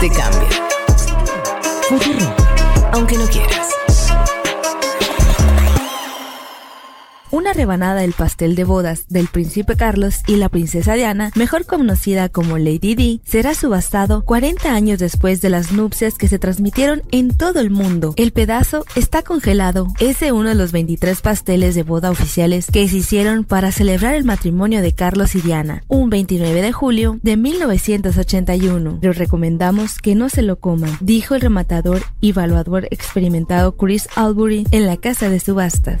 Te cambia. Aunque no quieras. Una rebanada del pastel de bodas del príncipe Carlos y la princesa Diana, mejor conocida como Lady Di, será subastado 40 años después de las nupcias que se transmitieron en todo el mundo. El pedazo está congelado. Es de uno de los 23 pasteles de boda oficiales que se hicieron para celebrar el matrimonio de Carlos y Diana, un 29 de julio de 1981. Les recomendamos que no se lo coman, dijo el rematador y evaluador experimentado Chris Albury en la casa de subastas.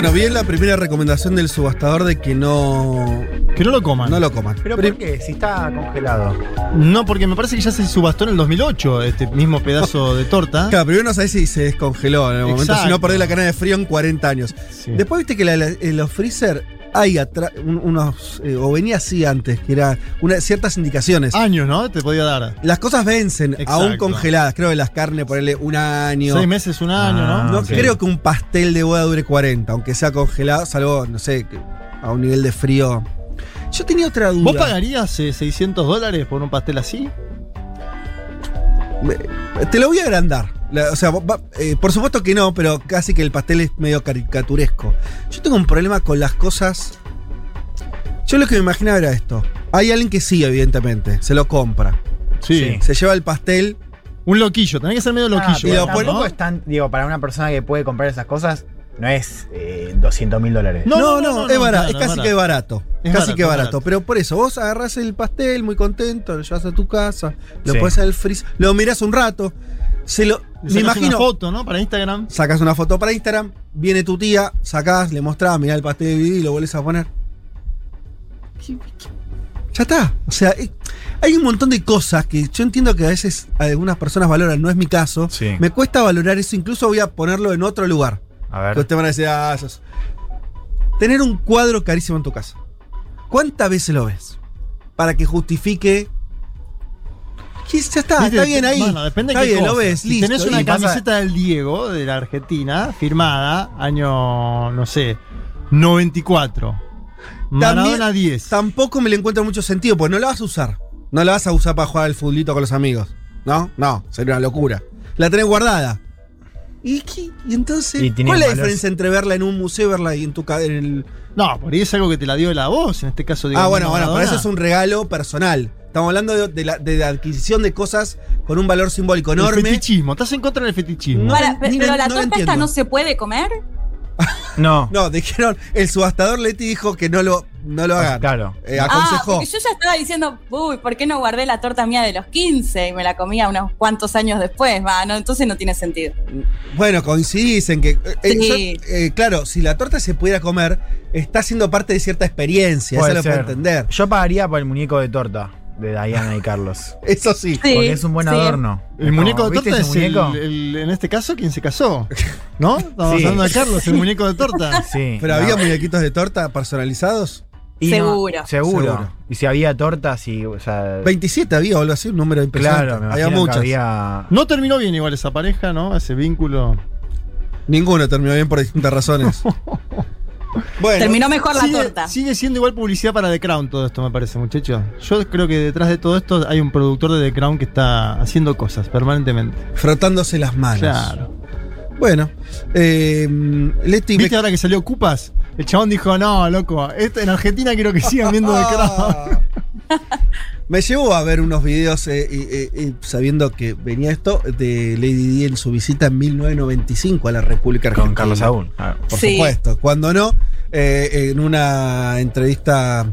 Bueno, bien la primera recomendación del subastador de que no, Que no lo coman. no lo coman. ¿Pero por qué? Si está congelado. No, porque me parece que ya se subastó en el 2008 este mismo pedazo de torta. Claro, primero no sabés si se descongeló en el momento, si no perdés la cana de frío en 40 años. Sí. Después viste que la- la- en los freezer hay un- unos, eh, o venía así antes, que era una, ciertas indicaciones. Años, ¿no? Te podía dar. Las cosas vencen, Exacto. aún congeladas. Creo que las carnes, ponerle un año. Seis meses, un año, Ah, ¿no? No creo que un pastel de boda dure 40, aunque sea congelado, salvo, no sé, a un nivel de frío. Yo tenía otra duda. ¿Vos pagarías eh, 600 dólares por un pastel así? Me- Te lo voy a agrandar. La- o sea, va- eh, por supuesto que no, pero casi que el pastel es medio caricaturesco. Yo tengo un problema con las cosas. Yo lo que me imaginaba era esto. Hay alguien que sí, evidentemente, se lo compra. Sí. Se lleva el pastel. Un loquillo, tenés que ser medio Ah, loquillo. pone- tampoco es tan, digo, para una persona que puede comprar esas cosas, no es eh, 200 mil dólares. No, No, no, no, no, es, no, barato, es casi es que barato. Es casi barato, que barato. Pero por eso, vos agarrás el pastel muy contento, lo llevas a tu casa, lo Sí. pones al freezer, lo mirás un rato. Se lo, me imagino. una foto, ¿no? Para Instagram. Sacas una foto para Instagram, viene tu tía, sacás, le mostrás, mirá el pastel de DVD y lo vuelves a poner. Ya está. O sea, eh, hay un montón de cosas que yo entiendo que a veces algunas personas valoran, no es mi caso. Sí. Me cuesta valorar eso, incluso voy a ponerlo en otro lugar. A Que ver. ustedes van a decir, ah, eso es- Tener un cuadro carísimo en tu casa. ¿Cuántas veces lo ves? Para que justifique. Ya está, ¿Viste? está bien ahí. Bueno, depende está de qué bien, lo ves, Si listo. tenés una pasa- camiseta del Diego de la Argentina, firmada, año, no sé, 94. Maradona También- 10. Tampoco me le encuentro mucho sentido, porque no la vas a usar. No la vas a usar para jugar al futbolito con los amigos. ¿No? No, sería una locura. La tenés guardada. ¿Y, qué? ¿Y entonces? Y ¿Cuál es la diferencia entre verla en un museo y verla en tu en el... No, por ahí es algo que te la dio la voz, en este caso digo. Ah, bueno, bueno, pero eso es un regalo personal. Estamos hablando de, de la, de la adquisición de cosas con un valor simbólico El enorme. fetichismo, estás en contra del fetichismo. No, Para, ni- pero la no torta esta no se puede comer. No. No, dijeron, el subastador Leti dijo que no lo, no lo hagan. Claro. Eh, Ah, aconsejó. porque yo ya estaba diciendo, uy, ¿por qué no guardé la torta mía de los 15 y me la comía unos cuantos años después? Va, no, entonces no tiene sentido. Bueno, coincidís en que. eh, eh, Sí. yo, eh, claro, si la torta se pudiera comer, está siendo parte de cierta experiencia. Puede eso lo puedo entender. Yo pagaría por el muñeco de torta de Diana y Carlos. Eso sí. Sí, Porque es un buen sí. adorno. El muñeco de ¿viste torta es el, muñeco? el- en este caso quien se casó. ¿No? Estamos Sí. hablando de Carlos, el muñeco de torta. Sí. Pero no. había muñequitos de torta personalizados. Y no, Seguro. seguro. Y si había tortas y, o sea. 27 había o algo así, un número impresionante. Claro, me había muchas. que había. No terminó bien igual esa pareja, ¿no? Ese vínculo. Ninguno terminó bien por distintas razones. Bueno, Terminó mejor la sigue, torta. sigue siendo igual publicidad para The Crown todo esto, me parece, muchachos. Yo creo que detrás de todo esto hay un productor de The Crown que está haciendo cosas permanentemente. frotándose las manos. Claro. Bueno, eh, Leti me- ¿Viste ahora que salió Cupas? El chabón dijo, no, loco, esto, en Argentina quiero que sigan viendo The Crown. Me llevó a ver unos videos eh, eh, eh, sabiendo que venía esto de Lady Di en su visita en 1995 a la República Argentina. Con Carlos Saúl. claro. Por Sí. supuesto. Cuando no, eh, en una entrevista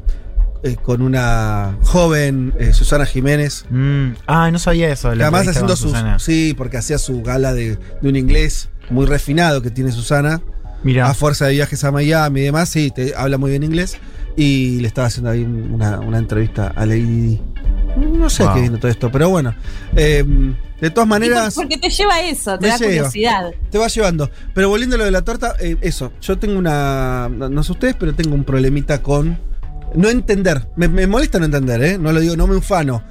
eh, con una joven eh, Susana Jiménez. Mm, Ah, no sabía eso. la además haciendo. Susana. Sí, porque hacía su gala de, de un inglés muy refinado que tiene Susana. Mira. A fuerza de viajes a Miami y demás, sí, te habla muy bien inglés. Y le estaba haciendo ahí una, una entrevista a Lady. No sé Wow. qué vino todo esto, pero bueno. Eh, de todas por- maneras, Porque te lleva a eso, te da lleva. curiosidad. te va llevando. Pero volviendo a lo de la torta, eh, eso. Yo tengo una. No, no sé ustedes, pero tengo un problemita con. No entender. Me, me molesta no entender, ¿eh? No lo digo, no me ufano.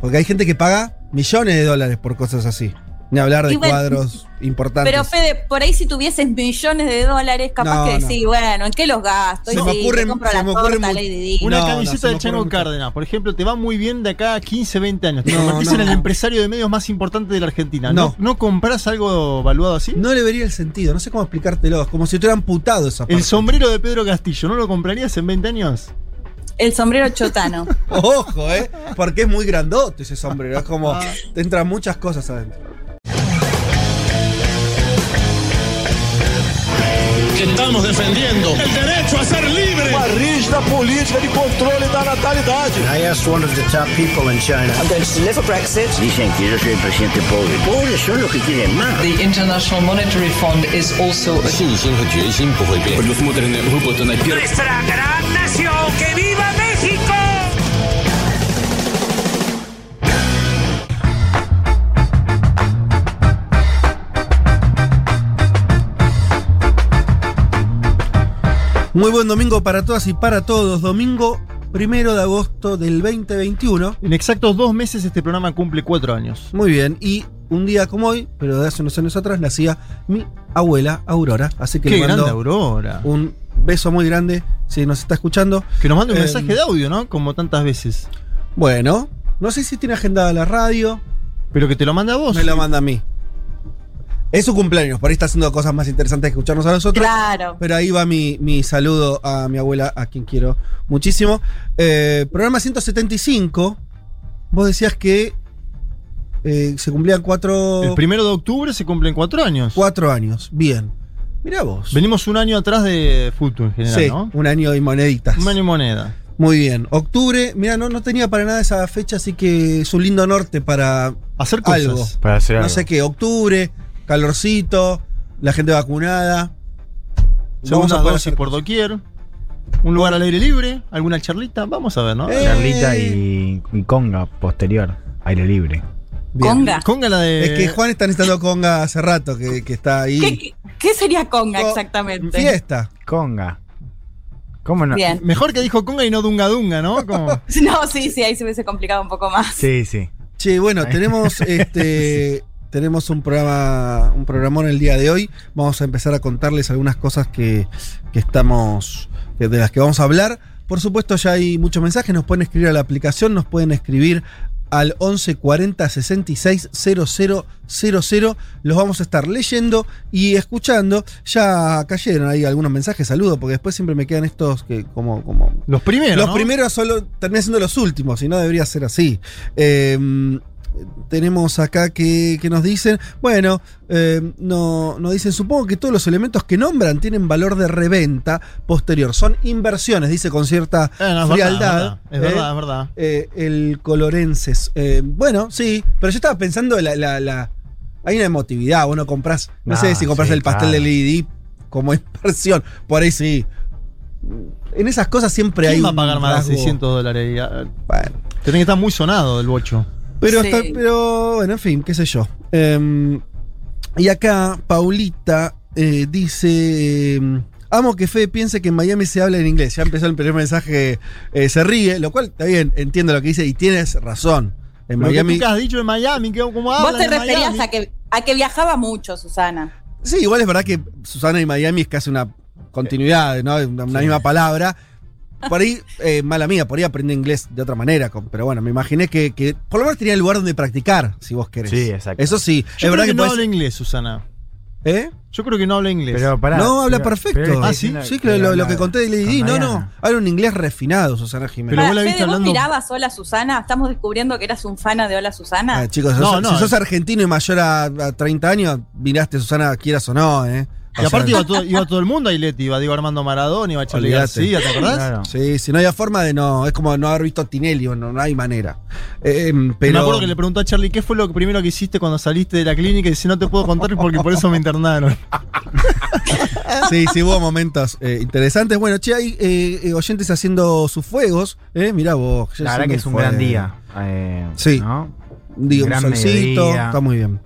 Porque hay gente que paga millones de dólares por cosas así. Ni hablar de bueno, cuadros importantes. Pero Fede, por ahí si tuvieses millones de dólares, capaz No, que no. decís, bueno, ¿en qué los gasto? Y Se me sí, ocurren- compro se la me torta, Lady. Una No, camiseta del Chango. Cárdenas, por ejemplo, te va muy bien de acá a 15, 20 años. Te No, convertís no, en el empresario de medios más importante de la Argentina. No. ¿No, ¿No compras algo valuado así? No le vería el sentido. No sé cómo explicártelo. Es como si te hubieran putado esa parte. El sombrero de Pedro Castillo, ¿no lo comprarías en 20 años? El sombrero chotano. Ojo, ¿eh? Porque es muy grandote ese sombrero. Es como. Te entran muchas cosas adentro. que estamos defendiendo, el derecho a ser libre. Uma rígida política de controle da natalidade. I asked one of the top people in China. I'm going to deliver Brexit. Dicen que yo soy el presidente pobre. Pobres son los que quieren más. The International Monetary Fund is also... A... Pues Nuestra gran nación, que viva Muy buen domingo para todas y para todos. Domingo primero de agosto del 2021. En exactos dos meses este programa cumple cuatro años. Muy bien. Y un día como hoy, pero de hace unos años atrás, nacía mi abuela Aurora. Así que Qué le mando grande Aurora. un beso muy grande si nos está escuchando. Que nos mande un Eh, mensaje de audio, ¿no? Como tantas veces. Bueno, no sé si tiene agendada la radio. Pero que te lo mande a vos. Me lo manda a mí. Es su cumpleaños, por ahí está haciendo cosas más interesantes que escucharnos a nosotros. Claro. Pero ahí va mi, mi saludo a mi abuela, a quien quiero muchísimo. Eh, programa 175. Vos decías que eh, se cumplían cuatro, El primero de octubre se cumplen cuatro años. cuatro años. Bien. Mirá vos. Venimos un año atrás de fútbol en general, sí, ¿no? un año y moneditas. Un año y moneda. Muy bien. Octubre, mira, no, no tenía para nada esa fecha, así que es un lindo norte para Hacer cosas. algo. Para hacer No algo. sé qué, octubre, calorcito, la gente vacunada. Segunda poder dosis hacer por doquier. Un lugar al aire libre. Alguna charlita. Vamos a ver, ¿no? Eh, Charlita y, y conga posterior. Aire libre. Bien. Conga. Conga la de. Es que Juan está necesitando conga hace rato, que, que está ahí. ¿Qué, qué- qué sería conga Co- exactamente? Fiesta. Conga. ¿Cómo no? Bien. Mejor que dijo conga y no dunga dunga, ¿no? No, sí, sí, ahí se hubiese complicado un poco más. Sí, sí. Che, bueno, tenemos este. Tenemos un programa, un programón el día de hoy. Vamos a empezar a contarles algunas cosas que, que estamos. de las que vamos a hablar. Por supuesto, ya hay muchos mensajes. Nos pueden escribir a la aplicación, nos pueden escribir al 11 40 66 000. Los vamos a estar leyendo y escuchando. Ya cayeron ahí algunos mensajes, saludos, porque después siempre me quedan estos que como, como Los primeros. los ¿no? primeros solo terminan siendo los últimos, y no debería ser así. Eh, tenemos acá que, que nos dicen, bueno, eh, no, nos dicen, supongo que todos los elementos que nombran tienen valor de reventa posterior. Son inversiones, dice con cierta Eh, no, es frialdad. verdad, es ¿eh? verdad, es verdad. Eh, el colorenses. Eh, bueno, sí, pero yo estaba pensando, la, la- la- hay una emotividad, vos no compras, no Ah, sé si compras sí, el pastel claro. de LED como inversión, por ahí sí. En esas cosas siempre hay ¿Quién va a pagar más de rasgo. 600 dólares? Ah, Bueno, Tiene que estar muy sonado el bocho. Pero, Sí. está- pero bueno, en fin, qué sé yo. Eh, y acá Paulita eh, dice, eh, amo que Fede piense que en Miami se habla en inglés. Ya empezó el primer mensaje, eh, se ríe, lo cual está bien, entiendo lo que dice y tienes razón. En Miami... que has dicho de Miami, que como Vos te referías Miami. a que, a que viajaba mucho, Susana. Sí, igual es verdad que Susana y Miami es casi una continuidad, ¿no? Una, una misma palabra. Por ahí, eh, mala mía, por ahí aprendí inglés de otra manera. con- Pero bueno, me imaginé que, que por lo menos tenía el lugar donde practicar, si vos querés. Sí, exacto. Eso sí, Yo es creo verdad que, que, no podés- habla inglés, Susana. ¿Eh? Yo creo que no habla inglés. Pero pará, no, habla pero- perfecto. pero ah, sí, sí, que lo, lo que conté de Lady. No, no. Habla un inglés refinado, Susana Jiménez. Pero vos la Fede, viste ¿vos hablando- mirabas Hola Susana? Estamos descubriendo que eras un fan de Hola Susana. Ah, chicos, No, sos- no, si sos argentino y mayor a, a 30 años, miraste Susana, quieras o no, ¿eh? Y aparte iba todo, iba todo el mundo a Leti, iba Diego Armando Maradona, iba Charlie. García, ¿te acordás? Claro. Sí, si no hay forma de no. Es como no haber visto Tinelli, no, no hay manera. Eh, pero, Me acuerdo que le preguntó a Charlie qué fue lo primero que hiciste cuando saliste de la clínica y dice no te puedo contar porque por eso me internaron. Sí, sí, hubo momentos eh, interesantes. Bueno, che, hay eh, eh, oyentes haciendo sus fuegos. Eh, mirá vos. La verdad que es un gran día. Eh, Sí. ¿no? Digo, un solcito, mediodía está muy bien.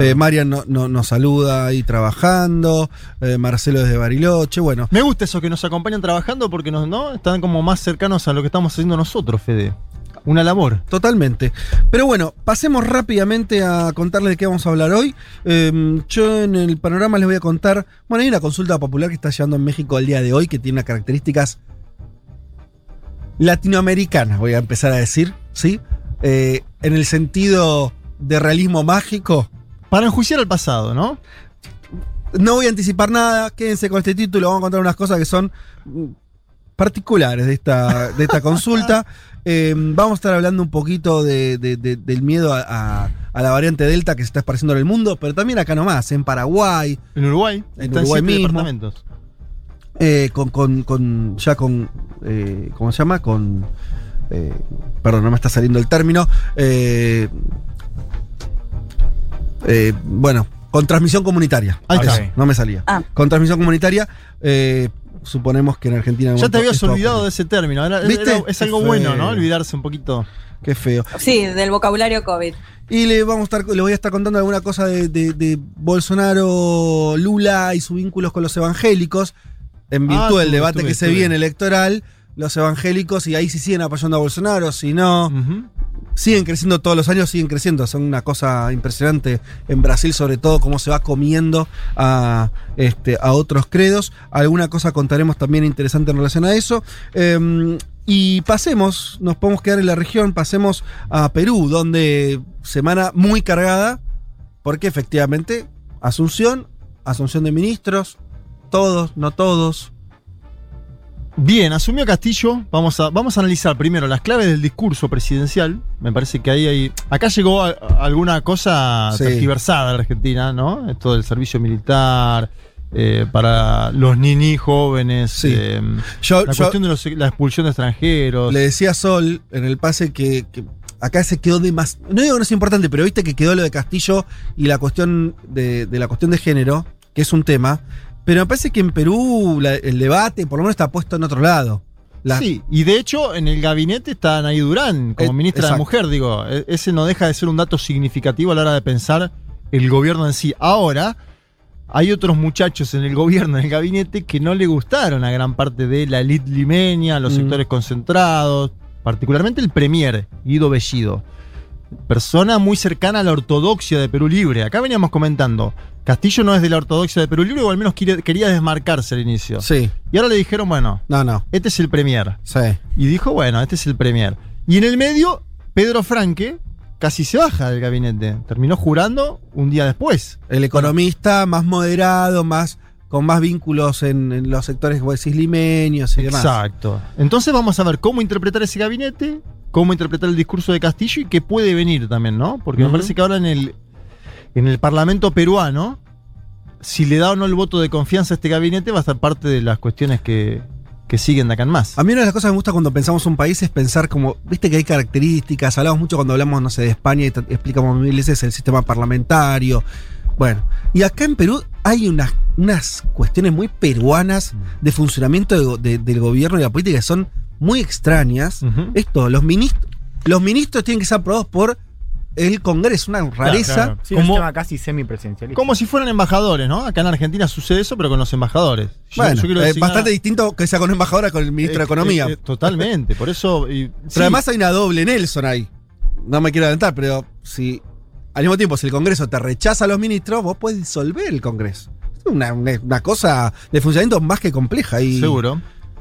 Eh, Marian no- no- nos saluda ahí trabajando, eh, Marcelo desde Bariloche, bueno. Me gusta eso que nos acompañan trabajando porque nos, ¿no? están como más cercanos a lo que estamos haciendo nosotros, Fede. Una labor. Totalmente. Pero bueno, pasemos rápidamente a contarles de qué vamos a hablar hoy. Eh, yo en el panorama les voy a contar, bueno, hay una consulta popular que está llegando en México el día de hoy que tiene unas características latinoamericanas, voy a empezar a decir, ¿sí? Eh, en el sentido de realismo mágico. Para enjuiciar al pasado, ¿no? No voy a anticipar nada, quédense con este título, vamos a contar unas cosas que son mm, particulares de esta, de esta consulta. Eh, vamos a estar hablando un poquito de- de- de- del miedo a, a- a la variante Delta que se está esparciendo en el mundo, pero también acá nomás, en Paraguay, En Uruguay. En están Uruguay mismo. departamentos. eh, con, con- con- ya con, eh, ¿cómo se llama? Con, eh, perdón, no me está saliendo el término. eh, eh, bueno, con transmisión comunitaria. Ahí está. Eso, no me salía. Ah. Con transmisión comunitaria, eh, suponemos que en Argentina... en Ya te habías esto va a olvidado de ese término. Era- ¿Viste? era- es algo Qué bueno, ¿no? Olvidarse un poquito. Qué feo. Sí, del vocabulario COVID. Y le vamos a estar, le voy a estar contando alguna cosa de, de- de Bolsonaro, Lula y sus vínculos con los evangélicos. En Ah, virtud del estuve, debate estuve, que se viene electoral, los evangélicos, y ahí sí siguen apoyando a Bolsonaro, si no, siguen creciendo todos los años, siguen creciendo. Son una cosa impresionante en Brasil, sobre todo, cómo se va comiendo a, este, a otros credos. Alguna cosa contaremos también interesante en relación a eso. Eh, y pasemos, nos podemos quedar en la región, pasemos a Perú, donde semana muy cargada, porque efectivamente, Asunción, Asunción de ministros, todos, no todos. Bien, asumió Castillo. Vamos a, vamos a analizar primero las claves del discurso presidencial. Me parece que ahí hay. Acá llegó a- a alguna cosa Sí. tergiversada en la Argentina, ¿no? Esto del servicio militar. eh, para los niños jóvenes. Sí. eh, Yo, la yo cuestión de los- la expulsión de extranjeros. le decía a Sol en el pase que, que acá se quedó de más. No digo que no es importante, pero viste que quedó lo de Castillo y la cuestión de, de la cuestión de género, que es un tema. Pero me parece que en Perú la- el debate por lo menos está puesto en otro lado. La- Sí, y de hecho en el gabinete está Anaí Durán como Eh, ministra de exacto. Mujer, digo, e- ese no deja de ser un dato significativo a la hora de pensar el gobierno en sí. Ahora, hay otros muchachos en el gobierno, en el gabinete, que no le gustaron a gran parte de la elite limeña, los Mm. sectores concentrados, particularmente el premier, Guido Bellido. Persona muy cercana a la ortodoxia de Perú Libre. Acá veníamos comentando, Castillo no es de la ortodoxia de Perú Libre, o al menos quiere- quería desmarcarse al inicio. Sí, Y ahora le dijeron, bueno, no, no. este es el premier. Sí. Y dijo, bueno, este es el premier. Y en el medio, Pedro Franque casi se baja del gabinete. Terminó jurando un día después. El economista más moderado, más con más vínculos en, en los sectores vos decís, limeños y demás. Exacto. Entonces vamos a ver cómo interpretar ese gabinete, cómo interpretar el discurso de Castillo y qué puede venir también, ¿no? Porque me parece que ahora en el, en el Parlamento peruano, si le da o no el voto de confianza a este gabinete, va a ser parte de las cuestiones que, que siguen de acá en más. A mí una de las cosas que me gusta cuando pensamos un país es pensar como, viste que hay características, hablamos mucho cuando hablamos, no sé, de España y explicamos mil veces el sistema parlamentario. Bueno, y acá en Perú hay unas, unas cuestiones muy peruanas de funcionamiento de- de- del gobierno y la política que son muy extrañas. Esto, los ministros, los ministros tienen que ser aprobados por el Congreso, una rareza. claro. Sí, Como- un sistema casi semipresidencialista. Como si fueran embajadores, ¿no? Acá en Argentina sucede eso, pero con los embajadores. Bueno, yo eh, bastante distinto que sea con embajadora con el ministro de Eh, Economía. eh, eh, totalmente, por eso. y- Pero sí, además hay una doble Nelson ahí. No me quiero adelantar, pero si al mismo tiempo, si el Congreso te rechaza a los ministros, vos podés disolver el Congreso. Es una, una- una cosa de funcionamiento más que compleja. Y seguro.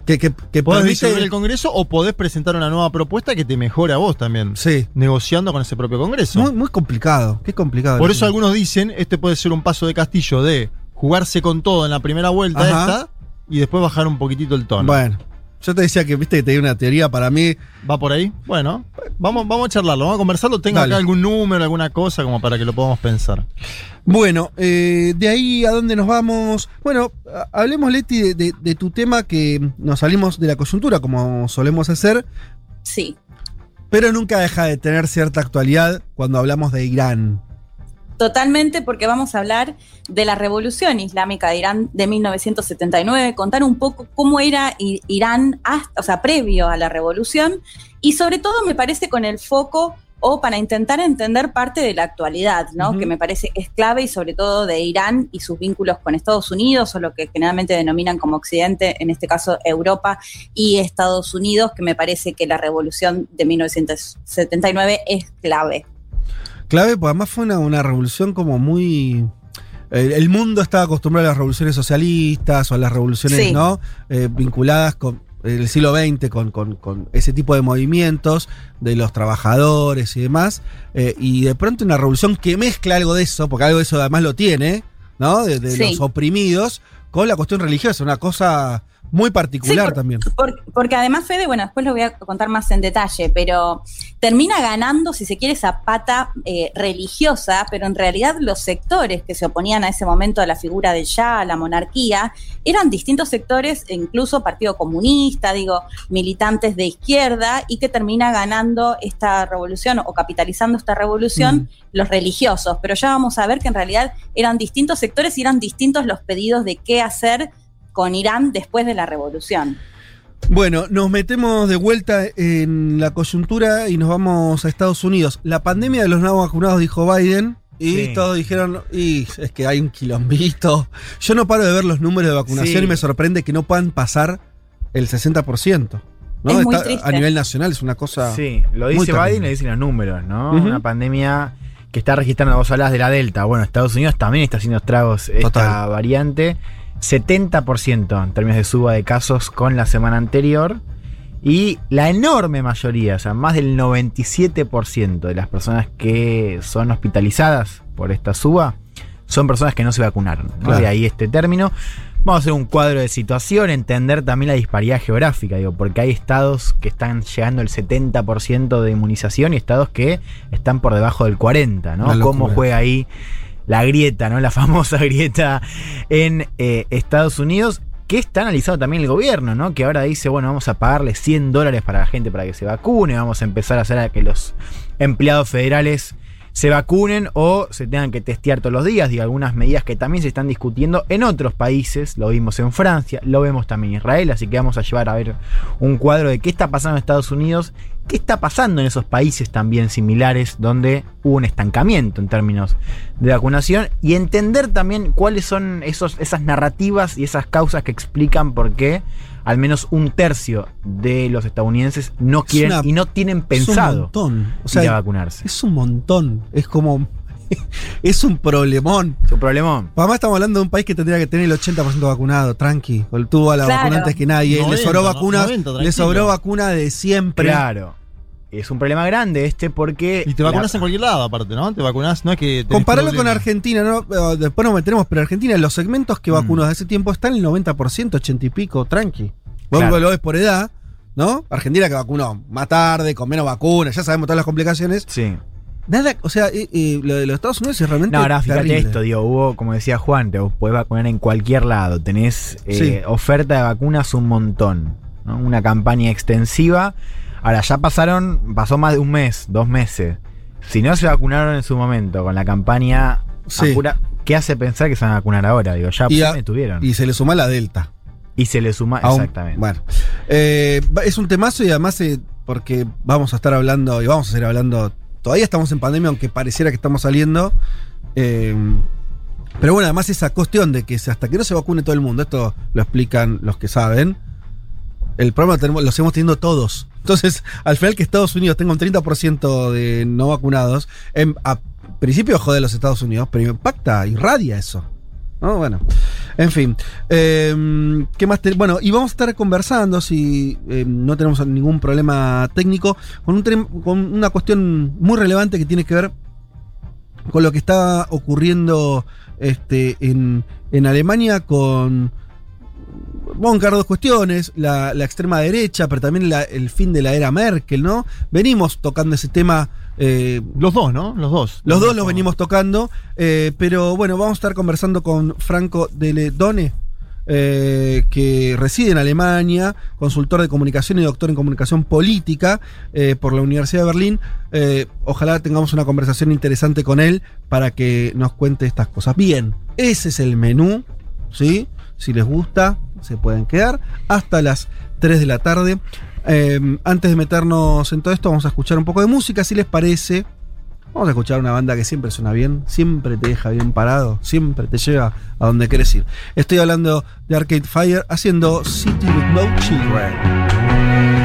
Que, que, que Podés permite- disolver el Congreso o podés presentar una nueva propuesta que te mejore a vos también. Sí. Negociando con ese propio Congreso. Muy, muy complicado. Qué complicado. Por eso algunos dicen, este puede ser un paso de Castillo de jugarse con todo en la primera vuelta Ajá. esta y después bajar un poquitito el tono. Bueno, yo te decía que viste que te di una teoría para mí. ¿Va por ahí? Bueno, vamos, vamos a charlarlo, vamos a conversarlo. Tengo Dale. acá algún número, alguna cosa como para que lo podamos pensar. Bueno, eh, de ahí a dónde nos vamos. Bueno, hablemos, Leti, de, de- de tu tema que nos salimos de la coyuntura, como solemos hacer, Sí. pero nunca deja de tener cierta actualidad cuando hablamos de Irán. Totalmente, porque vamos a hablar de la revolución islámica de Irán de 1979, contar un poco cómo era Irán, hasta, o sea, previo a la revolución, y sobre todo me parece con el foco o para intentar entender parte de la actualidad, ¿no? Que me parece que es clave y sobre todo de Irán y sus vínculos con Estados Unidos, o lo que generalmente denominan como Occidente, en este caso Europa y Estados Unidos, que me parece que la revolución de 1979 es clave. Clave, pues además fue una, una revolución como muy. El, el mundo estaba acostumbrado a las revoluciones socialistas o a las revoluciones, Sí. ¿no? Eh, vinculadas con el siglo XX, con, con- con ese tipo de movimientos de los trabajadores y demás. eh, y de pronto una revolución que mezcla algo de eso, porque algo de eso además lo tiene, ¿no? De, de Sí. los oprimidos, con la cuestión religiosa, una cosa muy particular por- también. Por- porque además, Fede, bueno, después lo voy a contar más en detalle, pero termina ganando, si se quiere, esa pata eh, religiosa, pero en realidad los sectores que se oponían a ese momento a la figura del Shah, a la monarquía, eran distintos sectores, e incluso Partido Comunista, digo, militantes de izquierda, y que termina ganando esta revolución o capitalizando esta revolución los religiosos. Pero ya vamos a ver que en realidad eran distintos sectores y eran distintos los pedidos de qué hacer con Irán después de la revolución. Bueno, nos metemos de vuelta en la coyuntura y nos vamos a Estados Unidos. La pandemia de los no vacunados, dijo Biden, y Sí. todos dijeron, y es que hay un quilombito. Yo no paro de ver los números de vacunación Sí. y me sorprende que no puedan pasar el 60%. ¿no? Es muy Está- triste. a nivel nacional es una cosa... Sí, lo muy dice terrible. Biden y lo dicen los números, ¿no? Ujú. Una pandemia que está registrando dos olas de la Delta. Bueno, Estados Unidos también está haciendo estragos esta Total. variante. 70% en términos de suba de casos con la semana anterior. Y la enorme mayoría, o sea, más del 97% de las personas que son hospitalizadas por esta suba son personas que no se vacunaron. ¿no? Claro. De ahí este término. Vamos a hacer un cuadro de situación, entender también la disparidad geográfica, digo, porque hay estados que están llegando al 70% de inmunización y estados que están por debajo del 40%, ¿no? ¿Cómo juega ahí la grieta, ¿no? La famosa grieta en eh, Estados Unidos, que está analizado también el gobierno, ¿no? Que ahora dice, bueno, vamos a pagarle 100 dólares para la gente para que se vacune, vamos a empezar a hacer a que los empleados federales se vacunen o se tengan que testear todos los días, digo, algunas medidas que también se están discutiendo en otros países, lo vimos en Francia, lo vemos también en Israel, así que vamos a llevar a ver un cuadro de qué está pasando en Estados Unidos, qué está pasando en esos países también similares donde hubo un estancamiento en términos de vacunación y entender también cuáles son esos, esas narrativas y esas causas que explican por qué al menos un tercio de los estadounidenses no Es quieren una- y no tienen es un pensado montón. O ir sea, a vacunarse. es un montón. Es como... es un problemón. Es un problemón. Además estamos hablando de un país que tendría que tener el 80% vacunado, tranqui. Tuvo a la Claro. vacuna antes que nadie. le 90, sobró ¿no? vacunas. 90, le tranquilo. sobró vacuna de siempre. Claro. Es un problema grande este porque. Y te vacunas la- en cualquier lado, aparte, ¿no? Te vacunas, no es que. Compararlo con. Argentina, ¿no? Eh, después nos meteremos, pero Argentina, los segmentos que Mm. vacunó de ese tiempo están en el 90%, 80 y pico, tranqui. Vos Claro. lo ves por edad, ¿no? Argentina que vacunó más tarde, con menos vacunas, ya sabemos todas las complicaciones. Sí. Nada, o sea, eh, eh, lo de los Estados Unidos es realmente. No, ahora fíjate terrible. esto, digo, hubo, como decía Juan, te podés vacunar en cualquier lado. Tenés eh, Sí. oferta de vacunas un montón. ¿no? Una campaña extensiva. Ahora ya pasaron, pasó más de un mes, dos meses. Si no se vacunaron en su momento con la campaña Sí. apura, ¿qué hace pensar que se van a vacunar ahora? Digo, ya Y a- me tuvieron. Y se le suma la Delta. Y se le suma, exactamente. Bueno, Eh, es un temazo y además eh, porque vamos a estar hablando y vamos a seguir hablando. Todavía estamos en pandemia, aunque pareciera que estamos saliendo. Eh, pero bueno, además esa cuestión de que hasta que no se vacune todo el mundo, esto lo explican los que saben. El problema tenemos- lo seguimos teniendo todos. Entonces, al final que Estados Unidos tenga un 30% de no vacunados, en- a principio jode a los Estados Unidos, pero impacta, irradia eso. ¿No? Bueno, en fin. Eh, ¿Qué más? te- bueno, y vamos a estar conversando, si eh, no tenemos ningún problema técnico, con una cuestión muy relevante que tiene que ver con lo que está ocurriendo este, en, en Alemania con... Vamos a encarar dos cuestiones, la, la extrema derecha, pero también la- el fin de la era Merkel, ¿no? Venimos tocando ese tema eh, Los dos, ¿no? Los dos. los dos los venimos tocando, eh, pero bueno, vamos a estar conversando con Franco Deledone, eh, que reside en Alemania, consultor de comunicación y doctor en comunicación política eh, por la Universidad de Berlín. Eh, ojalá tengamos una conversación interesante con él para que nos cuente estas cosas. Bien, ese es el menú, ¿sí? Si les gusta, se pueden quedar hasta las 3 de la tarde. Eh, antes de meternos en todo esto, vamos a escuchar un poco de música, si les parece. Vamos a escuchar una banda que siempre suena bien, siempre te deja bien parado, siempre te lleva a donde quieres ir. Estoy hablando de Arcade Fire haciendo City with No Children.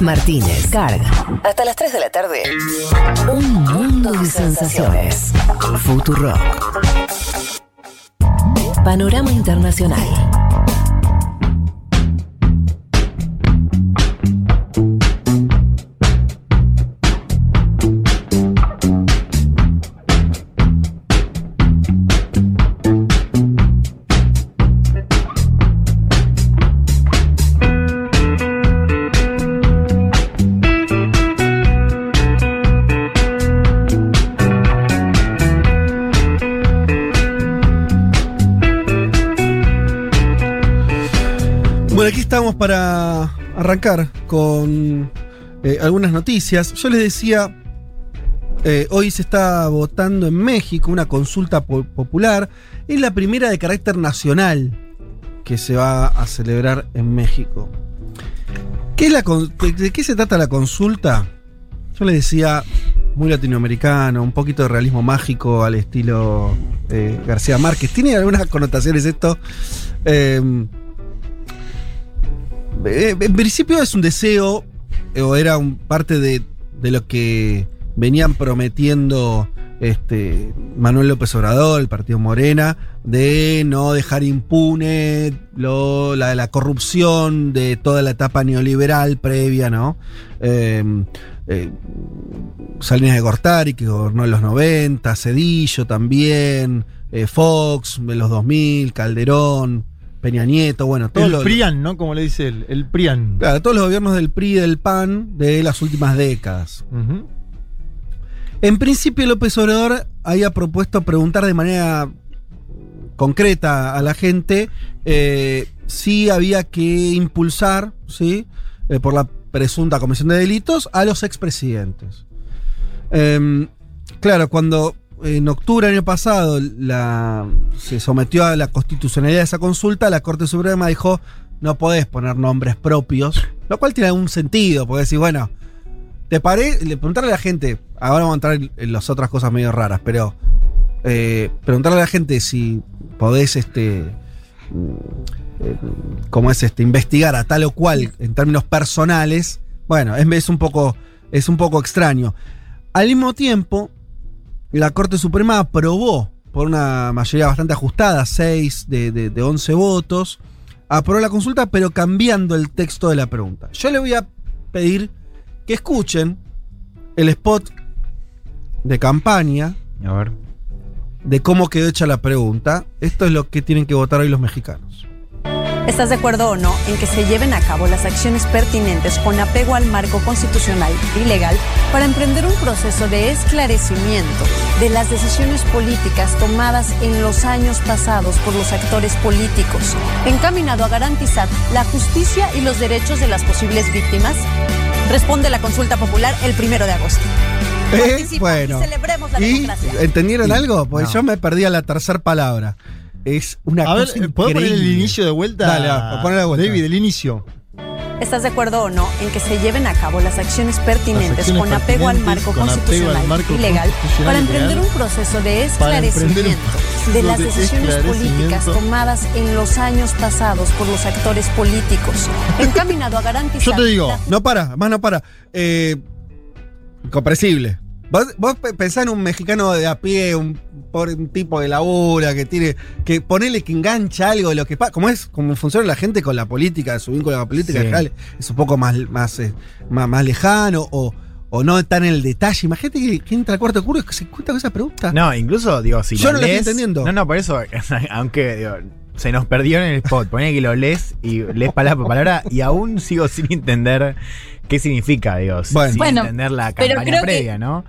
Martínez, Carga. Hasta las 3 de la tarde. Un mundo de sensaciones. Futurock. Panorama Internacional. Arrancar con eh, algunas noticias. Yo les decía, eh, hoy se está votando en México una consulta po- popular. Es la primera de carácter nacional que se va a celebrar en México. ¿Qué es la de qué se trata la consulta? Yo les decía, muy latinoamericano, un poquito de realismo mágico al estilo eh, García Márquez. Tiene algunas connotaciones esto. Eh, en principio es un deseo, eh, o era un parte de, de lo que venían prometiendo este, Manuel López Obrador, el partido Morena, de no dejar impune lo- la, corrupción de toda la etapa neoliberal previa, ¿no? Eh, eh, Salinas de Gortari, que gobernó en los 90, Cedillo también, eh, Fox en los 2000, Calderón, Peña Nieto, bueno, todo El lo- PRIAN, ¿no? Como le dice él. El PRIAN. Claro, todos los gobiernos del PRI y del PAN de las últimas décadas. En principio, López Obrador había propuesto preguntar de manera concreta a la gente eh, si había que impulsar, ¿sí? Eh, por la presunta comisión de delitos, a los expresidentes. Em, claro, cuando en octubre del año pasado la, se sometió a la constitucionalidad de esa consulta, la Corte Suprema dijo, no podés poner nombres propios, lo cual tiene algún sentido, porque decir, bueno, te paré, le preguntarle a la gente, ahora vamos a entrar en, las otras cosas medio raras, pero eh, preguntarle a la gente si podés, este, mm, ¿cómo es este? Investigar a tal o cual en términos personales, bueno, es un poco, es un poco extraño. Al mismo tiempo, la Corte Suprema aprobó por una mayoría bastante ajustada, 6 de, de, de 11 votos, aprobó la consulta, pero cambiando el texto de la pregunta. Yo le voy a pedir que escuchen el spot de campaña A ver. de cómo quedó hecha la pregunta. Esto es lo que tienen que votar hoy los mexicanos. ¿Estás de acuerdo o no en que se lleven a cabo las acciones pertinentes con apego al marco constitucional y legal para emprender un proceso de esclarecimiento de las decisiones políticas tomadas en los años pasados por los actores políticos, encaminado a garantizar la justicia y los derechos de las posibles víctimas? Responde la consulta popular el primero de agosto. Eh, bueno. y celebremos la ¿Y democracia. entendieron algo? Porque No. yo me perdí a la tercera palabra. Es una A ver, cosa ¿puedo poner el inicio de vuelta? Dale, va, ponelo de vuelta. David, el inicio. ¿Estás de acuerdo o no en que se lleven a cabo las acciones pertinentes Las acciones con apego al marco al constitucional marco y legal para emprender un proceso de esclarecimiento proceso de las de decisiones políticas tomadas en los años pasados por los actores políticos, encaminado a garantizar Yo te digo, No para, más no para. Eh, comprensible. Vos, vos pe- pensás en un mexicano de a pie, un, pobre- un tipo de labura que tiene. que ponele que engancha algo de lo que pasa. Como es, como funciona la gente con la política, su vínculo con la política Sí. es un poco más, más, eh, más, más lejano o, o no tan en el detalle. Imagínate que, que entra al cuarto oscuro y que se cuenta con esa pregunta. No, incluso, digo, si Yo la no lo estoy entendiendo. No, no, por eso, aunque, digo, se nos perdió en el spot. Ponía que lo lees y lees palabra por palabra y aún sigo sin entender qué significa, Dios. Bueno. sin Bueno, entender la campaña que- previa, ¿no?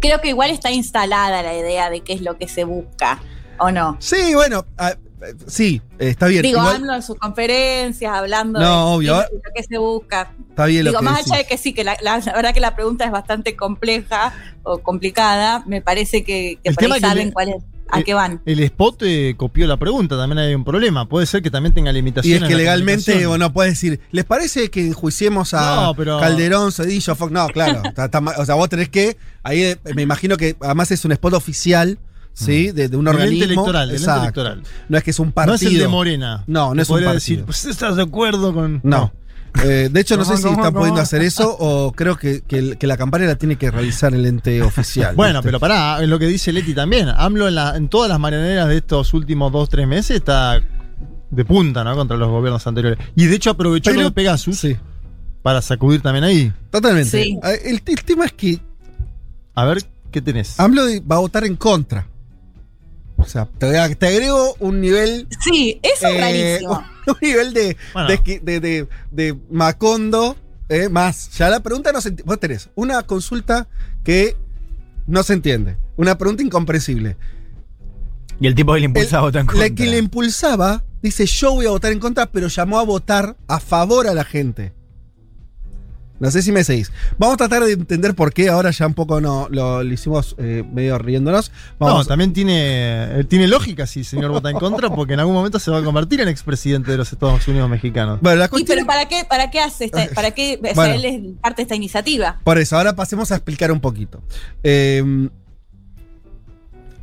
Creo que igual está instalada la idea de qué es lo que se busca, ¿o no? Sí, bueno, ah, sí, está bien. Digo, Igual- hablo en sus conferencias, hablando No, de obvio. qué lo que se busca. está bien lo Digo, que más decís. allá de que sí, que la, la- la verdad que la pregunta es bastante compleja o complicada, me parece que, por ahí que saben le- cuál es, a eh, qué van. El spot eh, copió la pregunta, también hay un problema. Puede ser que también tenga Y limitaciones. es que legalmente, bueno, puedes decir, ¿les parece que enjuiciemos a No, pero- Calderón, Cedillo, Fox? No, claro. está- está ma- o sea, vos tenés que, ahí eh, me imagino que además es un spot oficial, ¿sí? De, de un organismo. electoral, ente Exacto. electoral. No es que es un No partido. es el de Morena. No, no es un partido. decir, pues estás de acuerdo con. No. Eh, de hecho, no sé ¿Cómo, si están pudiendo hacer eso o creo que, que la campaña la tiene que realizar el ente oficial. Bueno, ¿viste? pero pará, en lo que dice Leti también. AMLO en, la- en todas las mañaneras de estos últimos dos, tres meses está de punta, ¿no? Contra los gobiernos anteriores. Y de hecho aprovechó Pero- lo de Pegasus Sí, para sacudir también ahí. totalmente. Sí. Eh, El, el tema es que A ver, ¿qué tenés? AMLO va a votar en contra. O sea, te, te agrego un nivel Sí, eso es Eh, rarísimo. un nivel de, Bueno. de, de, de- de Macondo eh, más. Ya la pregunta no se enti- Vos tenés una consulta que no se entiende. Una pregunta incomprensible. Y el tipo que le impulsa El- votó en La contra. que le impulsaba dice yo voy a votar en contra, pero llamó a votar a favor a la gente. No sé si me seguís. Vamos a tratar de entender por qué. Ahora ya un poco no, lo, lo hicimos eh, medio riéndonos. No, también tiene, eh, tiene lógica si el señor vota en contra, porque en algún momento se va a convertir en expresidente de los Estados Unidos mexicanos. bueno, la Y cuestión- pero ¿para qué, para qué hace esta, para qué o sea, Bueno. él es parte de esta iniciativa? Por eso, ahora pasemos a explicar un poquito. Eh,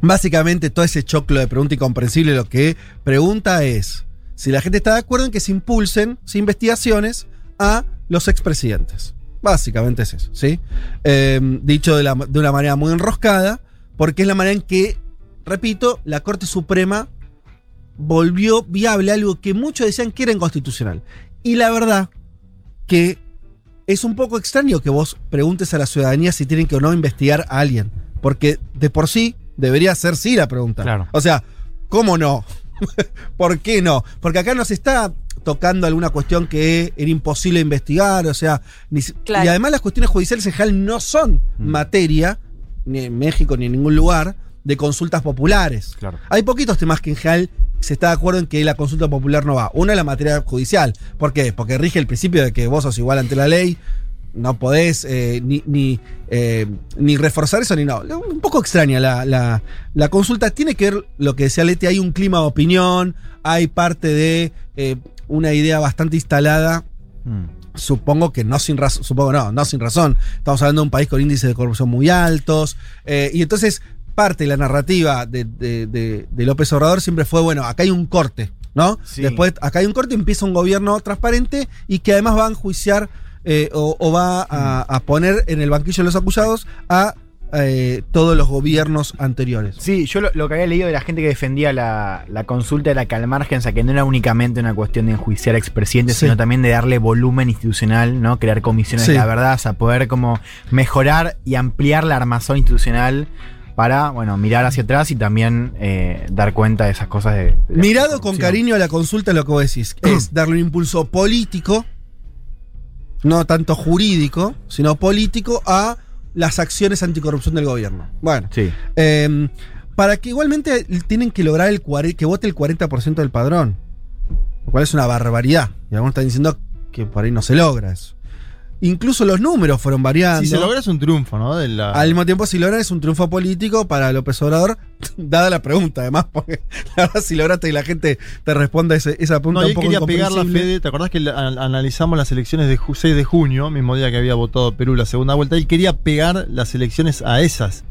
básicamente, todo ese choclo de pregunta incomprensible lo que pregunta es si la gente está de acuerdo en que se impulsen sin investigaciones a los expresidentes. Básicamente es eso, ¿sí? Eh, dicho de, la- de una manera muy enroscada, porque es la manera en que, repito, la Corte Suprema volvió viable algo que muchos decían que era inconstitucional. Y la verdad que es un poco extraño que vos preguntes a la ciudadanía si tienen que o no investigar a alguien. Porque de por sí debería ser sí la pregunta. Claro. O sea, ¿cómo no? ¿Por qué no? Porque acá no se está tocando alguna cuestión que era imposible investigar, o sea, ni si- Claro. y además las cuestiones judiciales en general no son materia, ni en México ni en ningún lugar, de consultas populares. Claro. Hay poquitos temas que en general se está de acuerdo en que la consulta popular no va. Uno es la materia judicial. ¿Por qué? Porque rige el principio de que vos sos igual ante la ley. No podés eh, ni, ni, eh, ni reforzar eso ni no. Un poco extraña la, la- la consulta. Tiene que ver lo que decía Leti, hay un clima de opinión, hay parte de eh, una idea bastante instalada Mm. Supongo que no sin razón, supongo no, no sin razón. Estamos hablando de un país con índices de corrupción muy altos. eh, y entonces, parte de la narrativa de, de- de- de López Obrador siempre fue, bueno, acá hay un corte, ¿no? Sí. Después, acá hay un corte, empieza un gobierno transparente y que además va a enjuiciar eh, o, o va a, a poner en el banquillo de los acusados a eh, todos los gobiernos anteriores. Sí, yo lo, lo que había leído de la gente que defendía la, la consulta era que al margen, o sea, que no era únicamente una cuestión de enjuiciar a expresidentes, Sí. sino también de darle volumen institucional, ¿no? Crear comisiones Sí. de la verdad, o sea, poder como mejorar y ampliar la armazón institucional para, bueno, mirar hacia atrás y también eh, dar cuenta de esas cosas de... de la Mirado con cariño a la consulta, lo que vos decís es darle un impulso político, no tanto jurídico, sino político, a las acciones anticorrupción del gobierno. Bueno, Sí. eh, para que igualmente tienen que lograr el que vote el 40% del padrón, lo cual es una barbaridad. Y algunos están diciendo que por ahí no se logra eso. Incluso los números fueron variando. Si se logra es un triunfo, ¿no? De la- Al mismo tiempo, si logran es un triunfo político para López Obrador, dada la pregunta, además, porque la verdad, si lograste que la gente te responda ese- esa pregunta No, y poco quería pegar la. Fede. ¿Te acordás que analizamos las elecciones de ju- 6 de junio, mismo día que había votado Perú la segunda vuelta? Él quería pegar las elecciones a esas.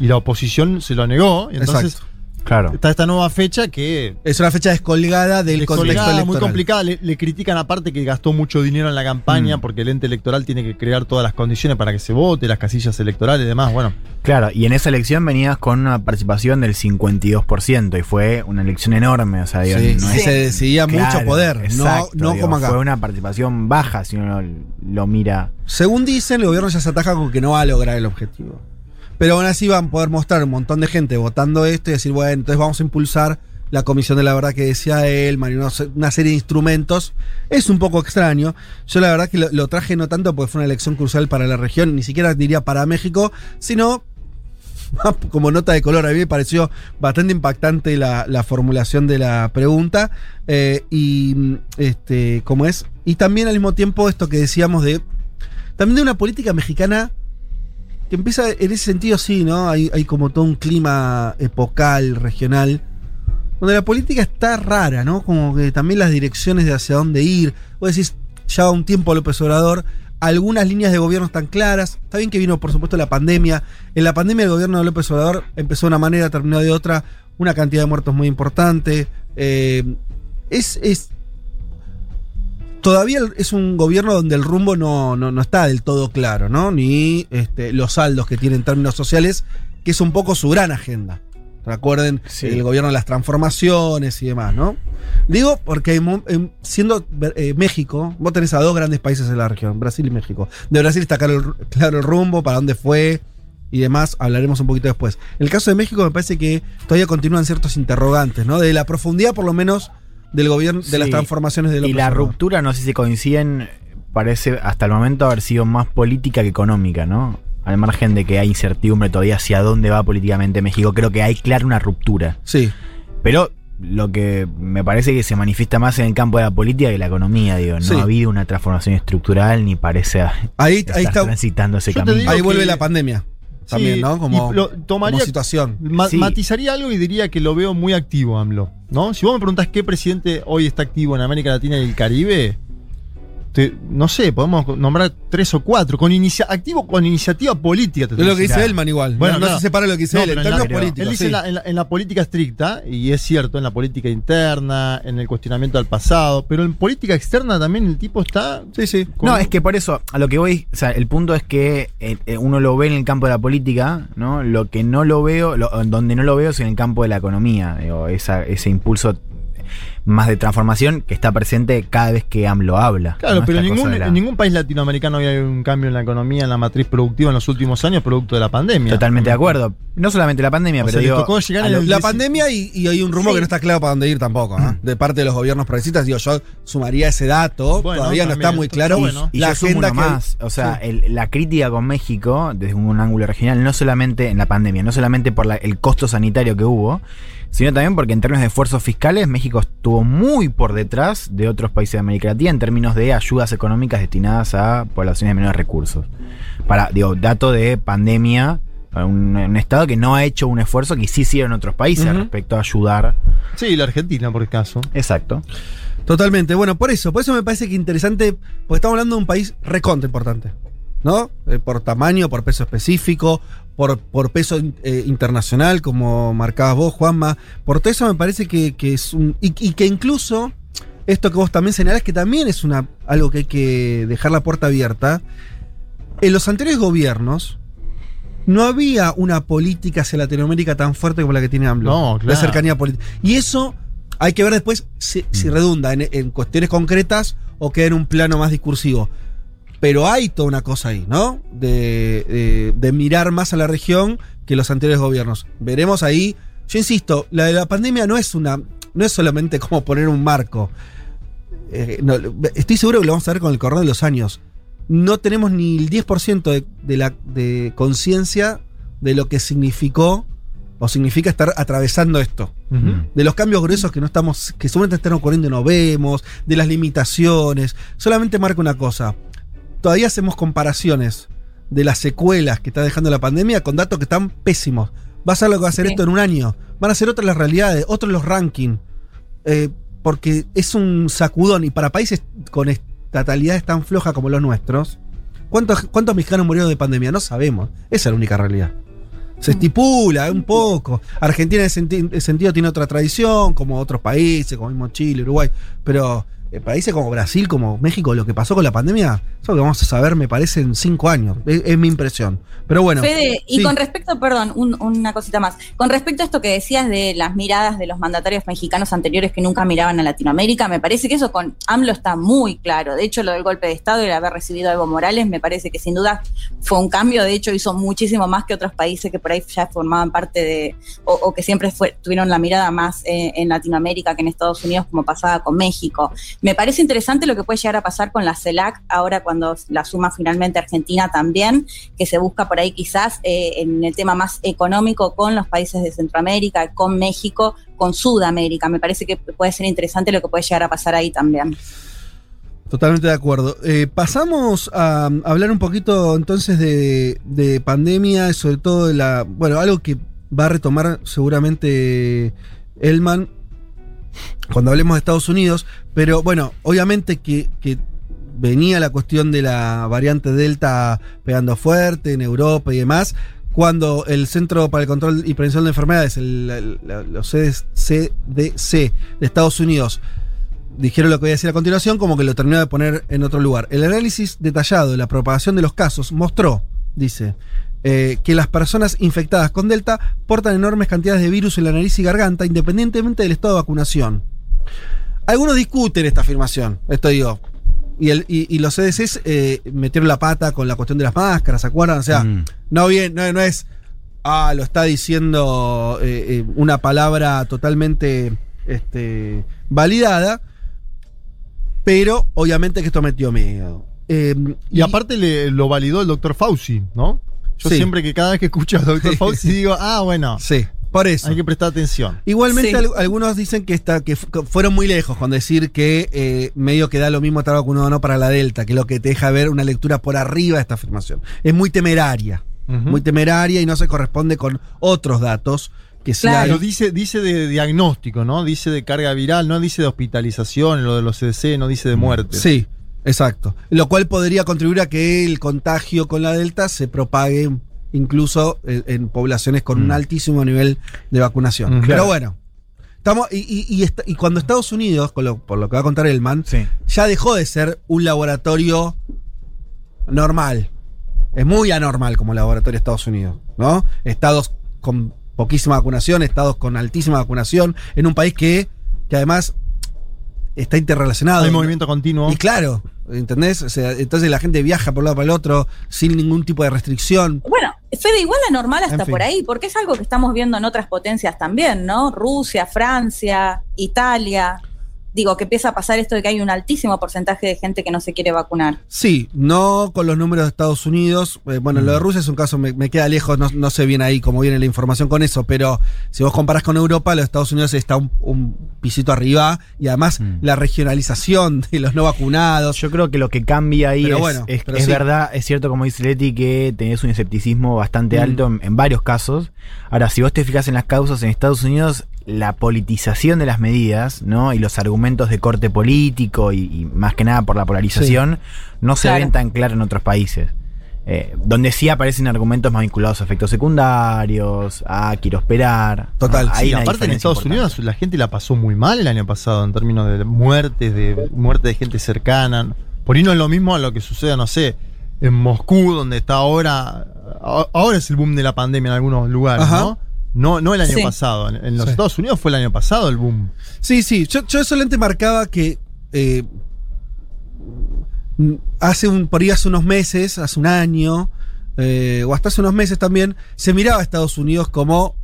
Y la oposición se lo negó. Y entonces Exacto. Claro. está esta nueva fecha que Es una fecha descolgada del contexto descolgada, electoral. muy complicada. Le, le critican aparte que gastó mucho dinero en la campaña Mm. porque el ente electoral tiene que crear todas las condiciones para que se vote, las casillas electorales y demás. Bueno, Claro, y en esa elección venías con una participación del 52% y fue una elección enorme, o sea, digo, Sí, no sí, es- se decidía mucho poder, exacto, no, no digo, como acá. Fue una participación baja si uno lo mira. Según dicen, el gobierno ya se ataja con que no va a lograr el objetivo. Pero aún así van a poder mostrar un montón de gente votando esto y decir, bueno, entonces vamos a impulsar la Comisión de la Verdad que decía él, una, serie de instrumentos. Es un poco extraño. Yo la verdad que lo, traje no tanto porque fue una elección crucial para la región, ni siquiera diría para México, sino como nota de color. A mí me pareció bastante impactante la, la formulación de la pregunta. eh, y este, ¿cómo es? Y también al mismo tiempo esto que decíamos de. También de una política mexicana que empieza en ese sentido, sí, ¿no? Hay, hay como todo un clima epocal, regional. Donde la política está rara, ¿no? Como que también las direcciones de hacia dónde ir. Vos decís, ya un tiempo López Obrador, algunas líneas de gobierno están claras. Está bien que vino, por supuesto, la pandemia. En la pandemia el gobierno de López Obrador empezó de una manera, terminó de otra. Una cantidad de muertos muy importante. Eh, es, es. Todavía es un gobierno donde el rumbo no, no, no está del todo claro, ¿no? Ni este, los saldos que tiene en términos sociales, que es un poco su gran agenda. Recuerden el gobierno de las transformaciones y demás, ¿no? Digo porque em, siendo eh, México, vos tenés a dos grandes países en la región, Brasil y México. De Brasil está claro el, claro el rumbo, para dónde fue y demás, hablaremos un poquito después. En el caso de México me parece que todavía continúan ciertos interrogantes, ¿no? De la profundidad por lo menos del gobierno, de las transformaciones de Y López la ruptura, no sé si coinciden, parece hasta el momento haber sido más política que económica, ¿no? Al margen de que hay incertidumbre todavía hacia dónde va políticamente México, creo que hay clara una ruptura. Sí. Pero lo que me parece que se manifiesta más en el campo de la política que la economía, digo. No Sí. ha habido una transformación estructural ni parece Ahí, estar ahí está. transitando ese Yo camino. Ahí vuelve la pandemia. También, Sí, ¿no? Como, lo- tomaría- como situación. Ma- Sí. Matizaría algo y diría que lo veo muy activo, AMLO. ¿no? Si vos me preguntás qué presidente hoy está activo en América Latina y el Caribe, te- no sé, podemos nombrar tres o cuatro. Con inicia activo con iniciativa política. te Es lo que dice. Elman igual. Bueno, no, se separa lo que dice No, él. En términos la- políticos. Él dice sí. en, la, en la- en la política estricta, y es cierto, en la política interna, en el cuestionamiento al pasado, pero en política externa también el tipo está. Sí, sí. con- No, es que por eso, a lo que voy, o sea, el punto es que eh, eh, uno lo ve en el campo de la política, ¿no? Lo que no lo veo, lo- donde no lo veo es en el campo de la economía, digo, esa- ese impulso más de transformación que está presente cada vez que AMLO habla. Claro, ¿no? pero en ningún, cosa de la- en ningún país latinoamericano había un cambio en la economía, en la matriz productiva en los últimos años, producto de la pandemia. Totalmente de acuerdo. No solamente la pandemia, O pero sea, digo, tocó llegar a en lo- el- La pandemia y, y hay un rumbo Sí. que no está claro para dónde ir tampoco, ¿ah? De parte de los gobiernos progresistas, digo, yo sumaría ese dato. Bueno, todavía no está muy está claro bueno. Y la yo sumo agenda uno que. más. O sea, Sí. el- la crítica con México, desde un ángulo regional, no solamente en la pandemia, no solamente por la- el costo sanitario que hubo, sino también porque en términos de esfuerzos fiscales, México estuvo muy por detrás de otros países de América Latina en términos de ayudas económicas destinadas a poblaciones de menores recursos. Para, digo, dato de pandemia, un, un estado que no ha hecho un esfuerzo que sí hicieron otros países Ujú. respecto a ayudar. Sí, la Argentina, por caso. Exacto. Totalmente. Bueno, por eso, por eso me parece que interesante, porque estamos hablando de un país recontra importante. ¿No? Eh, por tamaño, por peso específico, por, por peso eh, internacional, como marcabas vos, Juanma. Por todo eso me parece que, que es un. Y, y que incluso, esto que vos también señalás, que también es una, algo que hay que dejar la puerta abierta. En los anteriores gobiernos. No había una política hacia Latinoamérica tan fuerte como la que tiene AMLO. No, De claro. cercanía política. Y eso hay que ver después si, si redunda en, en cuestiones concretas o queda en un plano más discursivo. Pero hay toda una cosa ahí, ¿no? De, de- de mirar más a la región que los anteriores gobiernos. Veremos ahí. Yo insisto, la de la pandemia no es una. No es solamente como poner un marco. Eh, no, estoy seguro que lo vamos a ver con el correr de los años. No tenemos ni el 10% de, de la de conciencia de lo que significó o significa estar atravesando esto de los cambios gruesos que no estamos, que seguramente están ocurriendo y no vemos, de las limitaciones. Solamente marca una cosa. Todavía hacemos comparaciones de las secuelas que está dejando la pandemia con datos que están pésimos. Va a ser lo que va a hacer Sí. esto en un año. Van a ser otras las realidades, otros los rankings. Eh, porque es un sacudón y para países con estatalidades tan flojas como los nuestros, ¿cuántos, cuántos mexicanos murieron de pandemia? No sabemos. Esa es la única realidad. Se estipula un poco. Argentina en ese senti- ese sentido tiene otra tradición, como otros países, como mismo Chile, Uruguay. Pero países como Brasil, como México, lo que pasó con la pandemia, eso que vamos a saber, me parece, en cinco años. Es, es mi impresión. Pero bueno. Fede, y sí. con respecto, perdón, un- una cosita más. Con respecto a esto que decías de las miradas de los mandatarios mexicanos anteriores que nunca miraban a Latinoamérica, me parece que eso con AMLO está muy claro. De hecho, lo del golpe de Estado y el haber recibido a Evo Morales, me parece que sin duda fue un cambio. De hecho, hizo muchísimo más que otros países que por ahí ya formaban parte de, o, o que siempre fue- tuvieron la mirada más eh, en Latinoamérica que en Estados Unidos, como pasaba con México. Me parece interesante lo que puede llegar a pasar con la CELAC ahora cuando la suma finalmente Argentina también, que se busca por ahí quizás eh, en el tema más económico con los países de Centroamérica, con México, con Sudamérica. Me parece que puede ser interesante lo que puede llegar a pasar ahí también. Totalmente de acuerdo. Eh, pasamos a, hablar un poquito entonces de, de pandemia sobre todo de la. Bueno, algo que va a retomar seguramente Elman cuando hablemos de Estados Unidos. Pero bueno, obviamente que, venía la cuestión de la variante Delta pegando fuerte en Europa y demás. Cuando el Centro para el Control y Prevención de Enfermedades, el- el- los CDC de Estados Unidos, dijeron lo que voy a decir a continuación, como que lo terminó de poner en otro lugar. El análisis detallado de la propagación de los casos mostró, dice, eh, que las personas infectadas con Delta portan enormes cantidades de virus en la nariz y garganta, independientemente del estado de vacunación. Algunos discuten esta afirmación, esto digo. Y, el- y- y los CDCs eh, metieron la pata con la cuestión de las máscaras, ¿se acuerdan? O sea, Mm. no bien, no, no es. Ah, lo está diciendo eh, eh, una palabra totalmente este, validada. Pero obviamente que esto metió miedo. Eh, Y aparte le- lo validó el doctor Fauci, ¿no? Yo Sí. siempre que cada vez que escucho al doctor Fauci digo, ah, bueno, Sí, por eso. hay que prestar atención. Igualmente, Sí. al- algunos dicen que, está, que, fu- que fueron muy lejos con decir que eh, medio que da lo mismo estar vacunado o no para la Delta, que es lo que te deja ver una lectura por arriba de esta afirmación. Es muy temeraria, muy temeraria y no se corresponde con otros datos que sí Claro. hay. Pero dice, dice de diagnóstico, ¿no? Dice de carga viral, no dice de hospitalización, lo de los CDC, no dice de muerte. Sí, exacto. Lo cual podría contribuir a que el contagio con la Delta se propague incluso en, en poblaciones con un Mm. altísimo nivel de vacunación. Mm, Pero claro. bueno. Estamos, y, y- y esta- y cuando Estados Unidos, con lo- por lo que va a contar Elman, Sí. ya dejó de ser un laboratorio normal. Es muy anormal como laboratorio de Estados Unidos, ¿no? Estados con poquísima vacunación, estados con altísima vacunación, en un país que, que además está interrelacionado. Hay movimiento continuo. Y claro, ¿entendés? O sea, entonces la gente viaja por un lado para el otro sin ningún tipo de restricción. Bueno, Fede, igual la normal hasta En fin. por ahí, porque es algo que estamos viendo en otras potencias también, ¿no? Rusia, Francia, Italia. Digo, que empieza a pasar esto de que hay un altísimo porcentaje de gente que no se quiere vacunar. Sí, no con los números de Estados Unidos. Eh, bueno, lo de Rusia es un caso, me, me queda lejos, no, no sé bien ahí cómo viene la información con eso, pero si vos comparás con Europa, los Estados Unidos está un, un pisito arriba y además Mm. la regionalización de los no vacunados. Yo creo que lo que cambia ahí Pero es, bueno, es, pero es sí. verdad, es cierto como dice Leti que tenés un escepticismo bastante Mm. alto en, en varios casos. Ahora, si vos te fijas en las causas en Estados Unidos, la politización de las medidas, ¿no? Y los argumentos de corte político y, y más que nada por la polarización, no se Claro. ven tan claro en otros países. Eh, donde sí aparecen argumentos más vinculados a efectos secundarios, a quiero esperar. Total, ¿no? Hay Sí, aparte en Estados importante. Unidos la gente la pasó muy mal el año pasado en términos de muertes, de muerte de gente cercana. Por ahí no es lo mismo a lo que sucede, no sé, en Moscú, donde está ahora. Ahora es el boom de la pandemia en algunos lugares, Ajá. ¿no? No, no el año Sí. pasado. En, los Sí. Estados Unidos fue el año pasado el boom. Sí, sí, yo, yo solamente marcaba que eh, hace un, por ahí hace unos meses, hace un año, eh, o hasta hace unos meses también, se miraba a Estados Unidos como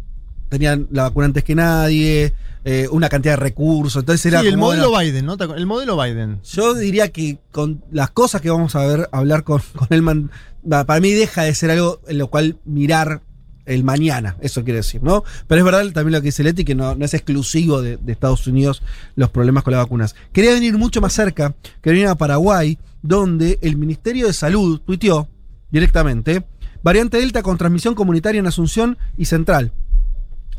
tenían la vacuna antes que nadie, eh, una cantidad de recursos, entonces era sí, el como, modelo bueno, Biden, ¿no? ¿Te acu- El modelo Biden. Yo diría que con las cosas que vamos a ver, hablar con, con Elman, para mí deja de ser algo en lo cual mirar el mañana, eso quiere decir, ¿no? Pero es verdad también lo que dice Leti, que no, es exclusivo de, de Estados Unidos los problemas con las vacunas. Quería venir mucho más cerca, quería venir a Paraguay, donde el Ministerio de Salud tuiteó directamente, variante Delta con transmisión comunitaria en Asunción y Central.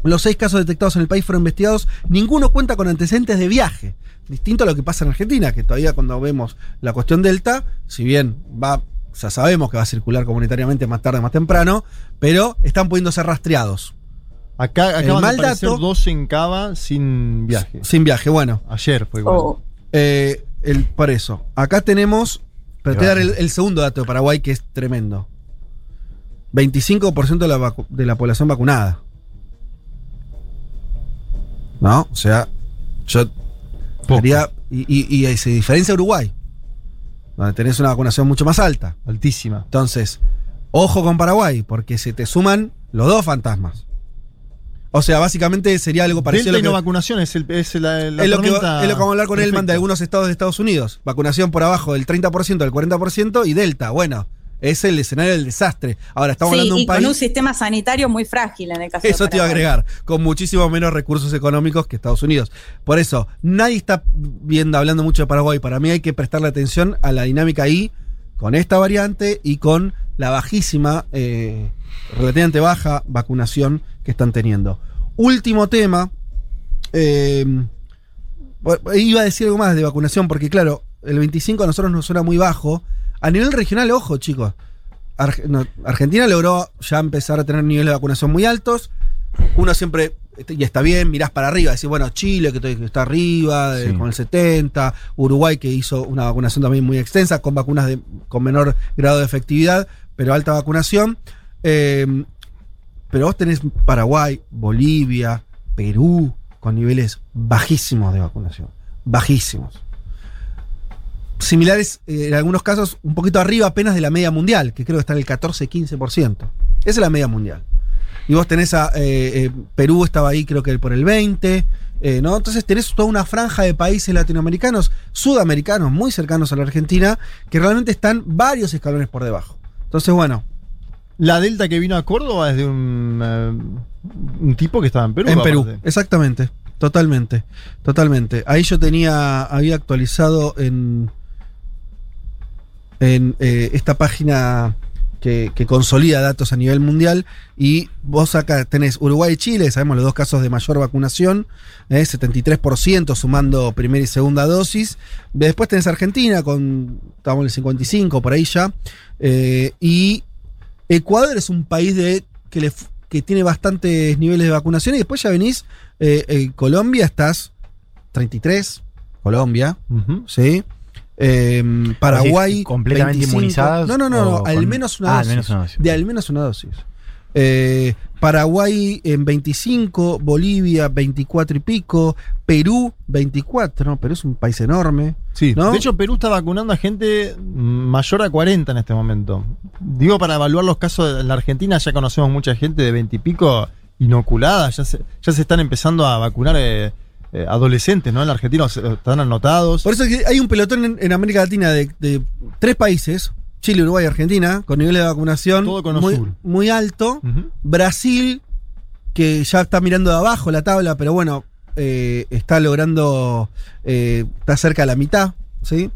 Los seis casos detectados en el país fueron investigados, ninguno cuenta con antecedentes de viaje. Distinto a lo que pasa en Argentina, que todavía cuando vemos la cuestión Delta, si bien va, ya sabemos que va a circular comunitariamente más tarde, más temprano, pero están pudiendo ser rastreados. Acá El acaban mal de aparecer dato- dos en Cava sin viaje. Sin viaje, bueno. Ayer fue igual. O- Eh, el, por eso. Acá tenemos. Pero te voy a dar el, el segundo dato de Paraguay que es tremendo. 25% de la, de la población vacunada. ¿No? O sea, yo quería. Y, y- y se diferencia a Uruguay, donde tenés una vacunación mucho más alta. Altísima. Entonces, ojo con Paraguay, porque se te suman los dos fantasmas. O sea, básicamente sería algo parecido Delta a y lo no vacunación es, el, es la, la es lo que, es lo que vamos a hablar con Elman de algunos estados de Estados Unidos. Vacunación por abajo del 30%, del 40% y Delta. Bueno, es el escenario del desastre. Ahora, estamos Sí, hablando de y un país. con un sistema sanitario muy frágil en el caso de Eso te iba a agregar, con muchísimo menos recursos económicos que Estados Unidos. Por eso, nadie está viendo, hablando mucho de Paraguay. Para mí hay que prestarle atención a la dinámica ahí, con esta variante y con la bajísima, eh, relativamente baja vacunación que están teniendo. Último tema, eh, iba a decir algo más de vacunación, porque claro, el 25 a nosotros nos suena muy bajo. A nivel regional, ojo, chicos. Arge- no, Argentina logró ya empezar a tener niveles de vacunación muy altos. Uno siempre, este, y está bien, mirás para arriba, decís, bueno, Chile que está arriba, eh, Sí. con el 70, Uruguay que hizo una vacunación también muy extensa, con vacunas de, con menor grado de efectividad, pero alta vacunación. Eh, pero vos tenés Paraguay, Bolivia, Perú, con niveles bajísimos de vacunación. Bajísimos. Similares, eh, en algunos casos, un poquito arriba apenas de la media mundial, que creo que está en el 14-15%. Esa es la media mundial. Y vos tenés a eh, eh, Perú, estaba ahí creo que por el 20%. eh, ¿no? Entonces tenés toda una franja de países latinoamericanos, sudamericanos, muy cercanos a la Argentina, que realmente están varios escalones por debajo. Entonces, bueno, La Delta que vino a Córdoba es de un, un tipo que estaba en Perú. En Perú, exactamente. Totalmente. Totalmente. Ahí yo tenía, había actualizado en, en eh, esta página que, que consolida datos a nivel mundial. Y vos acá tenés Uruguay y Chile, sabemos los dos casos de mayor vacunación, eh, 73% sumando primera y segunda dosis. Después tenés Argentina con, estamos en el 55 por ahí ya. Eh, y Ecuador es un país de, que, le, que tiene bastantes niveles de vacunación y después ya venís, eh, Colombia estás 33, Colombia, Ujú. ¿sí? Eh, Paraguay. Completamente 25. inmunizadas No, no, no, no, al con- menos una Ah, al menos una dosis. De al menos una dosis. Eh, Paraguay en 25, Bolivia 24 y pico, Perú 24, Perú es un país enorme. Sí, ¿no? de hecho Perú está vacunando a gente mayor a 40 en este momento. Digo, para evaluar los casos en la Argentina ya conocemos mucha gente de 20 y pico inoculada, ya se, ya se están empezando a vacunar eh, eh, adolescentes, ¿no? En la Argentina están anotados. Por eso es que hay un pelotón en, en América Latina de, de tres países, Chile, Uruguay y Argentina, con niveles de vacunación muy, alto. Brasil, que ya está mirando de abajo la tabla, pero bueno, eh, está logrando, eh, está cerca de la mitad, ¿sí?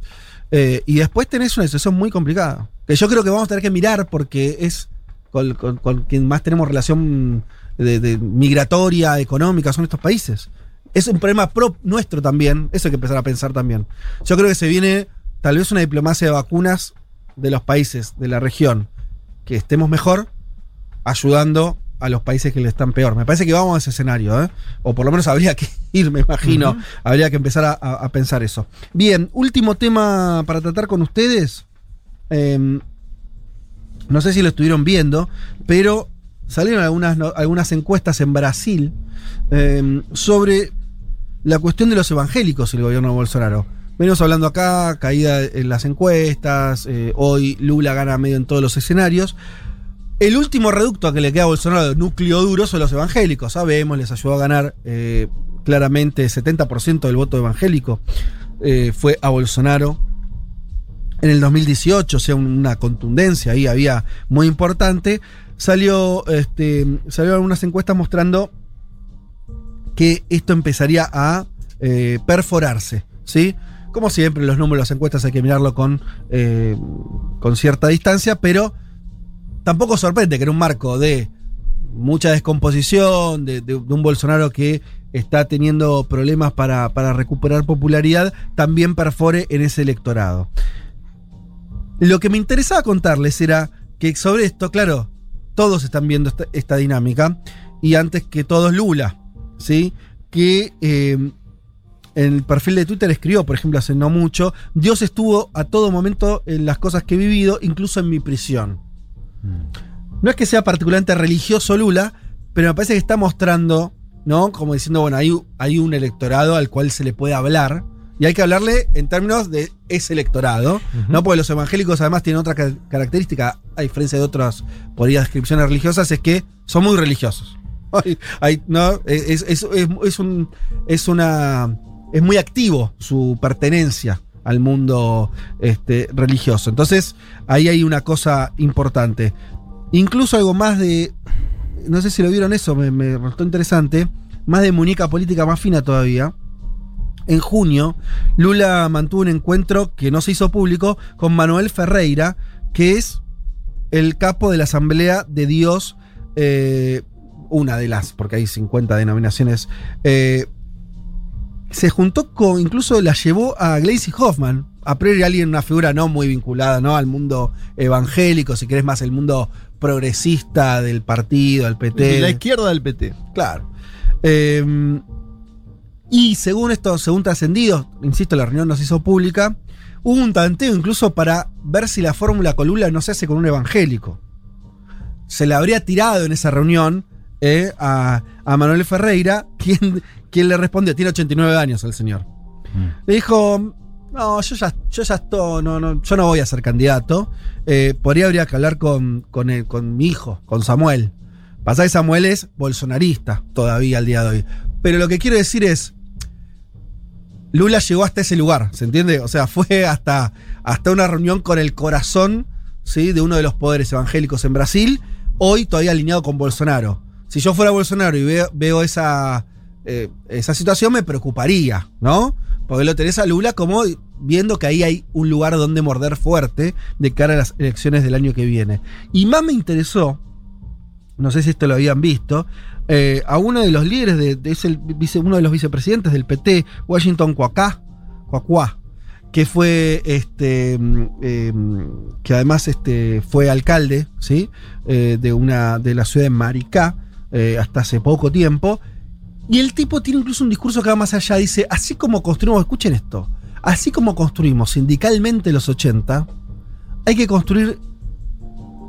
Y después tenés una situación muy complicada, que yo creo que vamos a tener que mirar porque es con, con- con quien más tenemos relación de, de migratoria, económica, son estos países. Es un problema pro nuestro también, eso hay que empezar a pensar también. Yo creo que se viene tal vez una diplomacia de vacunas de los países de la región que estemos mejor ayudando a los países que le están peor. Me parece que vamos a ese escenario, ¿eh? o por lo menos habría que ir, me imagino. Habría que empezar a, pensar eso. Bien, último tema para tratar con ustedes. Em, no sé si lo estuvieron viendo, pero salieron algunas, algunas encuestas en Brasil em, sobre la cuestión de los evangélicos y el gobierno de Bolsonaro. Venimos hablando acá, caída en las encuestas, eh, hoy Lula gana medio en todos los escenarios. El último reducto que le queda a Bolsonaro de núcleo duro son los evangélicos. Sabemos, les ayudó a ganar eh, claramente 70% del voto evangélico. eh, fue a Bolsonaro en el 2018, o sea, una contundencia ahí había muy importante. Salió, este, salió algunas encuestas mostrando que esto empezaría a eh, perforarse, ¿sí? Como siempre, los números las encuestas hay que mirarlo con, eh, con cierta distancia, pero tampoco sorprende que en un marco de mucha descomposición, de, de- de un Bolsonaro que está teniendo problemas para, para recuperar popularidad, también perfore en ese electorado. Lo que me interesaba contarles era que sobre esto, claro, todos están viendo esta, esta dinámica, y antes que todos Lula, ¿sí? Que eh, en el perfil de Twitter escribió, por ejemplo, hace no mucho, Dios estuvo a todo momento en las cosas que he vivido, incluso en mi prisión. No es que sea particularmente religioso Lula, pero me parece que está mostrando, ¿no? Como diciendo, bueno, hay, hay un electorado al cual se le puede hablar. Y hay que hablarle en términos de ese electorado, ¿no? Porque los evangélicos además tienen otra ca- característica, a diferencia de otras, por descripciones religiosas, es que son muy religiosos. ¿no? Es, un, es una. Es muy activo su pertenencia al mundo este, religioso. Entonces, ahí hay una cosa importante. Incluso algo más de. No sé si lo vieron eso, me, me resultó interesante. Más de muñeca política más fina todavía. En junio, Lula mantuvo un encuentro que no se hizo público con Manuel Ferreira, que es el capo de la Asamblea de Dios, eh, una de las, porque hay 50 denominaciones. eh, se juntó con, incluso la llevó a Glacy Hoffman, a priori alguien, una figura no muy vinculada ¿no? al mundo evangélico, si querés más el mundo progresista del partido, al PT. La izquierda del PT. Claro. Eh, y según esto, según trascendidos, insisto, la reunión no se hizo pública, hubo un tanteo incluso para ver si la fórmula colula no se hace con un evangélico. Se le habría tirado en esa reunión eh, a, a Manuel Ferreira, quien, quien le respondió, tiene 89 años el señor. Le dijo, no, yo ya, yo ya estoy, no, no, yo no voy a ser candidato. Eh, por ahí habría que hablar con, con, el- con mi hijo, con Samuel. Pasa que Samuel es bolsonarista todavía al día de hoy. Pero lo que quiero decir es, Lula llegó hasta ese lugar, ¿se entiende? O sea, fue hasta, hasta una reunión con el corazón ¿sí? de uno de los poderes evangélicos en Brasil, hoy todavía alineado con Bolsonaro. Si yo fuera Bolsonaro y veo, esa, eh, esa situación, me preocuparía, ¿no? Porque lo tenés a Lula como viendo que ahí hay un lugar donde morder fuerte de cara a las elecciones del año que viene. Y más me interesó, no sé si esto lo habían visto, eh, a uno de los líderes, de, es el vice- uno de los vicepresidentes del PT, Washington Cuacá, Cuacuá, que fue este mm, eh, que además este fue alcalde ¿sí? Eh, de una de la ciudad de Maricá eh, hasta hace poco tiempo. Y el tipo tiene incluso un discurso que va más allá dice así como construimos escuchen esto así como construimos sindicalmente los 80 hay que construir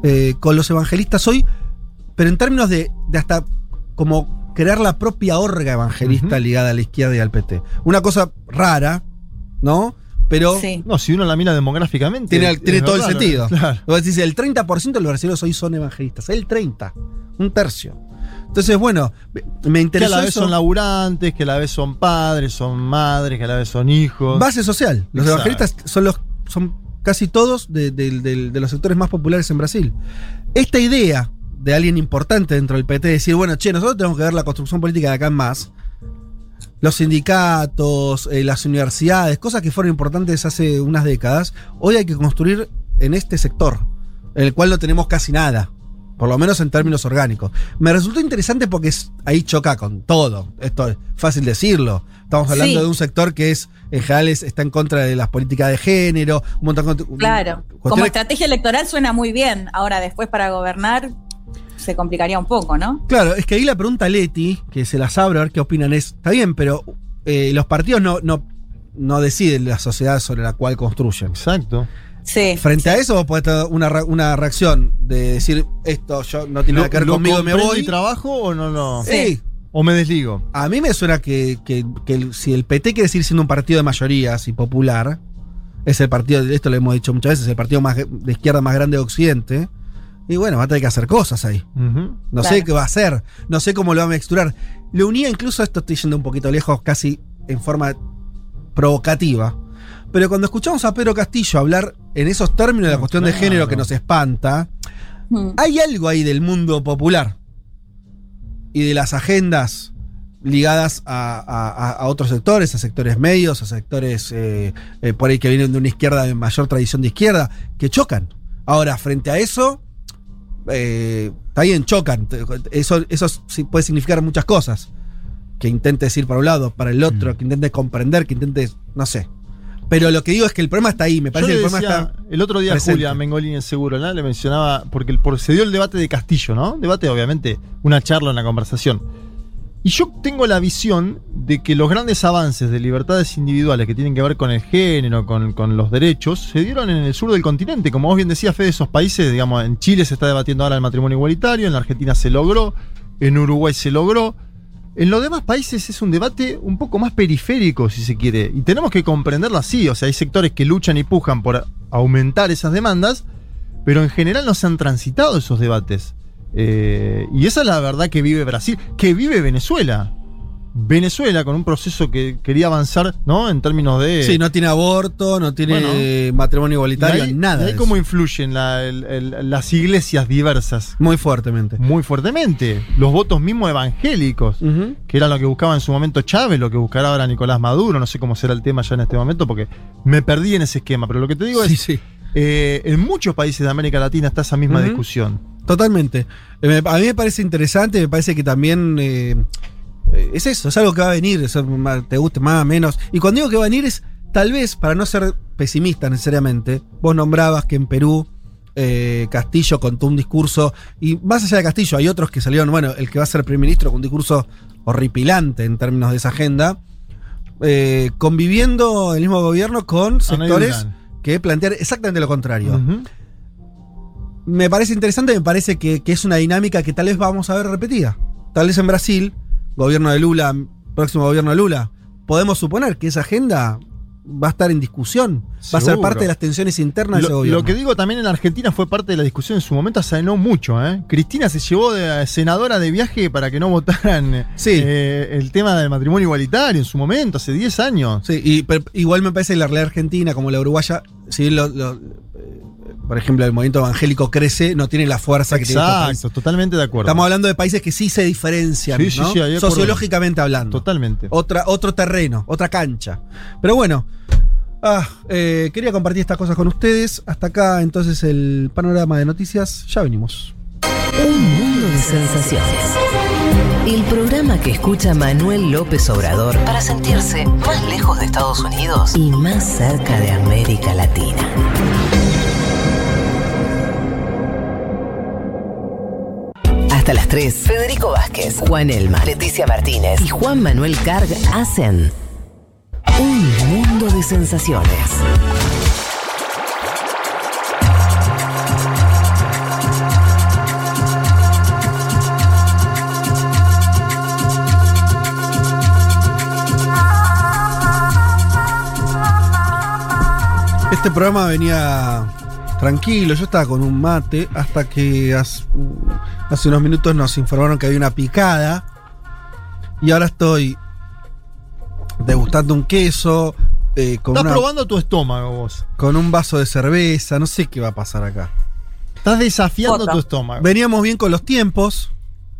eh, con los evangelistas hoy pero en términos de, de hasta como crear la propia orga evangelista ligada a la izquierda y al PT una cosa rara ¿no? Pero No, si uno la mira demográficamente. tiene, todo el sentido. Claro. Vos decís, el 30% de los brasileños hoy son evangelistas. El 30. Un tercio. Entonces, bueno, me Que a la vez eso. son laburantes, que a la vez son padres, son madres, que a la vez son hijos. Base social. Los Exacto. evangelistas son los son casi todos de, de- de- de los sectores más populares en Brasil. Esta idea de alguien importante dentro del PT, decir, bueno, che, nosotros tenemos que ver la construcción política de acá en más. Los sindicatos, eh, las universidades, cosas que fueron importantes hace unas décadas, hoy hay que construir en este sector, en el cual no tenemos casi nada, por lo menos en términos orgánicos. Me resultó interesante porque es- ahí choca con todo, esto es fácil decirlo. Estamos hablando Sí. de un sector que es, en general, es- está en contra de las políticas de género, un montón de Claro. Como estrategia electoral suena muy bien. Ahora, después para gobernar se complicaría un poco, ¿no? Claro, es que ahí la pregunta a Leti, que se las abro a ver qué opinan, es, está bien, pero eh, los partidos no, no, no deciden la sociedad sobre la cual construyen. Exacto. Sí. Frente a eso vos podés tener una, re- una reacción de decir, esto yo no tiene nada que ver ¿Lo conmigo, me voy. y trabajo o no lo? Sí. ¿O me desligo? A mí me suena que, que- que el- si el PT quiere seguir siendo un partido de mayorías y popular, es el partido, esto lo hemos dicho muchas veces, el partido más, de izquierda más grande de Occidente, y bueno, va a tener que hacer cosas ahí. No Claro. sé qué va a hacer, no sé cómo lo va a mixturar. Lo unía incluso, esto estoy yendo un poquito lejos, casi en forma provocativa. Pero cuando escuchamos a Pedro Castillo hablar en esos términos de la cuestión de género que nos espanta, Mm. hay algo ahí del mundo popular y de las agendas ligadas a, a- a- a otros sectores, a sectores medios, a sectores eh, eh, por ahí que vienen de una izquierda de mayor tradición de izquierda, que chocan. Ahora, frente a eso, eh, está bien, chocan. Eso, eso puede significar muchas cosas. Que intentes ir para un lado, para el otro, Mm. que intentes comprender, que intentes, no sé. Pero lo que digo es que el problema está ahí, me parece que el problema está... el otro día presente. Julia Mengolini en Seguro, ¿no? le mencionaba, porque el- por- se dio el debate de Castillo, ¿no? Debate, obviamente, una charla, una conversación. Y yo tengo la visión de que los grandes avances de libertades individuales que tienen que ver con el género, con, los derechos, se dieron en el sur del continente. Como vos bien decías, Fede, esos países, digamos, en Chile se está debatiendo ahora el matrimonio igualitario, en la Argentina se logró, en Uruguay se logró. En los demás países es un debate un poco más periférico, si se quiere. Y tenemos que comprenderlo así. O sea, hay sectores que luchan y pujan por aumentar esas demandas, pero en general no se han transitado esos debates. Eh, y esa es la verdad que vive Brasil, que vive Venezuela. Venezuela con un proceso que quería avanzar, ¿no? En términos de. Sí, no tiene aborto, no tiene Bueno. matrimonio igualitario, ahí- nada. de cómo influyen la- el- el- las iglesias diversas. Muy fuertemente. Muy fuertemente. Los votos mismos evangélicos, que era lo que buscaba en su momento Chávez, lo que buscará ahora Nicolás Maduro. No sé cómo será el tema ya en este momento, porque me perdí en ese esquema. Pero lo que te digo Sí, es. sí. eh, en muchos países de América Latina está esa misma discusión. Totalmente. Eh, A mí me parece interesante, me parece que también eh, eh, es eso, es algo que va a venir, eso, ma- te guste más o menos. Y cuando digo que va a venir es tal vez, para no ser pesimista necesariamente, vos nombrabas que en Perú eh, Castillo contó un discurso, y más allá de Castillo hay otros que salieron, bueno, el que va a ser primer ministro con un discurso horripilante en términos de esa agenda, eh, conviviendo el mismo gobierno con sectores que plantean exactamente lo contrario. Me parece interesante, me parece que, que es una dinámica que tal vez vamos a ver repetida. Tal vez en Brasil, gobierno de Lula, próximo gobierno de Lula, podemos suponer que esa agenda va a estar en discusión, va a ser parte de las tensiones internas de ese Lo, gobierno. lo que digo también en Argentina fue parte de la discusión en su momento hace no mucho. ¿eh? Cristina se llevó de senadora de viaje para que no votaran Sí. eh, el tema del matrimonio igualitario en su momento, hace 10 años. Sí, y, pero igual me parece que la realidad argentina, como la uruguaya, si lo- lo- eh, por ejemplo el movimiento evangélico crece, no tiene la fuerza que tiene. Exacto, totalmente de acuerdo. Estamos hablando de países que sí se diferencian, Sí, sí, ¿no? sí, ahí de acuerdo. sociológicamente hablando. Totalmente. otra, otro terreno, otra cancha. Pero bueno, ah, eh, quería compartir estas cosas con ustedes. Hasta acá entonces el panorama de noticias. Ya venimos. Un mundo de sensaciones. El programa que escucha Manuel López Obrador para sentirse más lejos de Estados Unidos y más cerca de América Latina. Hasta las 3, Federico Vázquez, Juan Elma, Leticia Martínez y Juan Manuel Carg hacen Un mundo de sensaciones. Este programa venía tranquilo, yo estaba con un mate hasta que hace unos minutos nos informaron que había una picada. Y ahora estoy degustando un queso eh, con, Estás una- probando tu estómago vos. con un vaso de cerveza. No sé qué va a pasar acá. Estás desafiando tu estómago. Veníamos bien con los tiempos.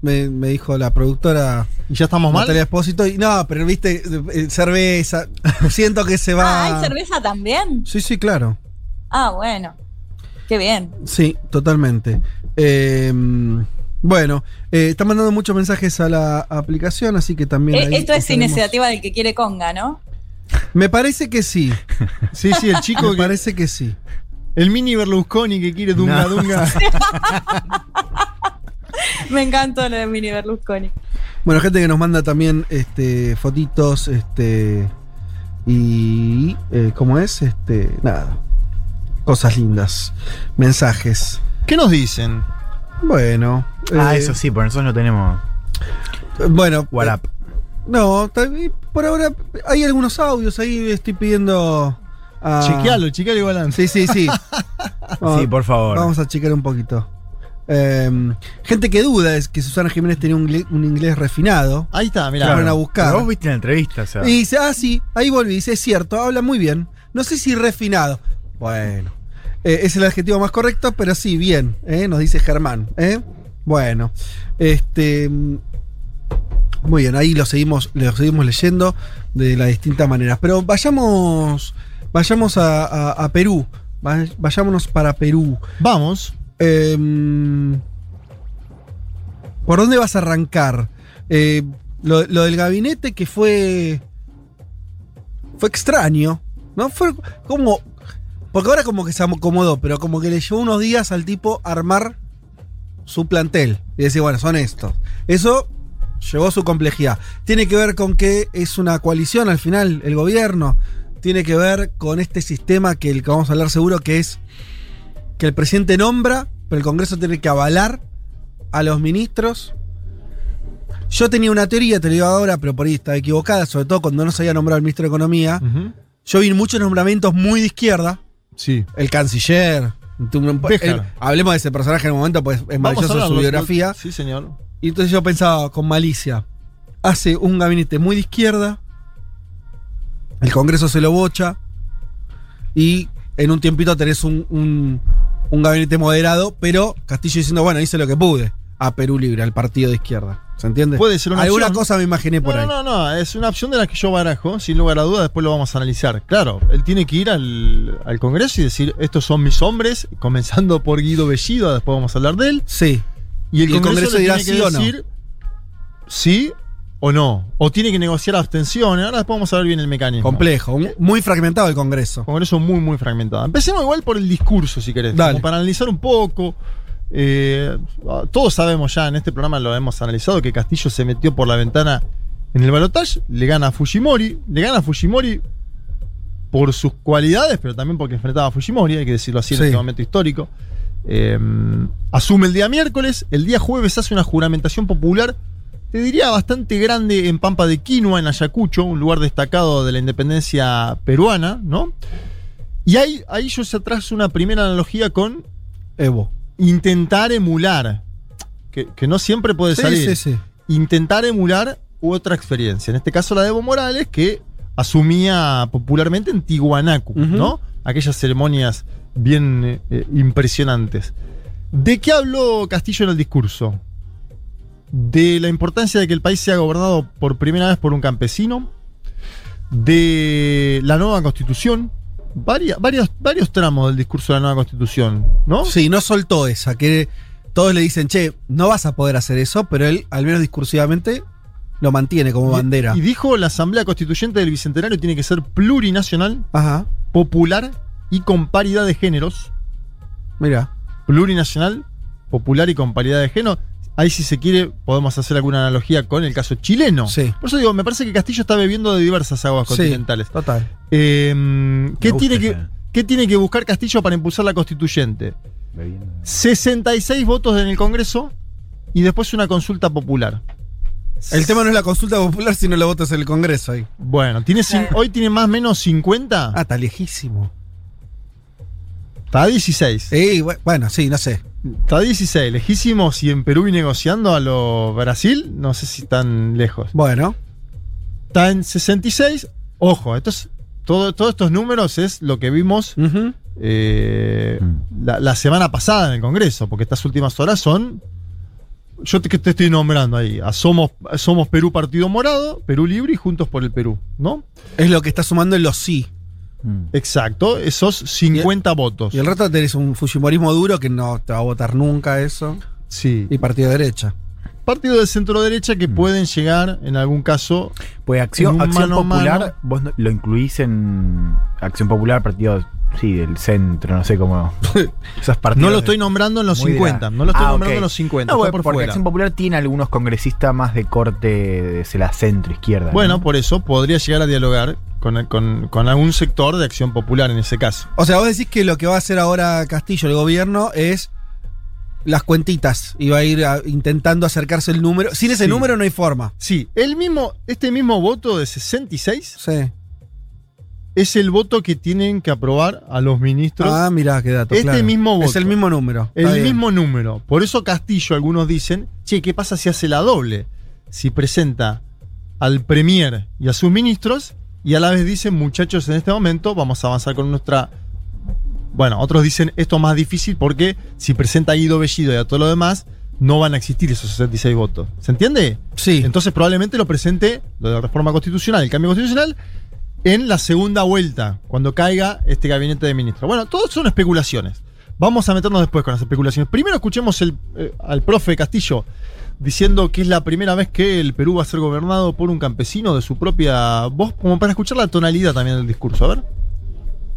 Me, me dijo la productora ¿Y ya estamos mal? Espósito. Y no, pero viste, eh, cerveza. Siento que se va. Ah, ¿hay cerveza también? Sí, sí, claro. Ah, bueno. Qué bien. Sí, totalmente. Eh, bueno, eh, están mandando muchos mensajes a la aplicación, así que también. Eh, ahí Esto es iniciativa del que quiere conga, ¿no? Me parece que sí. Sí, sí, el chico Me que, parece que sí. el mini Berlusconi que quiere dunga No. dunga. Me encantó lo de Mini Berlusconi. Bueno, gente que nos manda también este, fotitos, este. Y. eh, ¿Cómo es? Este. Nada. Cosas lindas. Mensajes. ¿Qué nos dicen? Bueno. Ah, eh, eso sí, por nosotros no tenemos Bueno. WhatsApp. No, está bien, por ahora hay algunos audios ahí, estoy pidiendo. a- Chequealo, chequealo igual antes. Sí, sí, sí. Vamos- Sí, por favor. Vamos a checar un poquito. Em, gente que duda es que Susana Jiménez tenía un, inglés refinado. Ahí está, mirá. fueron a Pero buscar. vos viste la entrevista, o sea. Y dice, ah, sí, ahí volví. Dice, es cierto, habla muy bien. No sé si refinado. Bueno, eh, es el adjetivo más correcto, pero sí, bien, ¿eh? nos dice Germán. ¿eh? Bueno, este. Muy bien, ahí lo seguimos, lo seguimos leyendo de las distintas maneras. Pero vayamos. Vayamos a, a- a Perú. Va- Vayámonos para Perú. Vamos. Em, ¿Por dónde vas a arrancar? Eh, lo, lo del gabinete que fue. Fue extraño. ¿No? Fue como. Porque ahora como que se acomodó, pero como que le llevó unos días al tipo armar su plantel. Y decir, bueno, son estos. Eso Llevó su complejidad. Tiene que ver con que es una coalición al final, el gobierno. Tiene que ver con este sistema que el que vamos a hablar seguro, que es que el presidente nombra, pero el Congreso tiene que avalar a los ministros. Yo tenía una teoría, te lo digo ahora, pero por ahí estaba equivocada, sobre todo cuando no se había nombrado el ministro de Economía. Yo vi muchos nombramientos muy de izquierda. Sí. El canciller. El- hablemos de ese personaje en un momento, pues es maravilloso su biografía. Sí, señor. Y entonces yo pensaba con malicia, hace un gabinete muy de izquierda, el Congreso se lo bocha, y en un tiempito tenés un, un- un gabinete moderado, pero Castillo diciendo, bueno, hice lo que pude a Perú Libre, al partido de izquierda. ¿Se entiende? Puede ser una Alguna opción. cosa me imaginé por no, ahí. no, no, no, es una opción de la que yo barajo, sin lugar a duda, después lo vamos a analizar. Claro, él tiene que ir al, al Congreso y decir, estos son mis hombres, comenzando por Guido Bellido, después vamos a hablar de él. Sí. Y el, Y el Congreso, dirá tiene sí que o no. sí o no. O tiene que negociar abstenciones. Ahora después vamos a ver bien el mecanismo. Complejo, muy fragmentado el Congreso. Congreso muy, muy fragmentado. Empecemos igual por el discurso, si querés. Dale. Como para analizar un poco. Eh, todos sabemos ya, en este programa lo hemos analizado, que Castillo se metió por la ventana en el balotaje, le gana a Fujimori, le gana a Fujimori por sus cualidades, pero también porque enfrentaba a Fujimori, hay que decirlo así en Sí. este momento histórico. Eh, asume el día miércoles, el día jueves hace una juramentación popular, te diría bastante grande en Pampa de Quinua, en Ayacucho, un lugar destacado de la independencia peruana, ¿no? Y ahí, ahí yo se trazo una primera analogía con Evo. Intentar emular, que, que no siempre puede Sí, salir, sí, sí. intentar emular otra experiencia. En este caso la de Evo Morales, que asumía popularmente en Tiwanaku. ¿no? Aquellas ceremonias bien eh, impresionantes. ¿De qué habló Castillo en el discurso? De la importancia de que el país sea gobernado por primera vez por un campesino, de la nueva constitución, varia- varios, varios tramos del discurso de la nueva constitución, ¿no? Sí, no soltó esa, que todos le dicen, che, no vas a poder hacer eso, pero él, al menos discursivamente, lo mantiene como bandera. Y dijo la Asamblea Constituyente del Bicentenario tiene que ser plurinacional, Ajá, popular y con paridad de géneros. mira. Plurinacional, popular y con paridad de género. Ahí si se quiere podemos hacer alguna analogía con el caso chileno. Sí. Por eso digo, me parece que Castillo está bebiendo de diversas aguas Sí, continentales. total. Eh, ¿qué, tiene que, ese. ¿Qué tiene que buscar Castillo para impulsar la constituyente? 66 votos en el Congreso y después una consulta popular. El tema no es la consulta popular, sino los votos en el Congreso ahí. Bueno, tiene hoy tiene más o menos 50. Ah, está lejísimo. Está a 16. Sí, bu- bueno, sí, no sé. Está a 16. Lejísimos y en Perú y negociando a lo Brasil, no sé si están lejos. Bueno, Está en 66. Ojo, esto es- todo, todos estos números es lo que vimos eh, la, la semana pasada en el Congreso, porque estas últimas horas son. Yo te, que te estoy nombrando ahí. a Somos, Somos Perú Partido Morado, Perú Libre y Juntos por el Perú, ¿no? es lo que está sumando en los sí. Exacto, esos 50 votos. Y el rato tenés un fujimorismo duro que no te va a votar nunca eso. Sí. Y partido de derecha. Partido de centro derecha que pueden llegar en algún caso. Pues En Acción, un acción mano Popular, mano. vos no- lo incluís en Acción Popular, partido, sí, del centro, no sé cómo. Esos partidos No lo estoy nombrando en los muy de 50. la- No lo estoy Ah, nombrando en los 50. No, está bueno, por porque fuera. Acción Popular tiene algunos congresistas más de corte de la centro-izquierda. Bueno, ¿no? por eso podría llegar a dialogar con, con- con algún sector de acción popular en ese caso. O sea, vos decís que lo que va a hacer ahora Castillo, el gobierno, es las cuentitas. Y va a ir a- intentando acercarse el número. Sin ese Sí. número no hay forma. Sí, el mismo, este mismo voto de 66 Sí. es el voto que tienen que aprobar a los ministros. Ah, mirá, qué dato. Este claro. mismo voto. Es el mismo número. el Está bien. mismo número. Por eso Castillo, algunos dicen, che, ¿qué pasa si hace la doble? Si presenta al Premier y a sus ministros y a la vez dicen, muchachos, en este momento vamos a avanzar con nuestra... Bueno, otros dicen esto es más difícil porque si presenta a Guido Bellido y a todo lo demás, no van a existir esos 66 votos. ¿Se entiende? Sí. Entonces probablemente lo presente, lo de la reforma constitucional, el cambio constitucional, en la segunda vuelta, cuando caiga este gabinete de ministros. Bueno, todo son especulaciones. Vamos a meternos después con las especulaciones. Primero escuchemos el, eh, al profe Castillo diciendo que es la primera vez que el Perú va a ser gobernado por un campesino de su propia voz, como para escuchar la tonalidad también del discurso. A ver.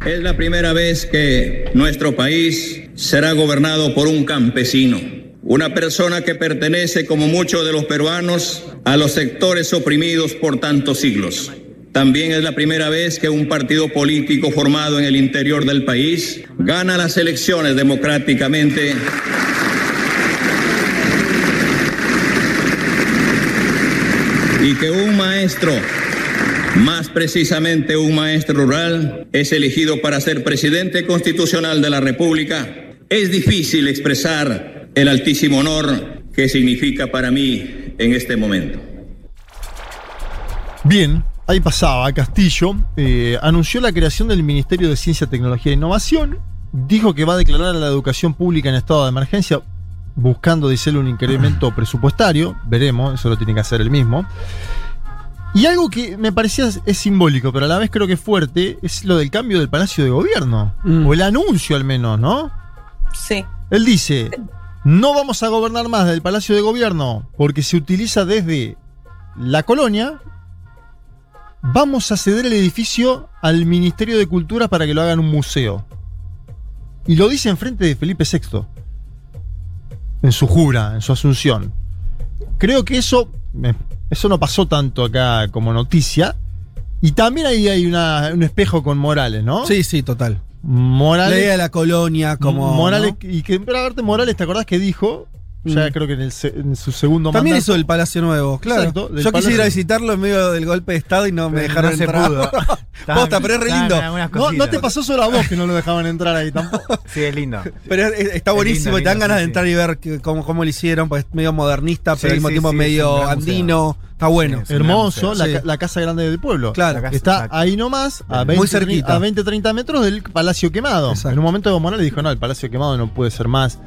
Es la primera vez que nuestro país será gobernado por un campesino, Una persona que pertenece, como muchos de los peruanos, a los sectores oprimidos por tantos siglos. También es la primera vez que un partido político formado en el interior del país gana las elecciones democráticamente. Y que un maestro, más precisamente un maestro rural, es elegido para ser presidente constitucional de la República. Es difícil expresar el altísimo honor que significa para mí en este momento. Bien, ahí pasaba, Castillo eh, anunció la creación del Ministerio de Ciencia, Tecnología e Innovación, dijo que va a declarar a la educación pública en estado de emergencia, buscando, dice él, un incremento presupuestario, veremos, eso lo tiene que hacer él mismo. Y algo que me parecía es simbólico, pero a la vez creo que es fuerte, es lo del cambio del Palacio de Gobierno, o el anuncio al menos, ¿no? Sí. Él dice, no vamos a gobernar más del Palacio de Gobierno porque se utiliza desde la colonia, vamos a ceder el edificio al Ministerio de Cultura para que lo hagan un museo. Y lo dice enfrente de Felipe VI, en su jura, en su asunción. Creo que eso, eh, eso no pasó tanto acá como noticia. Y también ahí hay una- un espejo con Morales, ¿no? Sí, sí, total. Morales. Leía la colonia como. Morales, ¿no? y que, pero aparte Morales, ¿te acordás que dijo? Ya Mm. creo que en, el se- en su segundo También mandato. hizo el Palacio Nuevo, claro. Exacto, Yo quise ir Palacio- a visitarlo en medio del golpe de Estado y no me dejaron no se entrar. pudo. Posta, pero es re lindo. No, no te pasó solo a vos que no lo dejaban entrar ahí tampoco. Sí, es lindo. Pero es- está Es buenísimo, lindo, y te dan lindo, ganas sí, de sí. entrar y ver que- cómo, cómo lo hicieron, pues es medio modernista, pero al mismo sí, tiempo es medio andino. Está bueno. Sí, Hermoso, la, Sí. ca- la casa grande del pueblo. Claro. Casa- Está exacto. ahí nomás, a Muy 20, cerquita. a 20, 30 metros del Palacio Quemado. Exacto. En un momento Evo Morales dijo, no, el Palacio Quemado no puede ser más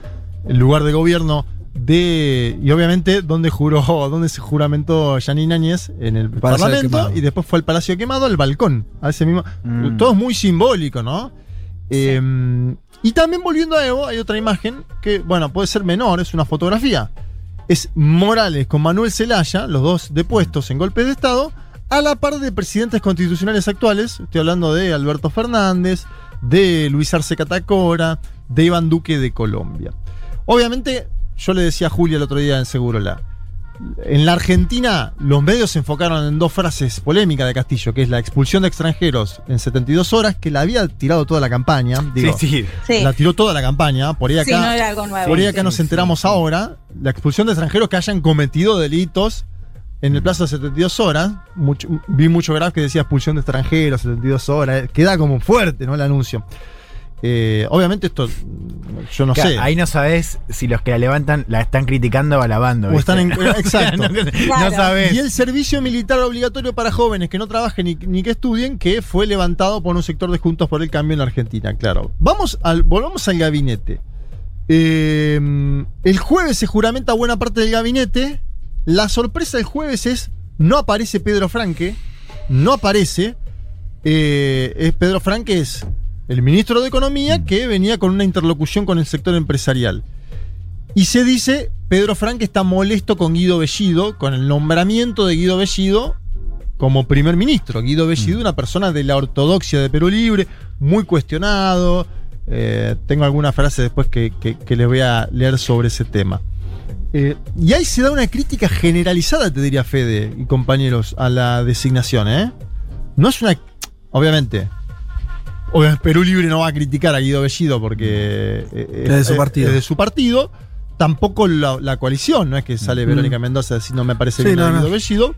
el lugar de gobierno de... Y obviamente, donde juró, donde se juramentó Janine Áñez en el Palacio Parlamento, Quemado. y después fue al Palacio Quemado, al balcón, a ese mismo... Mm. Todo es muy simbólico, ¿no? Eh, y también volviendo a Evo, hay otra imagen que, bueno, puede ser menor, es una fotografía. Es Morales con Manuel Zelaya, los dos depuestos en golpe de Estado, a la par de presidentes constitucionales actuales. Estoy hablando de Alberto Fernández, de Luis Arce Catacora, de Iván Duque de Colombia. Obviamente, yo le decía a Julia el otro día en Segurola. En la Argentina, los medios se enfocaron en dos frases polémicas de Castillo, que es la expulsión de extranjeros en 72 horas, que la había tirado toda la campaña. Digo, sí, sí. Sí. La tiró toda la campaña, por ahí acá. Sí, no era algo nuevo. Por ahí acá Sí, nos enteramos sí. ahora, la expulsión de extranjeros que hayan cometido delitos en el plazo de 72 horas. Mucho- vi mucho graf que decía expulsión de extranjeros, 72 horas. eh, Queda como fuerte, ¿no? El anuncio. Eh, obviamente esto, yo no Claro, sé. Ahí no sabes si los que la levantan la están criticando o alabando. O están en- ¿viste? exacto. no, no sabes. Y el servicio militar obligatorio para jóvenes que no trabajen ni, ni que estudien, que fue levantado por un sector de Juntos por el Cambio en la Argentina, claro. Vamos al, volvamos al gabinete. Eh, el jueves se juramenta buena parte del gabinete. La sorpresa del jueves es, no aparece Pedro Franque, no aparece. Eh, es Pedro Franque es el ministro de Economía que venía con una interlocución con el sector empresarial. Y se dice, Pedro Franque está molesto con Guido Bellido, con el nombramiento de Guido Bellido como primer ministro. Guido Bellido, una persona de la ortodoxia de Perú Libre, muy cuestionado. Eh, tengo alguna frase después que, que- que les voy a leer sobre ese tema. Eh, y ahí se da una crítica generalizada, te diría Fede y compañeros, a la designación, ¿eh? No es una. Obviamente. Obviamente, Perú Libre no va a criticar a Guido Bellido porque. eh, Es de su partido. Es de su partido. Tampoco la, la coalición, no es que sale Mm. Verónica Mendoza diciendo me parece Sí, bien a no, no. Guido Bellido.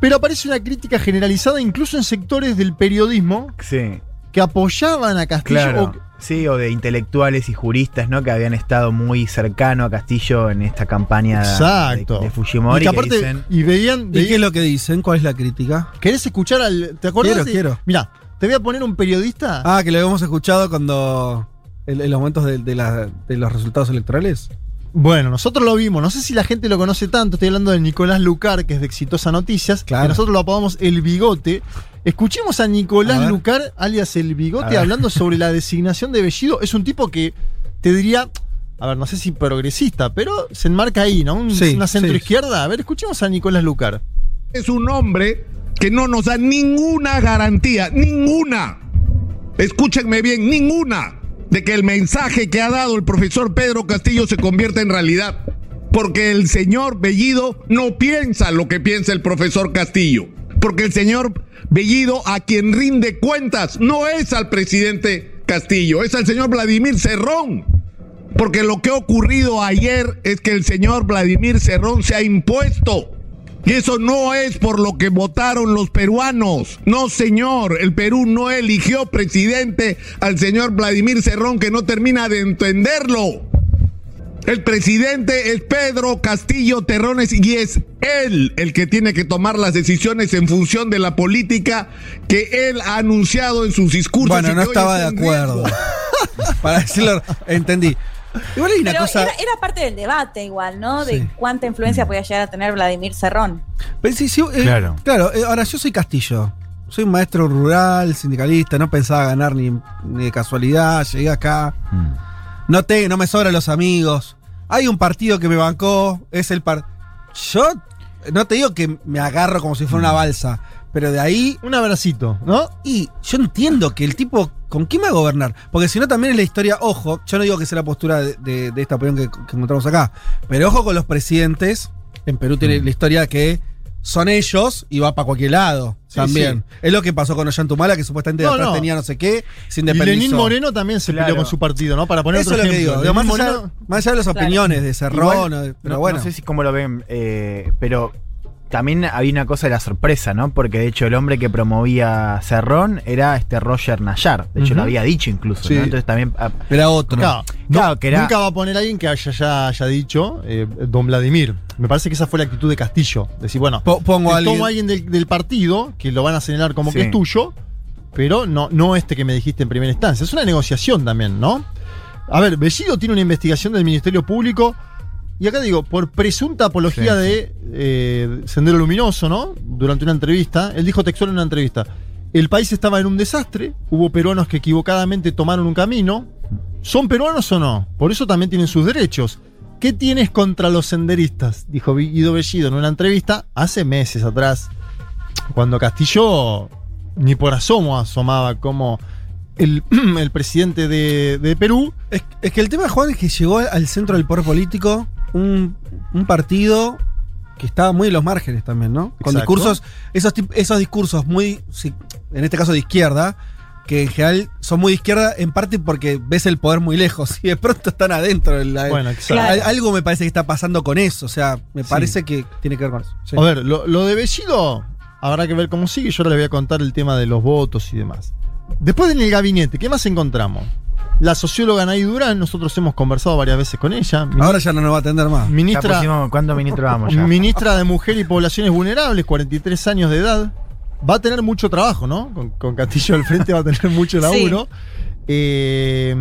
Pero aparece una crítica generalizada incluso en sectores del periodismo Sí, que apoyaban a Castillo. claro. o- Sí, o de intelectuales y juristas, ¿no? Que habían estado muy cercano a Castillo en esta campaña de- Exacto. de, Fujimori. y que que aparte, dicen- y veían, ¿Y qué es lo que dicen? ¿Cuál es la crítica? ¿Querés escuchar al. ¿Te acordás? Quiero, de- quiero. Mira, te voy a poner un periodista. Ah, que lo habíamos escuchado cuando. En, en los momentos de, de la- de los resultados electorales. Bueno, nosotros lo vimos. No sé si la gente lo conoce tanto. Estoy hablando de Nicolás Lucar, que es de Exitosa Noticias. Claro. Que nosotros lo apodamos El Bigote. Escuchemos a Nicolás A. Lucar, alias El Bigote, hablando sobre la designación de Bellido. Es un tipo que te diría. A ver, no sé si progresista, pero se enmarca ahí, ¿no? Un- Sí, una sí. centroizquierda. A ver, escuchemos a Nicolás Lucar. Es un hombre que no nos da ninguna garantía, ninguna. Escúchenme bien, ninguna de que el mensaje que ha dado el profesor Pedro Castillo se convierta en realidad. Porque el señor Bellido no piensa lo que piensa el profesor Castillo. Porque el señor Bellido a quien rinde cuentas no es al presidente Castillo, es al señor Vladimir Cerrón. Porque lo que ha ocurrido ayer es que el señor Vladimir Cerrón se ha impuesto. Y eso no es por lo que votaron los peruanos. No, señor. El Perú no eligió presidente al señor Vladimir Cerrón que no termina de entenderlo. El presidente es Pedro Castillo Terrones y es él el que tiene que tomar las decisiones en función de la política que él ha anunciado en sus discursos. Bueno, no estaba de acuerdo. Para decirlo, entendí. Igual hay una Pero cosa. era, era parte del debate igual, ¿no? De Sí. cuánta influencia podía llegar a tener Vladimir Cerrón. Pero sí, sí, eh, Claro. Claro, eh, ahora yo soy Castillo. Soy un maestro rural, sindicalista, no pensaba ganar ni, ni de casualidad, llegué acá. No, te, no me sobran los amigos. Hay un partido que me bancó, es el par. Yo no te digo que me agarro como si fuera una balsa, pero de ahí. Un abracito, ¿no? Y yo entiendo que el tipo. ¿Con quién va a gobernar? Porque si no, también es la historia. Ojo, yo no digo que sea la postura de, de- de esta opinión que, que encontramos acá, pero ojo con los presidentes. En Perú tiene Mm. la historia que son ellos y va para cualquier lado Sí, también. sí. Es lo que pasó con Ollantumala, que supuestamente de No, atrás no. tenía no sé qué, se Y. Lenín Moreno también se Claro. peleó con su partido, ¿no? Para poner Eso otro es lo que digo. Lenín Más allá, Moreno- más allá de las Claro. opiniones de Cerrón, Igual, o- pero no, bueno. no sé si cómo lo ven, eh, pero también había una cosa de la sorpresa, ¿no? Porque de hecho el hombre que promovía Cerrón era este Roger Nayar. De hecho lo había dicho incluso, Sí. ¿no? Entonces también. ah, Era otro. Claro, Claro, no- que era- Nunca va a poner a alguien que haya, ya haya dicho eh, Don Vladimir. Me parece que esa fue la actitud de Castillo. Decir, bueno, Po- pongo a alguien- tomo a alguien del, del partido que lo van a señalar como Sí. que es tuyo, pero no, no este que me dijiste en primera instancia. Es una negociación también, ¿no? A ver, Bellido tiene una investigación del Ministerio Público. Y acá digo, por presunta apología Sí, de eh, Sendero Luminoso, ¿no? Durante una entrevista, él dijo textual en una entrevista, el país estaba en un desastre, hubo peruanos que equivocadamente tomaron un camino, ¿son peruanos o no? Por eso también tienen sus derechos. ¿Qué tienes contra los senderistas? Dijo Guido Bellido en una entrevista hace meses atrás, cuando Castillo ni por asomo asomaba como el, el presidente de, de Perú Es, es que el tema, Juan, es que llegó al centro del poder político un, un partido que estaba muy en los márgenes también, ¿no? Con Exacto. discursos, esos, esos discursos muy, en este caso de izquierda, que en general son muy de izquierda en parte porque ves el poder muy lejos y de pronto están adentro. de la- Bueno, exacto. Al- Algo me parece que está pasando con eso, o sea, me Sí. parece que tiene que ver con eso. Sí. A ver, lo, lo de Bellido habrá que ver cómo sigue. Yo ahora les voy a contar el tema de los votos y demás. Después en el gabinete, ¿qué más encontramos? La socióloga Nay Durán, nosotros hemos conversado varias veces con ella. Ahora ya no nos va a atender más. ya ministra, pusimos- ¿Cuántos ministros vamos ya? ministra de Mujer y Poblaciones Vulnerables, 43 años de edad. Va a tener mucho trabajo, ¿no? Con, con Castillo al frente va a tener mucho laburo. Eh,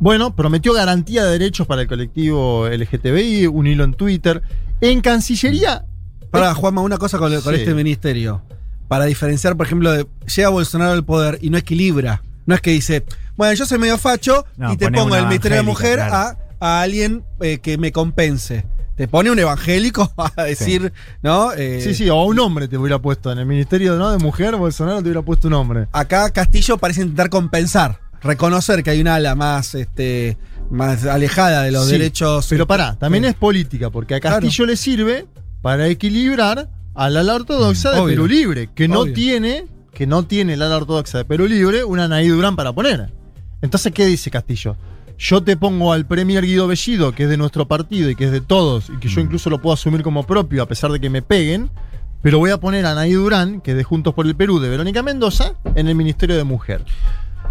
bueno, prometió garantía de derechos para el colectivo LGTBI, un hilo en Twitter. En Cancillería Para, Juanma, una cosa con, con Sí. este ministerio. Para diferenciar, por ejemplo, de llega Bolsonaro al poder y no equilibra. No es que dice, bueno, yo soy medio facho No, y te pongo una el Ministerio de la Mujer a, a alguien eh, que me compense. Te pone un evangélico a decir, ¿no? Eh, Sí, sí, o a un hombre te hubiera puesto. En el Ministerio ¿no? de Mujer, Bolsonaro te hubiera puesto un hombre. Acá Castillo parece intentar compensar, reconocer que hay una ala más, este, más alejada de los Sí, derechos. Pero este, pará, también eh, es política, porque a Castillo le sirve para equilibrar al ala ortodoxa de Obvio. Perú Libre, que no tiene, que no tiene el ala ortodoxa de Perú Libre una Anaí Durán para poner. Entonces, ¿qué dice Castillo? Yo te pongo al Premier Guido Bellido, que es de nuestro partido y que es de todos, y que yo incluso lo puedo asumir como propio a pesar de que me peguen, pero voy a poner a Anaí Durán, que es de Juntos por el Perú, de Verónica Mendoza, en el Ministerio de Mujer.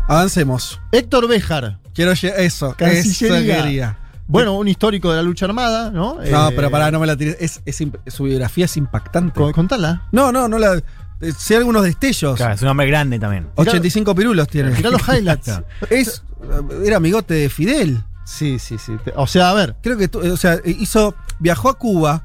Avancemos. Héctor Béjar, Quiero eso, Cancillería. eso bueno, un histórico de la lucha armada, ¿no? No, Eh, pero pará, no me la tires. Es, su biografía es impactante. con- Contala. No, no, no la. Eh, Sé algunos destellos. Claro, es un hombre grande también. 85 pirulos tiene. Mirá los highlights. Es, era amigote de Fidel. Sí, sí, sí. O sea, a ver, Creo que, tu- o sea, hizo, viajó a Cuba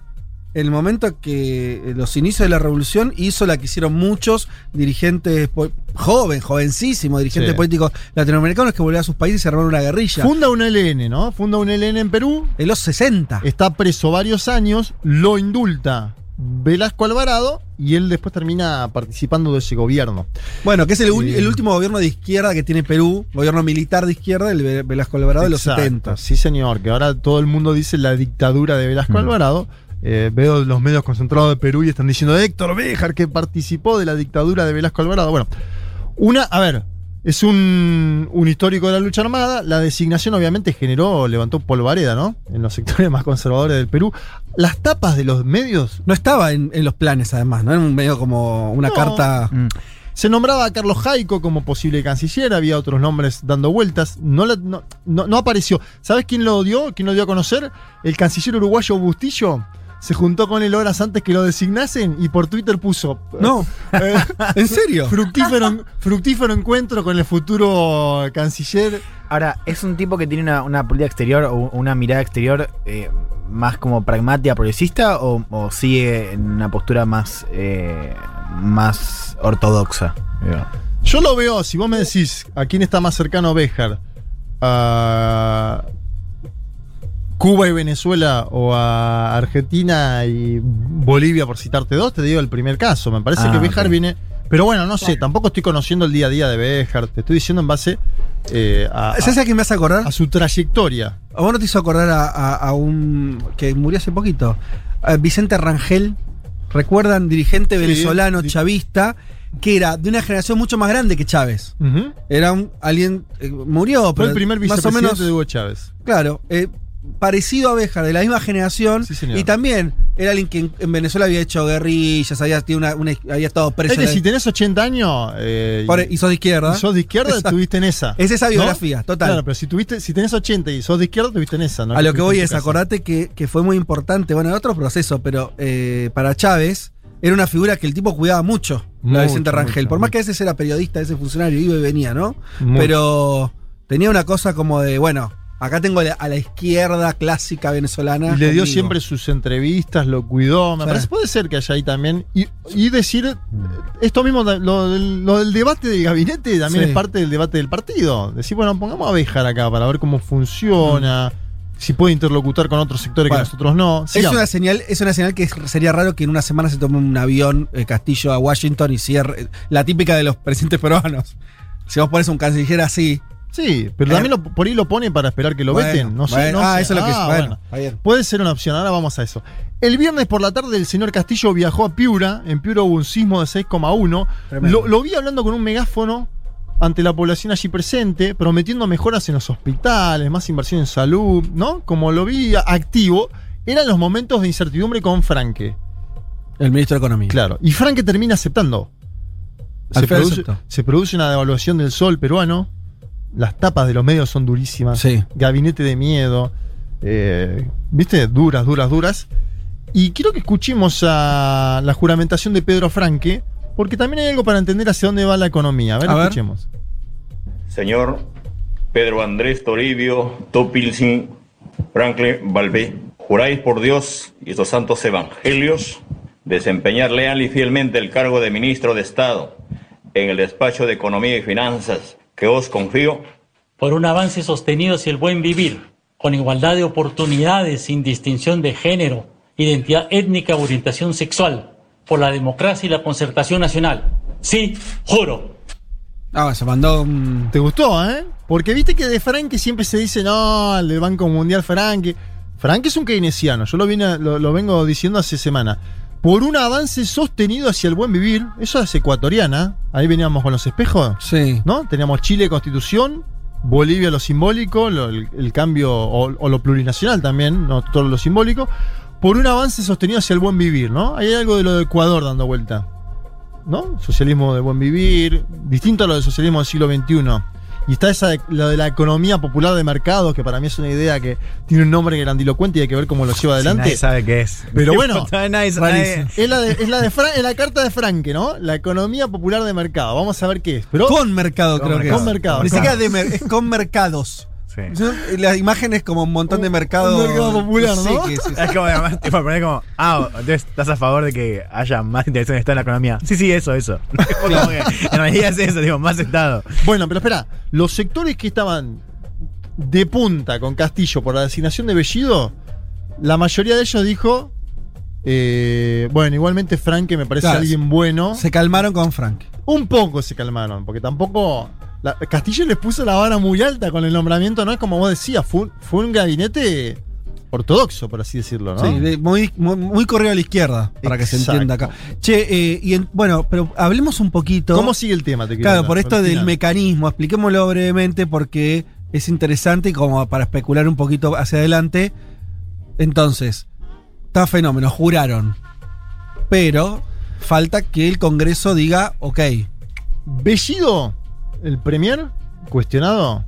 en el momento que eh, los inicios de la revolución hizo la que hicieron muchos dirigentes joven, jovencísimos dirigentes Sí. políticos latinoamericanos que volvían a sus países y se armaron una guerrilla. funda un LN, ¿no? Funda un LN en Perú. en los 60. Está preso varios años, lo indulta Velasco Alvarado y él después termina participando de ese gobierno. Bueno, que es el, el último gobierno de izquierda que tiene Perú, gobierno militar de izquierda, el Ve- Velasco Alvarado de los Exacto, 70. Sí, señor, que ahora todo el mundo dice la dictadura de Velasco. Alvarado. Eh, veo los medios concentrados de Perú y están diciendo Héctor Béjar que participó de la dictadura de Velasco Alvarado. Bueno, una, a ver, es un, un histórico de la lucha armada. La designación obviamente generó, levantó polvareda, ¿no? En los sectores más conservadores del Perú. Las tapas de los medios. No estaba en, en los planes, además, ¿no? Era un medio como una No. carta. Mm. Se nombraba a Carlos Jaico como posible canciller, había otros nombres dando vueltas, no, la- no, no- no apareció. ¿Sabes quién lo dio? ¿Quién lo dio a conocer? El canciller uruguayo Bustillo. Se juntó con él horas antes que lo designasen y por Twitter puso. No, eh, ¿en serio? fructífero, fructífero encuentro con el futuro canciller. Ahora, ¿es un tipo que tiene una, una política exterior o una mirada exterior eh, más como pragmática, progresista o, o sigue en una postura más, eh, más ortodoxa? Yo lo veo, si vos me decís a quién está más cercano Béjar, a Cuba y Venezuela o a Argentina y Bolivia, por citarte dos, te digo el primer caso. Me parece Ah, que Béjar ok. viene. Pero bueno, no sé, tampoco estoy conociendo el día a día de Béjar. Te estoy diciendo en base eh, a, ¿Sabes a quién me hace acordar? a su trayectoria. ¿A vos no te hizo acordar a, a- a un. que murió hace poquito? A Vicente Rangel. ¿Recuerdan? Dirigente Sí, venezolano, chavista, que era de una generación mucho más grande que Chávez. Era un alguien. eh, murió, Fue pero el primer más o vicepresidente menos. de Hugo Chávez. Claro, eh, parecido a Béjar, de la misma generación. Sí, y también era alguien que en, en Venezuela había hecho guerrillas, había, tenido una, una- había estado preso. Es que de- si tenés 80 años eh, por- y sos de izquierda. y sos de izquierda, Exacto. estuviste en esa. Es esa ¿no? biografía, total. Claro, pero si tuviste, si tenés 80 y sos de izquierda, estuviste en esa, ¿no? a lo que voy es, acordate que, que fue muy importante, bueno, en otro proceso, pero eh, para Chávez era una figura que el tipo cuidaba mucho, la Mucho, Vicente Rangel. mucho, Por más mucho. que a veces era periodista, ese funcionario, iba y venía, ¿no? Pero tenía una cosa como de, bueno, acá tengo a la, a la izquierda clásica venezolana. Y le dio siempre sus entrevistas, lo cuidó. Me Sí. parece, puede ser que haya ahí también. Y, y decir esto mismo, lo, del- lo del debate del gabinete también Sí. es parte del debate del partido. Decir, bueno, pongamos a Béjar acá para ver cómo funciona, si puede interlocutar con otros sectores Bueno, que nosotros no. Es una señal, es una señal que sería raro que en una semana se tome un avión eh, Castillo a Washington y cierre. La típica de los presidentes peruanos. Si vos pones un canciller así. Sí, pero Eh, también lo- por ahí lo pone para esperar que lo Bueno, veten. No sé, no ah, sé. eso es lo que. Ah, Bueno, está bien. Puede ser una opción, ahora vamos a eso. El viernes por la tarde el señor Castillo viajó a Piura, en Piura hubo un sismo de 6,1. Tremendo. Lo, lo vi hablando con un megáfono ante la población allí presente, prometiendo mejoras en los hospitales, más inversión en salud, ¿no? Como lo vi activo, eran los momentos de incertidumbre con Franque. El ministro de Economía. Claro. Y Franque termina aceptando. Se produce, se produce una devaluación del sol peruano. Las tapas de los medios son durísimas. Sí. Gabinete de miedo. eh, ¿Viste? Duras, duras, duras. Y quiero que escuchemos a la juramentación de Pedro Franque, porque también hay algo para entender hacia dónde va la economía. A ver, A ver. escuchemos. Señor Pedro Andrés Toribio Topilsin Franklin Balbé, juráis por Dios y sus santos evangelios desempeñar leal y fielmente el cargo de ministro de Estado en el despacho de Economía y Finanzas que os confío. por un avance sostenido hacia el buen vivir, con igualdad de oportunidades sin distinción de género, identidad étnica o orientación sexual, por la democracia y la concertación nacional. Sí, juro. Ah, se mandó un. ¿Te gustó, eh? Porque viste que de Franque siempre se dice, no, el del Banco Mundial Franque. Franque es un keynesiano, yo lo, vine, lo, lo vengo diciendo hace semana. Por un avance sostenido hacia el buen vivir, eso es ecuatoriana. Ahí veníamos con los espejos, Sí. ¿no? Teníamos Chile, Constitución, Bolivia, lo simbólico, lo- el, el cambio, o, o lo plurinacional también, no todo lo simbólico. Por un avance sostenido hacia el buen vivir, ¿no? Hay algo de lo de Ecuador dando vuelta. ¿no? Socialismo de buen vivir, distinto a lo del socialismo del siglo XXI. Y está esa de, lo de la economía popular de mercados, que para mí es una idea que tiene un nombre grandilocuente y hay que ver cómo lo lleva adelante. Nadie sabe qué es. Pero bueno, Nadie sabe- nadie- es la, de, es la de Fra- es la carta de Franke, ¿no? La economía popular de mercado. Vamos a ver qué es. Pero Con mercado, Con creo mercado. que es. Con mercado. Ni siquiera de mer- es con mercados. Sí. La imagen es como un montón de mercados. un mercado popular, Sí, ¿no? que- sí, sí. Es como, además, tipo, poner como, ah, entonces estás a favor de que haya más intervención de Estado en la economía. Sí, sí, eso, eso. Que, en realidad es eso, digo, más Estado. Bueno, pero espera, los sectores que estaban de punta con Castillo por la designación de Bellido, la mayoría de ellos dijo Eh, bueno, igualmente Frank me parece Claro, alguien bueno. Se calmaron con Frank. Un poco se calmaron, porque tampoco. La- Castillo les puso la vara muy alta con el nombramiento, ¿no? Es como vos decías, fue, un- fue un gabinete ortodoxo, por así decirlo, ¿no? Sí, de- muy, muy, muy corrido a la izquierda, para que se entienda acá. Che, eh, y en- bueno, pero hablemos un poquito. ¿Cómo sigue el tema? Te quiero Claro, hablar, por esto del final. mecanismo, expliquémoslo brevemente porque es interesante y como para especular un poquito hacia adelante. Entonces, está fenómeno, juraron. Pero falta que el Congreso diga, ok. Bellido, el premier, cuestionado.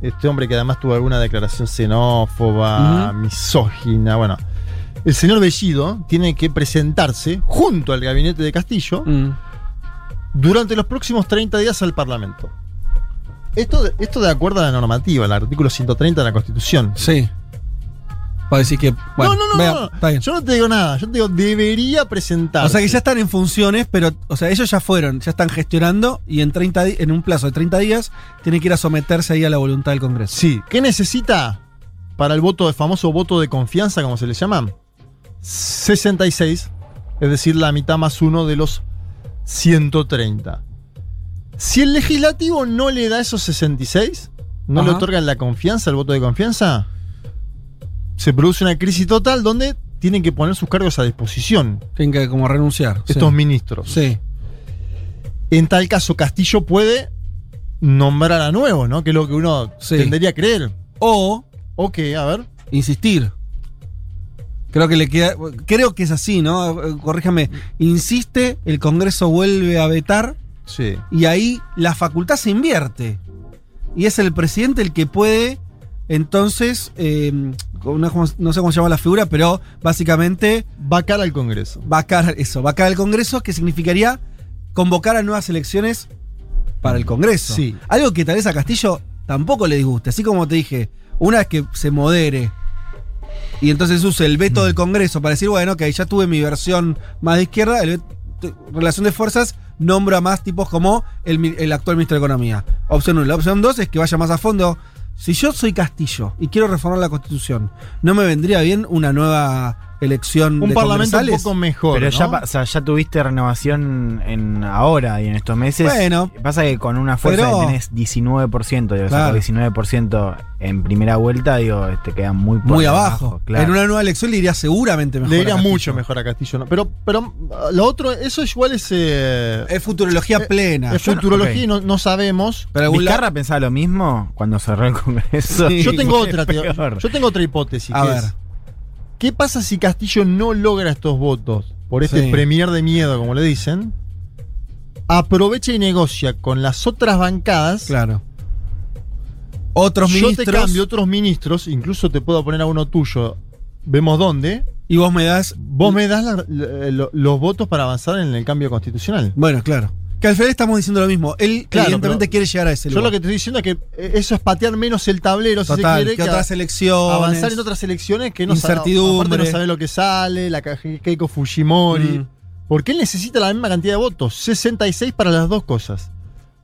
Este hombre que además tuvo alguna declaración xenófoba, misógina, bueno. El señor Bellido tiene que presentarse junto al gabinete de Castillo Mm. durante los próximos 30 días al Parlamento. Esto esto de acuerdo a la normativa, el artículo 130 de la Constitución. Sí. Para decir que. Bueno, no, no, no, vea, no. está bien. Yo no te digo nada. Yo te digo, debería presentarse. O sea que ya están en funciones, pero, o sea, ellos ya fueron, ya están gestionando y en 30 di- en un plazo de 30 días tienen que ir a someterse ahí a la voluntad del Congreso. Sí. ¿Qué necesita para el voto de famoso voto de confianza, como se le llama? 66, es decir, la mitad más uno de los 130. Si el legislativo no le da esos 66, no le otorgan la confianza, el voto de confianza, se produce una crisis total donde tienen que poner sus cargos a disposición Tienen que como renunciar. estos sí. ministros. Sí. En tal caso, Castillo puede nombrar a nuevos, ¿no? Que es lo que uno Sí. tendería a creer. O ¿O qué? A ver. insistir. Creo que le queda. Creo que es así, ¿no? Corríjame. Insiste, el Congreso vuelve a vetar Sí. y ahí la facultad se invierte. Y es el presidente el que puede, entonces, eh, no, no sé cómo se llama la figura, pero básicamente Vacar al Congreso. vacar eso, vacar al Congreso, que significaría convocar a nuevas elecciones para el Congreso. Sí. Algo que tal vez a Castillo tampoco le disguste. Así como te dije, una vez que se modere y entonces use el veto del Congreso para decir, bueno, ok, ya tuve mi versión más de izquierda, el relación de fuerzas, nombra más tipos como el, el actual ministro de Economía. Opción 1. La opción 2 es que vaya más a fondo. Si yo soy Castillo y quiero reformar la Constitución, ¿no me vendría bien una nueva elección Un de parlamento un poco mejor. Pero ya, ¿no? pa- o sea, ya tuviste renovación en ahora y en estos meses. Bueno. Pasa que con una fuerza Pero- que tenés 19%, y Claro. 19% en primera vuelta, digo, te quedan muy por Muy debajo, abajo. claro. En una nueva elección le iría seguramente mejor. Le iría mucho mejor a Castillo. ¿no? Pero, pero lo otro, eso igual es. eh, Es futurología eh, plena. es futurología y no, no sabemos. Pero ¿Vizcarra pensaba lo mismo cuando cerró el Congreso? Sí. Yo tengo otra, peor. yo tengo otra hipótesis. A que ver. es, ¿Qué pasa si Castillo no logra estos votos por este Sí. premier de miedo, como le dicen? Aprovecha y negocia con las otras bancadas. Claro. Otros Yo ministros. te cambio otros ministros, incluso te puedo poner a uno tuyo. Vemos dónde. Y vos me das. Vos me das la- la- lo- los votos para avanzar en el cambio constitucional. Bueno, claro. Que al final estamos diciendo lo mismo. Él Claro, evidentemente quiere llegar a ese Yo lugar. lo que te estoy diciendo es que eh, eso es patear menos el tablero, si Total, se quiere, que otras elecciones. avanzar en otras elecciones que no sabe- Incertidumbre. aparte no sabe lo que sale, la Keiko Fujimori. Mm. Porque él necesita la misma cantidad de votos, 66 para las dos cosas.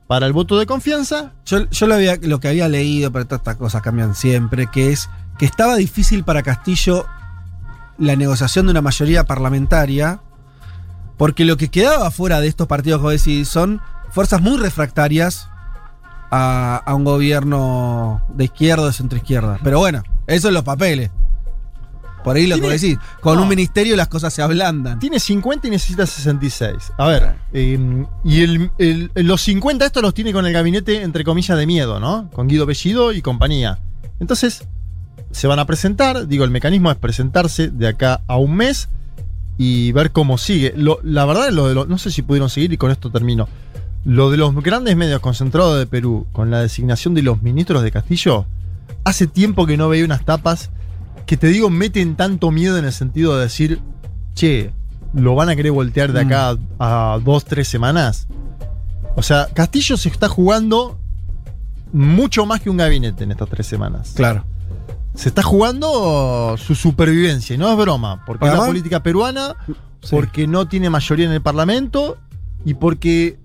Para el voto de confianza, Yo, yo lo, había, lo que había leído, pero todas estas cosas cambian siempre, que es que estaba difícil para Castillo la negociación de una mayoría parlamentaria, porque lo que quedaba fuera de estos partidos vos decís son fuerzas muy refractarias a, a un gobierno de izquierda o de centroizquierda. Pero bueno, eso en los papeles. Por ahí lo que decís, con no. un ministerio las cosas se ablandan. tiene 50 y necesita 66. A ver, eh, y el- el- los 50 estos los tiene con el gabinete, entre comillas, de miedo, ¿no? Con Guido Bellido y compañía. Entonces, se van a presentar, digo, el mecanismo es presentarse de acá a un mes y ver cómo sigue. Lo- la verdad, lo de los, no sé si pudieron seguir y con esto termino. Lo de los grandes medios concentrados de Perú con la designación de los ministros de Castillo, hace tiempo que no veía unas tapas que te digo meten tanto miedo en el sentido de decir, che, lo van a querer voltear de acá a, a dos, tres semanas. O sea, Castillo se está jugando mucho más que un gabinete en estas tres semanas. Claro. Se está jugando su supervivencia, y no es broma, porque es la política peruana, Sí. porque no tiene mayoría en el Parlamento y porque.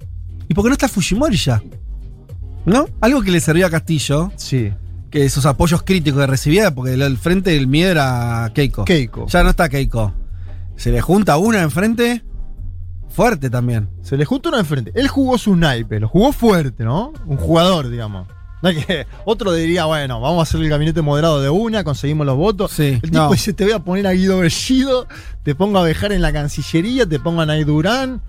¿Y por qué no está Fujimori ya? ¿No? Algo que le servía a Castillo, Sí. que esos apoyos críticos que recibía, porque el, frente del miedo era Keiko. Keiko. Ya no está Keiko. se le junta una enfrente fuerte también. Se le junta una enfrente. Él jugó su naipe, lo jugó fuerte, ¿no? Un jugador, digamos. No es que otro diría, bueno, vamos a hacer el gabinete moderado de una, conseguimos los votos. Sí, el tipo no. dice, te voy a poner a Guido Bellido, te pongo a Bejar en la Cancillería, te pongo a Nay Durán.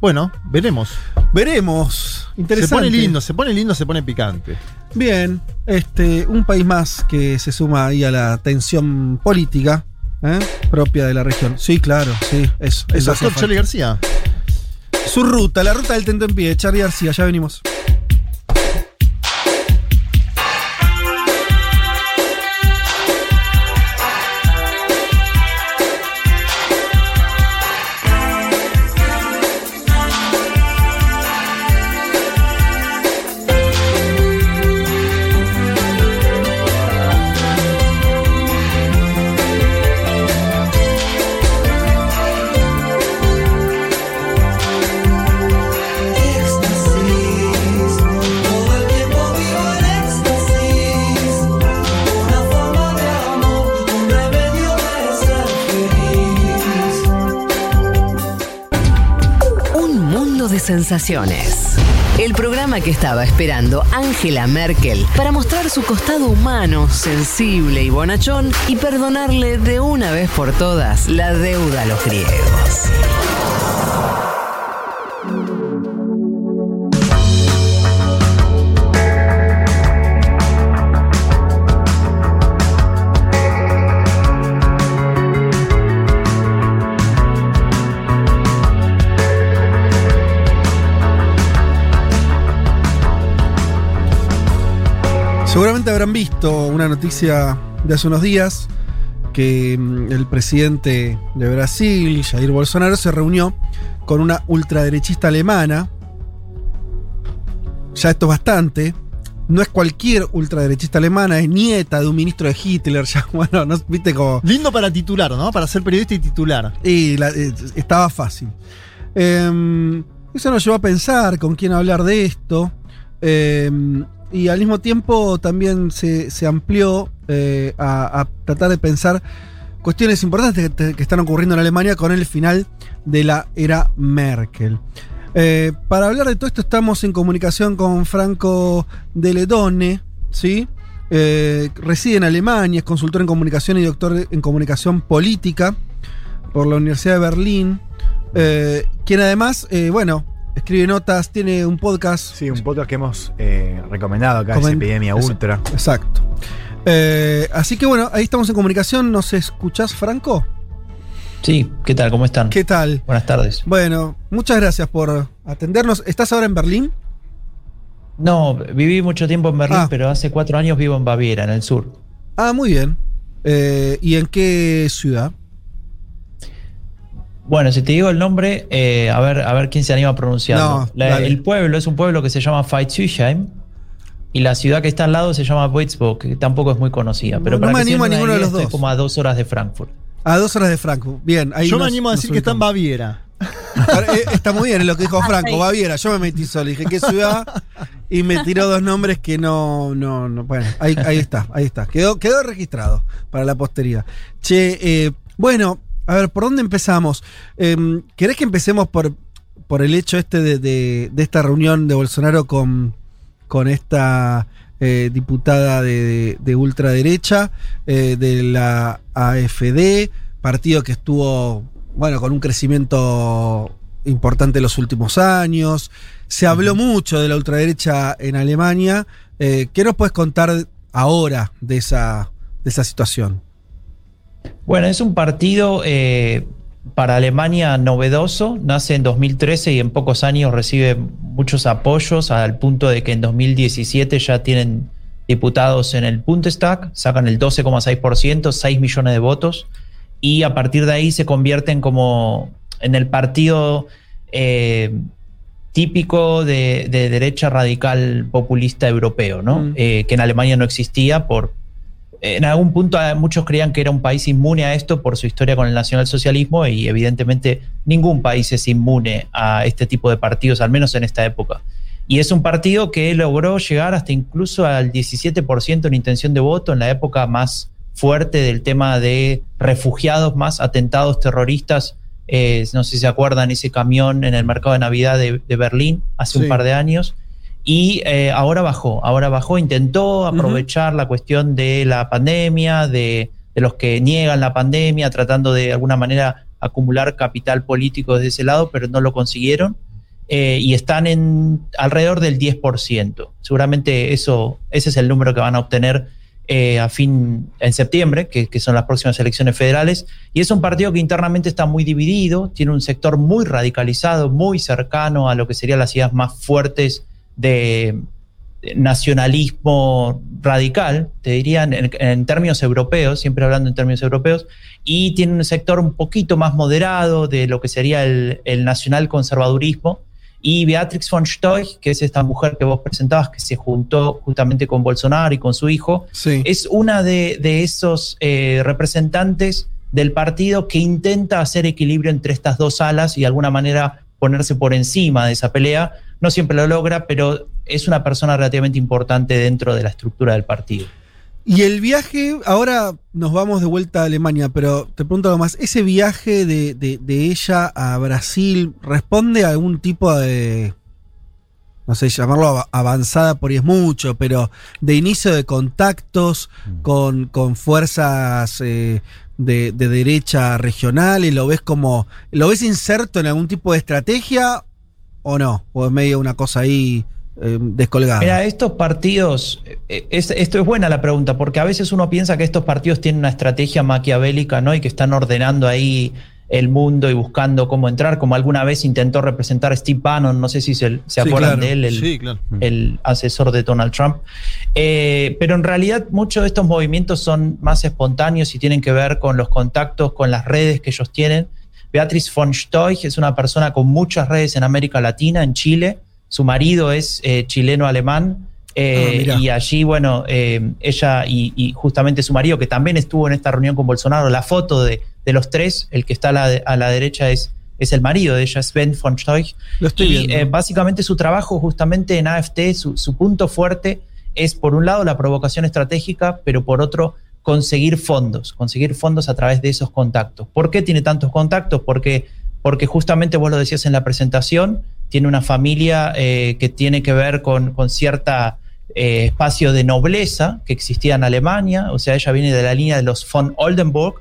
Bueno, veremos. Veremos. Interesante. Se pone lindo, se pone lindo, se pone picante. Bien, este, un país más que se suma ahí a la tensión política ¿eh? propia de la región. Sí, claro, sí, eso. El eso doctor hace Charlie. García. Su ruta, la ruta del tento en pie, Charlie García, ya venimos. Sensaciones. El programa que estaba esperando Angela Merkel para mostrar su costado humano, sensible y bonachón y perdonarle de una vez por todas la deuda a los griegos. Seguramente habrán visto una noticia de hace unos días que mm, el presidente de Brasil, Jair Bolsonaro, se reunió con una ultraderechista alemana. Ya esto es bastante. No es cualquier ultraderechista alemana, es nieta de un ministro de Hitler. Ya, bueno, no, viste como. Lindo para titular, ¿no? Para ser periodista y titular. Y la- eh, estaba fácil. Eh, eso nos llevó a pensar con quién hablar de esto. Eh, y al mismo tiempo también se, se amplió eh, a, a tratar de pensar cuestiones importantes que, están ocurriendo en Alemania con el final de la era Merkel. Eh, para hablar de todo esto estamos en comunicación con Franco de Ledone, ¿sí? Eh, reside en Alemania, es consultor en comunicación y doctor en comunicación política por la Universidad de Berlín, eh, quien además, bueno, escribe notas, tiene un podcast. Sí, un podcast que hemos eh, recomendado acá, es Comen- Epidemia Eso, Ultra. Exacto. Eh, así que bueno, ahí estamos en comunicación. ¿Nos escuchás, Franco? Sí, ¿qué tal? ¿Cómo están? ¿Qué tal? Buenas tardes. Bueno, muchas gracias por atendernos. ¿Estás ahora en Berlín? No, viví mucho tiempo en Berlín, Ah. pero hace cuatro años vivo en Baviera, en el sur. Ah, muy bien. Eh, ¿Y en qué ciudad? Bueno, si te digo el nombre, eh, a ver, a ver quién se anima a pronunciarlo. No, La- el pueblo es un pueblo que se llama Pfalzheim y la ciudad que está al lado se llama Würzburg, que tampoco es muy conocida. Pero No para me animo a ninguno de los dos. como a dos horas de Frankfurt. A dos horas de Franco. Bien, ahí Yo me animo a decir que está en. Baviera. Eh, Está muy bien lo que dijo Franco, Baviera. Yo me metí solo, dije qué ciudad y me tiró dos nombres que no, no, no. Bueno, ahí, ahí está, ahí está. Quedó, quedó registrado para la posteridad. Che, eh, bueno, a ver, ¿por dónde empezamos? Em, ¿Querés que empecemos por, por el hecho este de, de- de esta reunión de Bolsonaro con, con esta eh, diputada de, de- de ultraderecha eh, de la AFD, partido que estuvo, bueno, con un crecimiento importante en los últimos años. Se habló mucho de la ultraderecha en Alemania. Eh, ¿Qué nos puedes contar ahora de esa, de esa situación? Bueno, es un partido eh, para Alemania novedoso, nace en 2013 y en pocos años recibe muchos apoyos al punto de que en 2017 ya tienen diputados en el Bundestag, sacan el 12,6%, 6 millones de votos y a partir de ahí se convierten como en el partido eh, típico de, de derecha radical populista europeo, ¿no? Mm. Eh, que en Alemania no existía por, en algún punto eh, muchos creían que era un país inmune a esto por su historia con el nacionalsocialismo y evidentemente ningún país es inmune a este tipo de partidos, al menos en esta época. Y es un partido que logró llegar hasta incluso al 17% en intención de voto en la época más fuerte del tema de refugiados más atentados terroristas. Eh, no sé si se acuerdan ese camión en el mercado de Navidad de, de Berlín hace Sí. un par de años. Y eh, ahora bajó, ahora bajó, intentó aprovechar la cuestión de la pandemia, de, de los que niegan la pandemia, tratando de alguna manera acumular capital político desde ese lado, pero no lo consiguieron. Eh, y están en alrededor del 10%. Seguramente eso, ese es el número que van a obtener eh, a fin en septiembre, que, que son las próximas elecciones federales. Y es un partido que internamente está muy dividido, tiene un sector muy radicalizado, muy cercano a lo que serían las ideas más fuertes de nacionalismo radical, te dirían, en, en términos europeos, siempre hablando en términos europeos, y tiene un sector un poquito más moderado de lo que sería el, el nacional conservadurismo. Y Beatrix von Stoich, que es esta mujer que vos presentabas, que se juntó justamente con Bolsonaro y con su hijo, es una de, de esos eh, representantes del partido que intenta hacer equilibrio entre estas dos alas y de alguna manera ponerse por encima de esa pelea. No siempre lo logra, pero es una persona relativamente importante dentro de la estructura del partido. Y el viaje, ahora nos vamos de vuelta a Alemania, pero te pregunto algo más. ¿Ese viaje de, de- de ella a Brasil responde a algún tipo de, no sé, llamarlo av- avanzada por ahí es mucho, pero de inicio de contactos con, con fuerzas eh, de, de derecha regional y lo ves como, ¿lo ves inserto en algún tipo de estrategia o no? ¿O es medio una cosa ahí eh, descolgada? Mira, estos partidos, eh, es- esto es buena la pregunta, porque a veces uno piensa que estos partidos tienen una estrategia maquiavélica, ¿no? Y que están ordenando ahí el mundo y buscando cómo entrar, como alguna vez intentó representar Steve Bannon, no sé si se, se Sí, acuerdan claro. de él, el, Sí, claro. el asesor de Donald Trump. Eh, pero en realidad muchos de estos movimientos son más espontáneos y tienen que ver con los contactos, con las redes que ellos tienen. Beatriz von Stoich es una persona con muchas redes en América Latina, en Chile. Su marido es eh, chileno-alemán. eh, Ah, y allí, bueno, eh, ella y, y justamente su marido, que también estuvo en esta reunión con Bolsonaro, la foto de, de los tres, el que está a la, de- a la derecha es, es el marido de ella, Sven von Stoich. Lo estoy y viendo. eh, básicamente su trabajo justamente en AFT, su, su punto fuerte es por un lado la provocación estratégica, pero por otro conseguir fondos, conseguir fondos a través de esos contactos. ¿Por qué tiene tantos contactos? Porque, porque justamente vos lo decías en la presentación, tiene una familia eh, que tiene que ver con, con cierta eh, espacio de nobleza que existía en Alemania, o sea, ella viene de la línea de los von Oldenburg,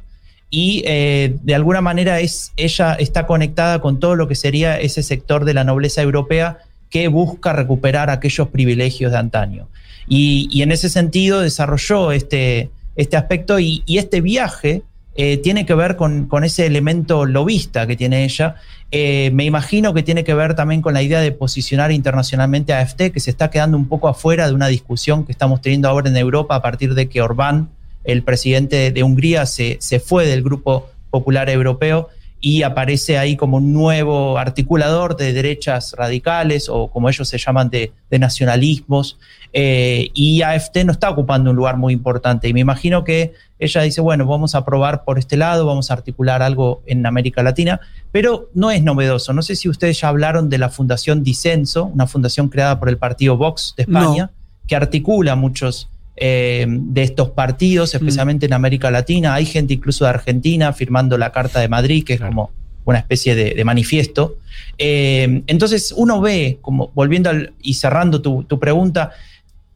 y eh, de alguna manera es, ella está conectada con todo lo que sería ese sector de la nobleza europea que busca recuperar aquellos privilegios de antaño. Y, y en ese sentido desarrolló este, este aspecto y, este viaje eh, tiene que ver con, con ese elemento lobista que tiene ella. Eh, me imagino que tiene que ver también con la idea de posicionar internacionalmente a AFT, que se está quedando un poco afuera de una discusión que estamos teniendo ahora en Europa a partir de que Orbán, el presidente de Hungría, se, se fue del Grupo Popular Europeo y aparece ahí como un nuevo articulador de derechas radicales o como ellos se llaman de, de nacionalismos. Eh, y AFT no está ocupando un lugar muy importante. Y me imagino que ella dice, bueno, vamos a probar por este lado, vamos a articular algo en América Latina, pero no es novedoso. No sé si ustedes ya hablaron de la Fundación Disenso, una fundación creada por el partido Vox de España, que articula muchos eh, de estos partidos, especialmente en América Latina. Hay gente incluso de Argentina firmando la Carta de Madrid, que es como una especie de, de manifiesto. Eh, entonces uno ve, como volviendo al- y cerrando tu, tu pregunta,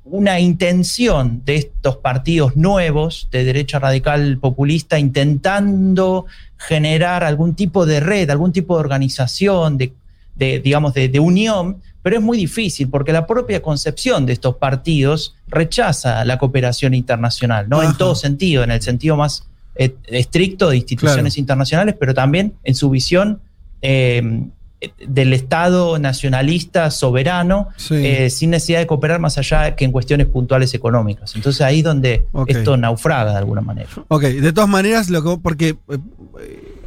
una intención de estos partidos nuevos de derecha radical populista intentando generar algún tipo de red, algún tipo de organización, de, de, digamos, de, de unión, pero es muy difícil porque la propia concepción de estos partidos rechaza la cooperación internacional, ¿no? En todo sentido, en el sentido más eh, estricto de instituciones internacionales, pero también en su visión eh, del Estado nacionalista soberano, eh, sin necesidad de cooperar más allá que en cuestiones puntuales económicas. Entonces ahí es donde esto naufraga de alguna manera. Ok, de todas maneras, lo que, porque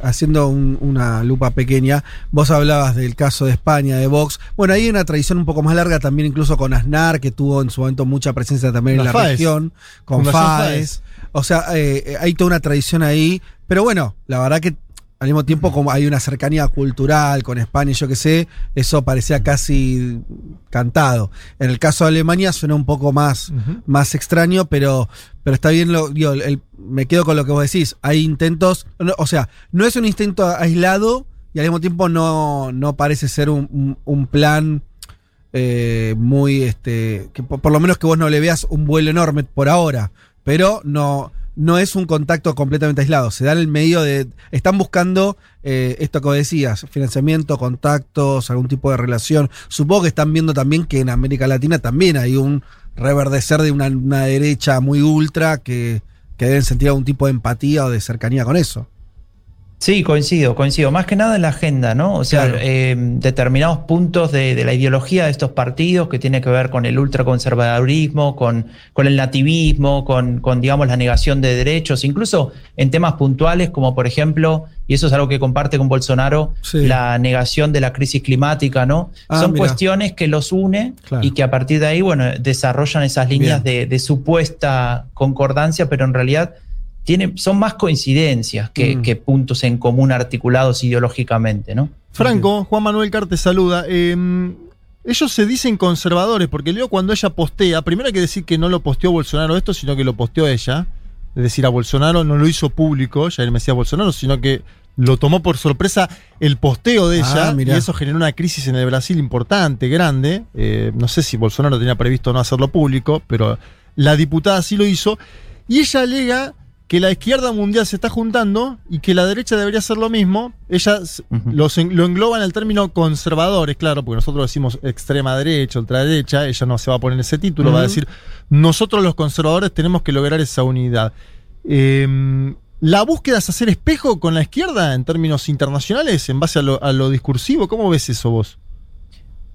haciendo un- una lupa pequeña, vos hablabas del caso de España, de Vox. Bueno, ahí hay una tradición un poco más larga también, incluso con Aznar, que tuvo en su momento mucha presencia también en La FAES. región, con FAES. O sea, eh, hay toda una tradición ahí. Pero bueno, la verdad que al mismo tiempo como hay una cercanía cultural con España y yo qué sé, eso parecía casi cantado. En el caso de Alemania suena un poco más, más extraño, pero, pero está bien, lo, digo, el- me quedo con lo que vos decís. Hay intentos, no, o sea, no es un intento aislado y al mismo tiempo no, no parece ser un, un- un plan eh, muy, este, que por, por lo menos que vos no le veas un vuelo enorme por ahora, pero no, no es un contacto completamente aislado, se da en el medio de, están buscando eh, esto que decías, financiamiento, contactos, algún tipo de relación. Supongo que están viendo también que en América Latina también hay un reverdecer de una, una derecha muy ultra que, que deben sentir algún tipo de empatía o de cercanía con eso. Sí, coincido, coincido. Más que nada en la agenda, ¿no? O sea, Claro. eh, determinados puntos de, de la ideología de estos partidos que tiene que ver con el ultraconservadurismo, con, con el nativismo, con, con, digamos, la negación de derechos, incluso en temas puntuales como, por ejemplo, y eso es algo que comparte con Bolsonaro, Sí. la negación de la crisis climática, ¿no? Ah, Son mira. cuestiones que los une Claro. y que a partir de ahí, bueno, desarrollan esas líneas de supuesta concordancia, pero en realidad tiene, son más coincidencias que, Mm. que puntos en común articulados ideológicamente, ¿no? Franco, Juan Manuel Carr te saluda. Eh, ellos se dicen conservadores, porque leo cuando ella postea, primero hay que decir que no lo posteó Bolsonaro esto, sino que lo posteó ella. Es decir, a Bolsonaro no lo hizo público, Jair Mesías Bolsonaro, sino que lo tomó por sorpresa el posteo de ella, Ah, y mirá. eso generó una crisis en el Brasil importante, grande. Eh, no sé si Bolsonaro tenía previsto no hacerlo público, pero la diputada sí lo hizo. Y ella alega que la izquierda mundial se está juntando y que la derecha debería hacer lo mismo. Ella s- los en- lo engloba en el término conservadores, claro, porque nosotros decimos extrema derecha, ultraderecha, ella no se va a poner ese título, va a decir, nosotros los conservadores tenemos que lograr esa unidad. Eh, ¿La búsqueda es hacer espejo con la izquierda en términos internacionales, en base a lo, a lo discursivo? ¿Cómo ves eso vos?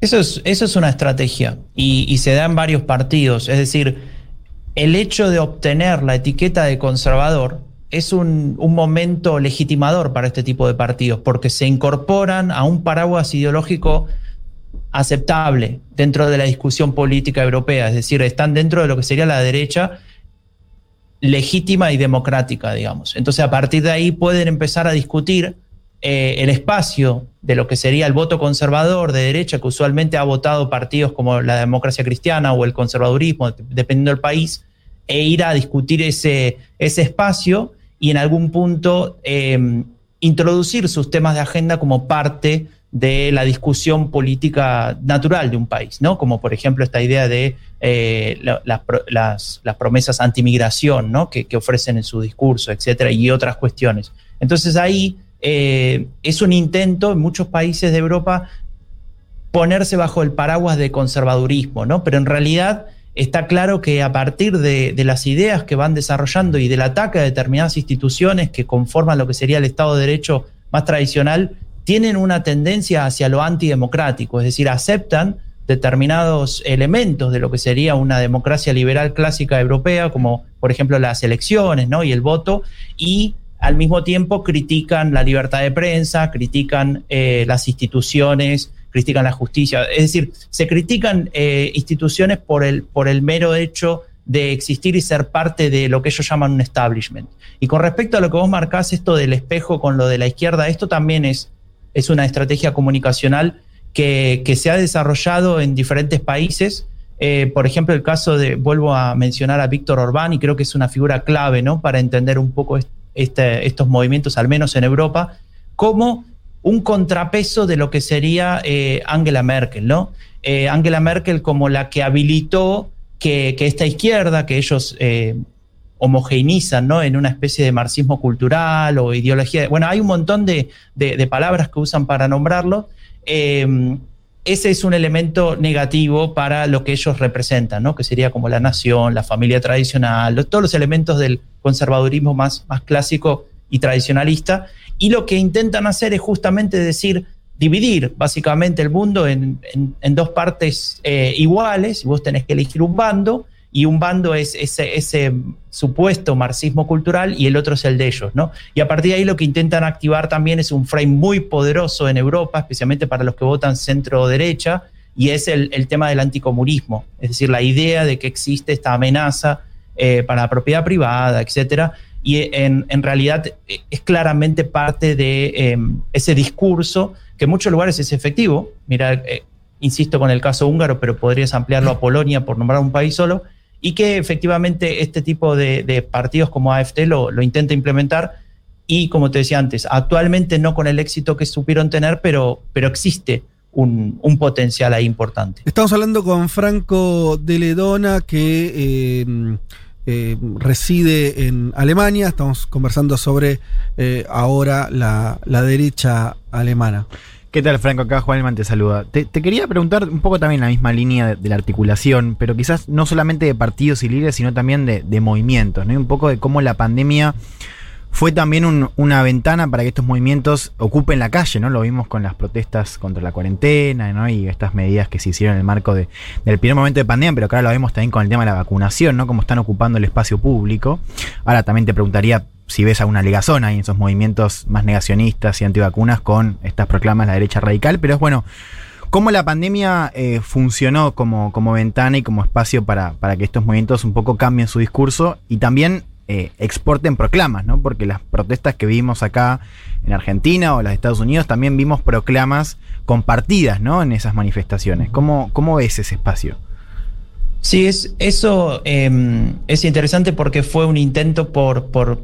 Eso es, eso es una estrategia y, y se da en varios partidos. Es decir, el hecho de obtener la etiqueta de conservador es un, momento legitimador para este tipo de partidos, porque se incorporan a un paraguas ideológico aceptable dentro de la discusión política europea, es decir, están dentro de lo que sería la derecha legítima y democrática, digamos. Entonces, a partir de ahí pueden empezar a discutir eh, el espacio de lo que sería el voto conservador de derecha, que usualmente ha votado partidos como la democracia cristiana o el conservadurismo, dependiendo del país, e ir a discutir ese, ese espacio y en algún punto eh, introducir sus temas de agenda como parte de la discusión política natural de un país, ¿no? Como por ejemplo esta idea de eh, las promesas antimigración, ¿no? Que, que ofrecen en su discurso, etcétera, y otras cuestiones. Entonces ahí eh, es un intento en muchos países de Europa ponerse bajo el paraguas de conservadurismo, ¿no? Pero en realidad está claro que a partir de, las ideas que van desarrollando y del ataque a determinadas instituciones que conforman lo que sería el Estado de Derecho más tradicional, tienen una tendencia hacia lo antidemocrático, es decir, aceptan determinados elementos de lo que sería una democracia liberal clásica europea, como por ejemplo las elecciones ¿no? y el voto, y al mismo tiempo critican la libertad de prensa, critican eh, las instituciones, critican la justicia. Es decir, se critican eh, instituciones por el, por el mero hecho de existir y ser parte de lo que ellos llaman un establishment. Y con respecto a lo que vos marcás, esto del espejo con lo de la izquierda, esto también es, es una estrategia comunicacional que, que se ha desarrollado en diferentes países. Eh, por ejemplo, el caso de, vuelvo a mencionar a Víctor Orbán, y creo que es una figura clave ¿no? para entender un poco est- este- estos movimientos, al menos en Europa, como un contrapeso de lo que sería eh, Angela Merkel, ¿no? Eh, Angela Merkel como la que habilitó que, esta izquierda, que ellos eh, homogeneizan ¿no? en una especie de marxismo cultural o ideología. Bueno, hay un montón de, palabras que usan para nombrarlo. Eh, ese es un elemento negativo para lo que ellos representan, ¿no? que sería como la nación, la familia tradicional, todos los elementos del conservadurismo más, más clásico y tradicionalista. Y lo que intentan hacer es justamente decir, dividir básicamente el mundo en, en- dos partes eh, iguales, y vos tenés que elegir un bando, y un bando es ese, ese supuesto marxismo cultural y el otro es el de ellos, ¿no? Y a partir de ahí lo que intentan activar también es un frame muy poderoso en Europa, especialmente para los que votan centro-derecha, y es el, el tema del anticomunismo, es decir, la idea de que existe esta amenaza eh, para la propiedad privada, etcétera, y en, en realidad eh, es claramente parte de eh, ese discurso que en muchos lugares es efectivo. Mira, eh, insisto con el caso húngaro, pero podrías ampliarlo a Polonia por nombrar un país solo, y que efectivamente este tipo de, de partidos como AFT lo, lo intenta implementar. Y como te decía antes, actualmente no con el éxito que supieron tener, pero, pero existe un, un potencial ahí importante. Estamos hablando con Franco de Ledona, que eh, eh, reside en Alemania. Estamos conversando sobre eh, ahora la, la derecha alemana. ¿Qué tal, Franco? Acá Juan te saluda. Te, quería preguntar un poco también la misma línea de, de la articulación, pero quizás no solamente de partidos y líderes, sino también de, de movimientos, ¿no? Y un poco de cómo la pandemia fue también un- una ventana para que estos movimientos ocupen la calle, ¿no? Lo vimos con las protestas contra la cuarentena, ¿no? Y estas medidas que se hicieron en el marco de- del primer momento de pandemia, pero ahora lo vemos también con el tema de la vacunación, ¿no? Cómo están ocupando el espacio público. Ahora también te preguntaría si ves alguna ligazón ahí en esos movimientos más negacionistas y antivacunas con estas proclamas de la derecha radical, pero es bueno, cómo la pandemia eh, funcionó como, como ventana y como espacio para, para que estos movimientos un poco cambien su discurso y también eh, exporten proclamas, ¿no? Porque las protestas que vimos acá en Argentina o en Estados Unidos también vimos proclamas compartidas, ¿no? En esas manifestaciones. ¿Cómo, cómo ves ese espacio? Sí, es, eso eh, es interesante porque fue un intento por, por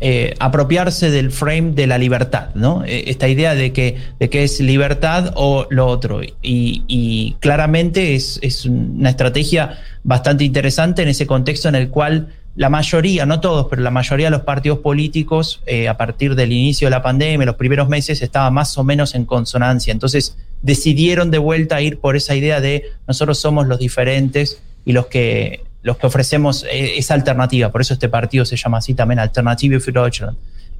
eh, apropiarse del frame de la libertad, ¿no? Eh, Esta idea de que, de que es libertad o lo otro. Y, y claramente es, es una estrategia bastante interesante en ese contexto en el cual la mayoría, no todos, pero la mayoría de los partidos políticos, eh, a partir del inicio de la pandemia, los primeros meses, estaba más o menos en consonancia. Entonces decidieron de vuelta ir por esa idea de nosotros somos los diferentes y los que, los que ofrecemos eh, esa alternativa. Por eso este partido se llama así también, Alternative für.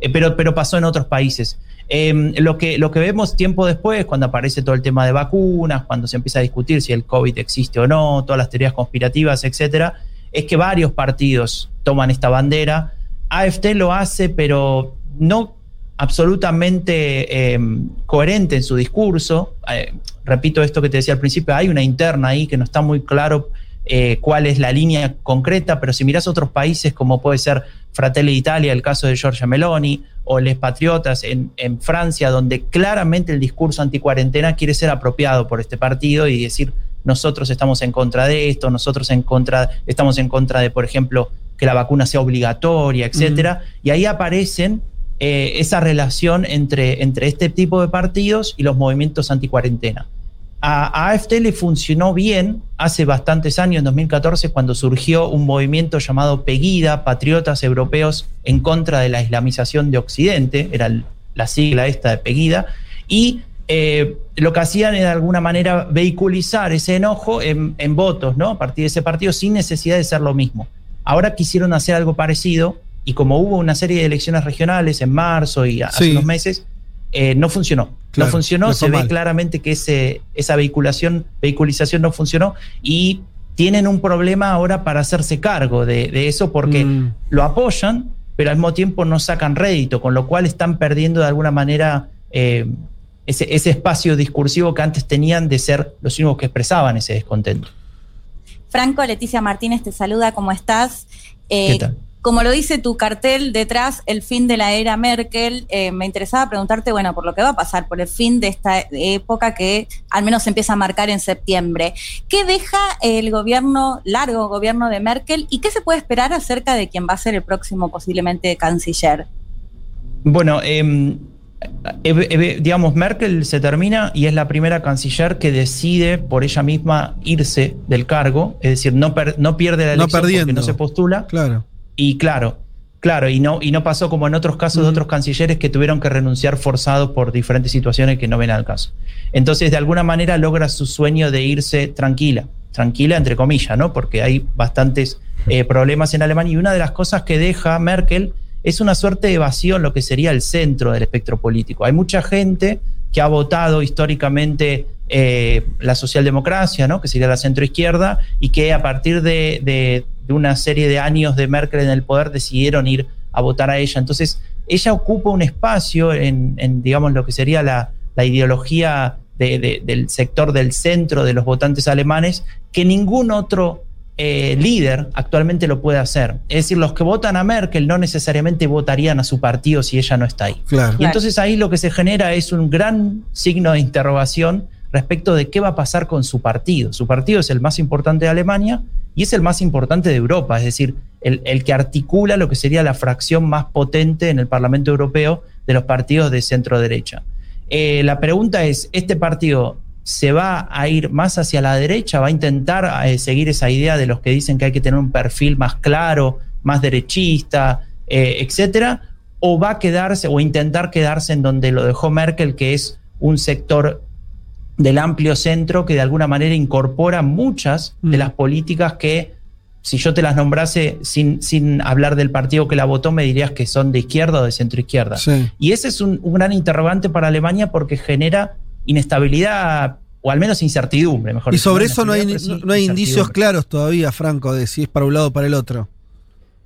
Eh, pero, pero pasó en otros países. Eh, lo, que, lo que vemos tiempo después, cuando aparece todo el tema de vacunas, cuando se empieza a discutir si el COVID existe o no, todas las teorías conspirativas, etcétera, es que varios partidos toman esta bandera. AFT lo hace, pero no absolutamente eh, coherente en su discurso. Eh, repito esto que te decía al principio, hay una interna ahí que no está muy claro eh, cuál es la línea concreta, pero si miras otros países como puede ser Fratelli Italia, el caso de Giorgia Meloni, o Les Patriotas en, en Francia, donde claramente el discurso anticuarentena quiere ser apropiado por este partido y decir nosotros estamos en contra de esto, nosotros en contra, estamos en contra de, por ejemplo, que la vacuna sea obligatoria, etcétera. Y ahí aparecen eh, esa relación entre, entre este tipo de partidos y los movimientos anticuarentena. A, a AFT le funcionó bien hace bastantes años, en 2014, cuando surgió un movimiento llamado Pegida, Patriotas Europeos en contra de la islamización de Occidente, era el- la sigla esta de Pegida, y eh, lo que hacían era de alguna manera vehiculizar ese enojo en, en votos, ¿no? A partir de ese partido, sin necesidad de ser lo mismo. Ahora quisieron hacer algo parecido, y como hubo una serie de elecciones regionales en marzo y hace Sí. unos meses, eh, no funcionó. Claro, no funcionó, se ve mal. claramente que ese, esa vehiculación, vehiculización no funcionó y tienen un problema ahora para hacerse cargo de, de eso porque Mm. lo apoyan, pero al mismo tiempo no sacan rédito, con lo cual están perdiendo de alguna manera eh, ese, ese espacio discursivo que antes tenían de ser los únicos que expresaban ese descontento. Franco, Leticia Martínez te saluda, ¿cómo estás? Eh, ¿Qué tal? Como lo dice tu cartel detrás, el fin de la era Merkel, eh, me interesaba preguntarte, bueno, por lo que va a pasar, por el fin de esta época que al menos se empieza a marcar en septiembre. ¿Qué deja el gobierno, largo gobierno de Merkel y qué se puede esperar acerca de quién va a ser el próximo posiblemente canciller? Bueno, eh, digamos, Merkel se termina y es la primera canciller que decide por ella misma irse del cargo, es decir, no, per- no pierde la No elección porque perdiendo. no se postula. Claro. Y claro, claro, y no, y no pasó como en otros casos de otros cancilleres que tuvieron que renunciar forzados por diferentes situaciones que no ven al caso. Entonces, de alguna manera logra su sueño de irse tranquila, tranquila entre comillas, ¿no? Porque hay bastantes eh, problemas en Alemania y una de las cosas que deja Merkel es una suerte de vacío en lo que sería el centro del espectro político. Hay mucha gente que ha votado históricamente eh, la socialdemocracia, ¿no? que sería la centroizquierda, y que a partir de, una serie de años de Merkel en el poder decidieron ir a votar a ella. Entonces, ella ocupa un espacio en, digamos, lo que sería la, ideología de- de- del sector del centro de los votantes alemanes que ningún otro eh, líder actualmente lo puede hacer. Es decir, los que votan a Merkel no necesariamente votarían a su partido si ella no está ahí. Claro. Y entonces ahí lo que se genera es un gran signo de interrogación respecto de qué va a pasar con su partido. Su partido es el más importante de Alemania y es el más importante de Europa, es decir, el, el que articula lo que sería la fracción más potente en el Parlamento Europeo de los partidos de centro derecha. Eh, la pregunta es, ¿este partido se va a ir más hacia la derecha? ¿Va a intentar eh, seguir esa idea de los que dicen que hay que tener un perfil más claro, más derechista, eh, etcétera? ¿O va a quedarse o intentar quedarse en donde lo dejó Merkel, que es un sector del amplio centro que de alguna manera incorpora muchas de las políticas que, si yo te las nombrase sin, sin hablar del partido que la votó, me dirías que son de izquierda o de centro izquierda. Sí. Y ese es un, un gran interrogante para Alemania porque genera inestabilidad o al menos incertidumbre, mejor Y sobre eso no hay, no hay indicios claros todavía, Franco, de si es para un lado o para el otro.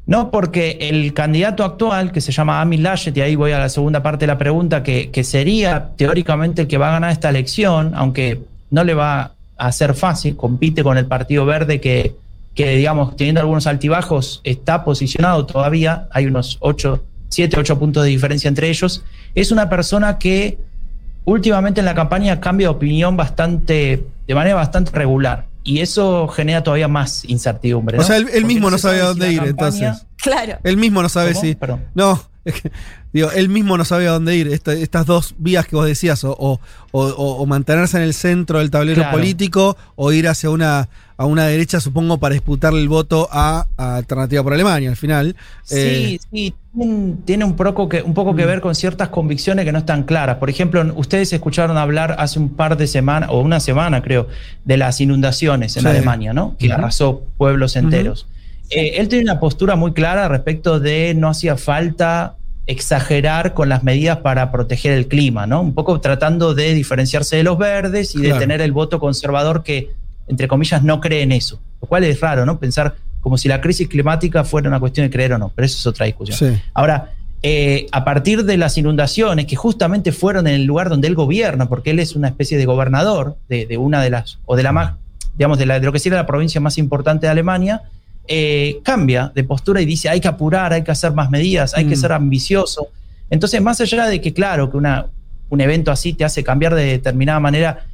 No, porque el candidato actual, que se llama Amin Laschet, y ahí voy a la segunda parte de la pregunta, que, que sería teóricamente el que va a ganar esta elección, aunque no le va a ser fácil, compite con el Partido Verde que, que digamos, teniendo algunos altibajos, está posicionado todavía, hay unos 8, 7, 8 puntos de diferencia entre ellos, es una persona que últimamente en la campaña cambia de opinión bastante, de manera bastante regular. Y eso genera todavía más incertidumbre. O sea, él, él mismo no sabe a dónde ir, campaña- entonces. Claro. Él mismo no sabe ¿Cómo? si. Perdón. No, es que, digo, él mismo no sabe a dónde ir. Esta- estas dos vías que vos decías, o, o- o- o mantenerse en el centro del tablero Claro. político, o ir hacia una, a una derecha, supongo, para disputarle el voto a, a Alternativa por Alemania, al final. Eh, Sí, tiene- un poco, que, un poco que ver con ciertas convicciones que no están claras. Por ejemplo, ustedes escucharon hablar hace un par de semanas, o una semana creo, de las inundaciones en Sí. Alemania, ¿no? Que arrasó pueblos enteros. Eh, él tiene una postura muy clara respecto de no hacía falta exagerar con las medidas para proteger el clima, ¿no? Un poco tratando de diferenciarse de los verdes y Claro. de tener el voto conservador que, entre comillas, no cree en eso. Lo cual es raro, ¿no? Pensar como si la crisis climática fuera una cuestión de creer o no, pero eso es otra discusión. Sí. Ahora, eh, a partir de las inundaciones, que justamente fueron en el lugar donde él gobierna, porque él es una especie de gobernador de, de una de las, o de la más, digamos, de, la, de lo que sería la provincia más importante de Alemania, eh, cambia de postura y dice hay que apurar, hay que hacer más medidas, hay que Mm. ser ambicioso. Entonces, más allá de que, claro, que una, un evento así te hace cambiar de determinada manera,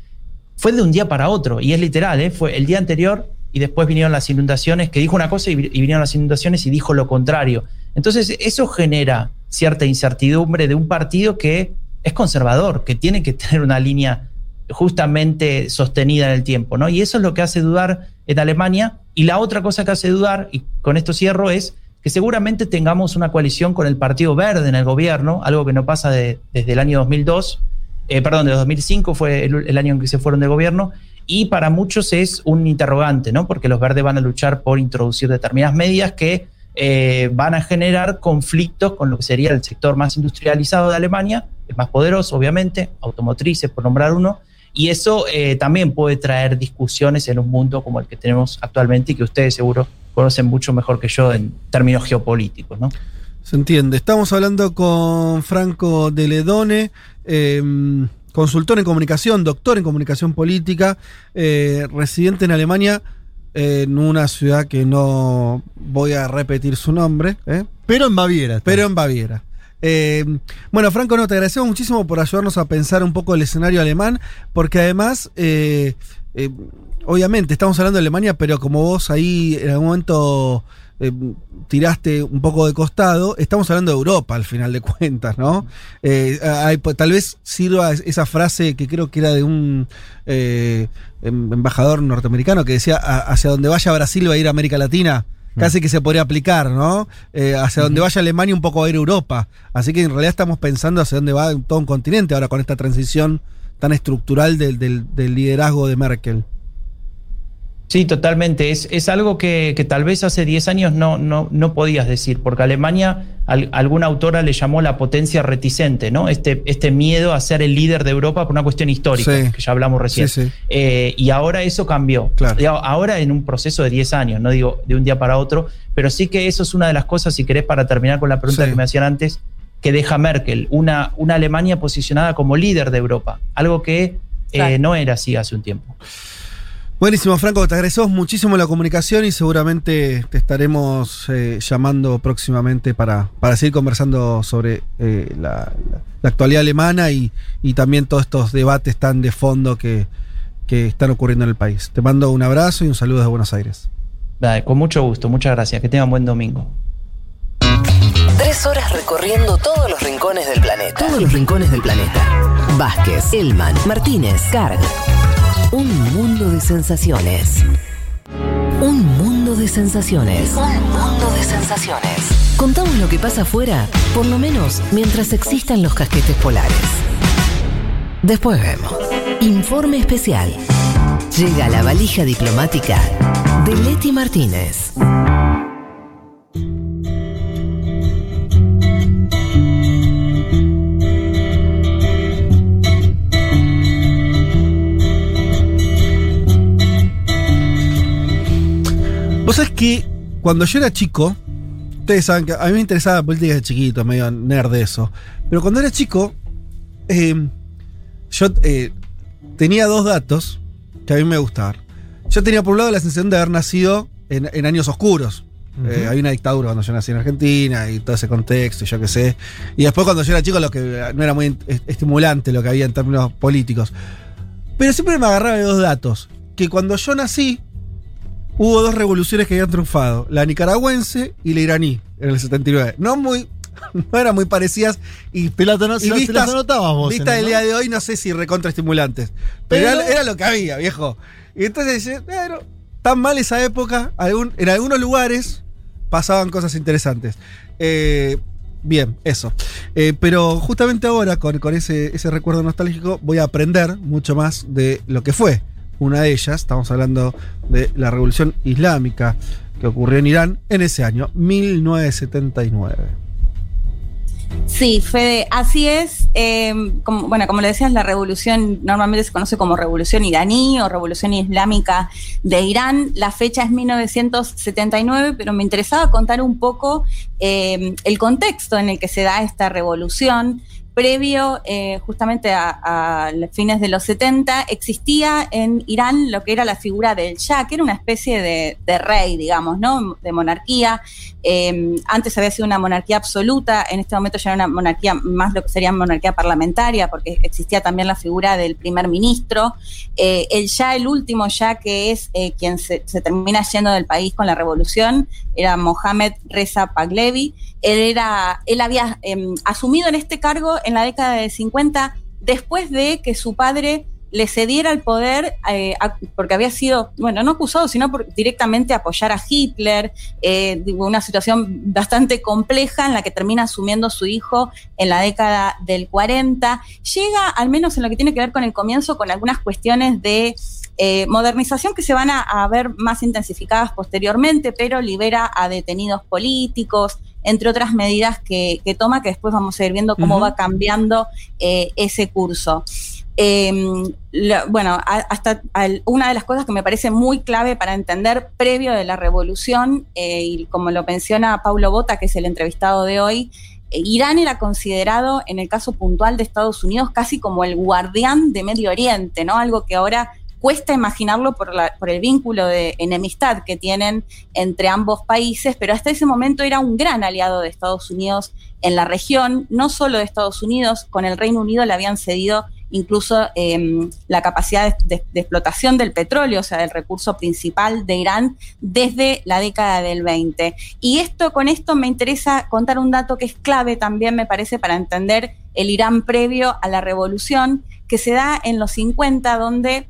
fue de un día para otro, y es literal, ¿eh? fue el día anterior y después vinieron las inundaciones, que dijo una cosa y, vi- y vinieron las inundaciones y dijo lo contrario. Entonces, eso genera cierta incertidumbre de un partido que es conservador, que tiene que tener una línea justamente sostenida en el tiempo, ¿no? Y eso es lo que hace dudar en Alemania. Y la otra cosa que hace dudar, y con esto cierro, es que seguramente tengamos una coalición con el Partido Verde en el gobierno, algo que no pasa de- desde el año 2002, eh, perdón, de 2005 fue el, el año en que se fueron de gobierno, y para muchos es un interrogante, ¿no? Porque los verdes van a luchar por introducir determinadas medidas que eh, van a generar conflictos con lo que sería el sector más industrializado de Alemania, el más poderoso, obviamente, automotrices, por nombrar uno, y eso eh, también puede traer discusiones en un mundo como el que tenemos actualmente y que ustedes seguro conocen mucho mejor que yo en términos geopolíticos, ¿no? Se entiende. Estamos hablando con Franco de Ledone, eh, consultor en comunicación, doctor en comunicación política, eh, residente en Alemania, eh, en una ciudad que no voy a repetir su nombre. ¿eh? Pero en Baviera. está. Pero en Baviera. Eh, bueno, Franco, no, te agradecemos muchísimo por ayudarnos a pensar un poco el escenario alemán, porque además, obviamente, estamos hablando de Alemania, pero como vos ahí en algún momento eh, tiraste un poco de costado, estamos hablando de Europa al final de cuentas, ¿no? Eh, hay- tal vez sirva esa frase que creo que era de un eh, em- embajador norteamericano que decía, "A- hacia donde vaya Brasil va a ir América Latina. Casi que se podría aplicar, ¿no? Eh, hacia donde vaya Alemania un poco va a ir Europa. Así que en realidad estamos pensando hacia dónde va todo un continente ahora con esta transición tan estructural del, del- del liderazgo de Merkel. Sí, totalmente. Es, es algo que, que tal vez hace 10 años no, no, no podías decir, porque Alemania, al- alguna autora le llamó la potencia reticente, ¿no? Este, este miedo a ser el líder de Europa por una cuestión histórica, Sí. que ya hablamos recién. Sí, sí. Eh, y ahora eso cambió. Claro. Ahora en un proceso de 10 años, no digo de un día para otro, pero sí que eso es una de las cosas, si querés, para terminar con la pregunta Sí. que me hacían antes, que deja Merkel, una, una Alemania posicionada como líder de Europa, algo que eh, Claro. no era así hace un tiempo. Buenísimo, Franco, te agradecemos muchísimo la comunicación y seguramente te estaremos eh, llamando próximamente para, para seguir conversando sobre eh, la, la- la actualidad alemana y, y también todos estos debates tan de fondo que, que están ocurriendo en el país. Te mando un abrazo y un saludo desde Buenos Aires. Dale, con mucho gusto, muchas gracias. Que tengan buen domingo. Tres horas recorriendo todos los rincones del planeta. Todos los rincones del planeta. Vázquez, Elman, Martínez, Carg. Un mundo de sensaciones. Un mundo de sensaciones. Un mundo de sensaciones. Contamos lo que pasa afuera, por lo menos mientras existan los casquetes polares. Después vemos. Informe especial. Llega la valija diplomática de Leti Martínez. Vos sabés que cuando yo era chico, ustedes saben que a mí me interesaba la política de chiquito, medio nerd de eso. Pero cuando era chico, eh, yo eh, tenía dos datos que a mí me gustaban. Yo tenía por un lado la sensación de haber nacido en, en años oscuros. Eh, había una dictadura cuando yo nací en Argentina y todo ese contexto, y yo qué sé. Y después cuando yo era chico, lo que no era muy est- estimulante lo que había en términos políticos. Pero siempre me agarraba de dos datos. Que cuando yo nací, hubo dos revoluciones que habían triunfado. La nicaragüense y la iraní en el 79. No muy... No eran muy parecidas y, Te la, y te vistas, las vos. vistas del ¿no? día de hoy, no sé si recontraestimulantes. Pero, Pero- era, era lo que había, viejo. Y entonces, eh, bueno, tan mal esa época, algún- en algunos lugares pasaban cosas interesantes. Eh, bien, eso. Eh, pero justamente ahora, con, con ese, ese recuerdo nostálgico, voy a aprender mucho más de lo que fue una de ellas. Estamos hablando de la revolución islámica que ocurrió en Irán en ese año, 1979. Sí, Fede, así es. Como- bueno, como le decías, la revolución normalmente se conoce como revolución iraní o revolución islámica de Irán. La fecha es 1979, pero me interesaba contar un poco eh, el contexto en el que se da esta revolución. Previo eh, justamente a, a fines de los 70, existía en Irán lo que era la figura del Shah, que era una especie de, rey, digamos, ¿no? De monarquía. Eh, antes había sido una monarquía absoluta, en este momento ya era una monarquía más lo que sería monarquía parlamentaria, porque existía también la figura del primer ministro. Eh, el ya el último ya que es eh, quien se, termina yendo del país con la revolución, era Mohamed Reza Pahlavi. Él, era, él había eh, asumido en este cargo en la década de 50 después de que su padre le cediera el poder eh, porque había sido, bueno, no acusado, sino por directamente apoyar a Hitler, eh, una situación bastante compleja en la que termina asumiendo su hijo en la década del 40. Llega, al menos en lo que tiene que ver con el comienzo, con algunas cuestiones de eh, modernización que se van a ver más intensificadas posteriormente, pero libera a detenidos políticos, entre otras medidas que, que toma, que después vamos a ir viendo cómo va cambiando eh, ese curso. Eh, la- bueno, a- hasta al- una de las cosas que me parece muy clave para entender previo de la revolución, eh, y como lo menciona Paulo Bota, que es el entrevistado de hoy, Irán era considerado, en el caso puntual de Estados Unidos, casi como el guardián de Medio Oriente, ¿no? Algo que ahora cuesta imaginarlo por, la- por el vínculo de enemistad que tienen entre ambos países, pero hasta ese momento era un gran aliado de Estados Unidos en la región, no solo de Estados Unidos, con el Reino Unido le habían cedido incluso eh, la capacidad de, de- de explotación del petróleo, o sea, del recurso principal de Irán desde la década del 20. Y esto, con esto me interesa contar un dato que es clave también, me parece, para entender el Irán previo a la revolución, que se da en los 50, donde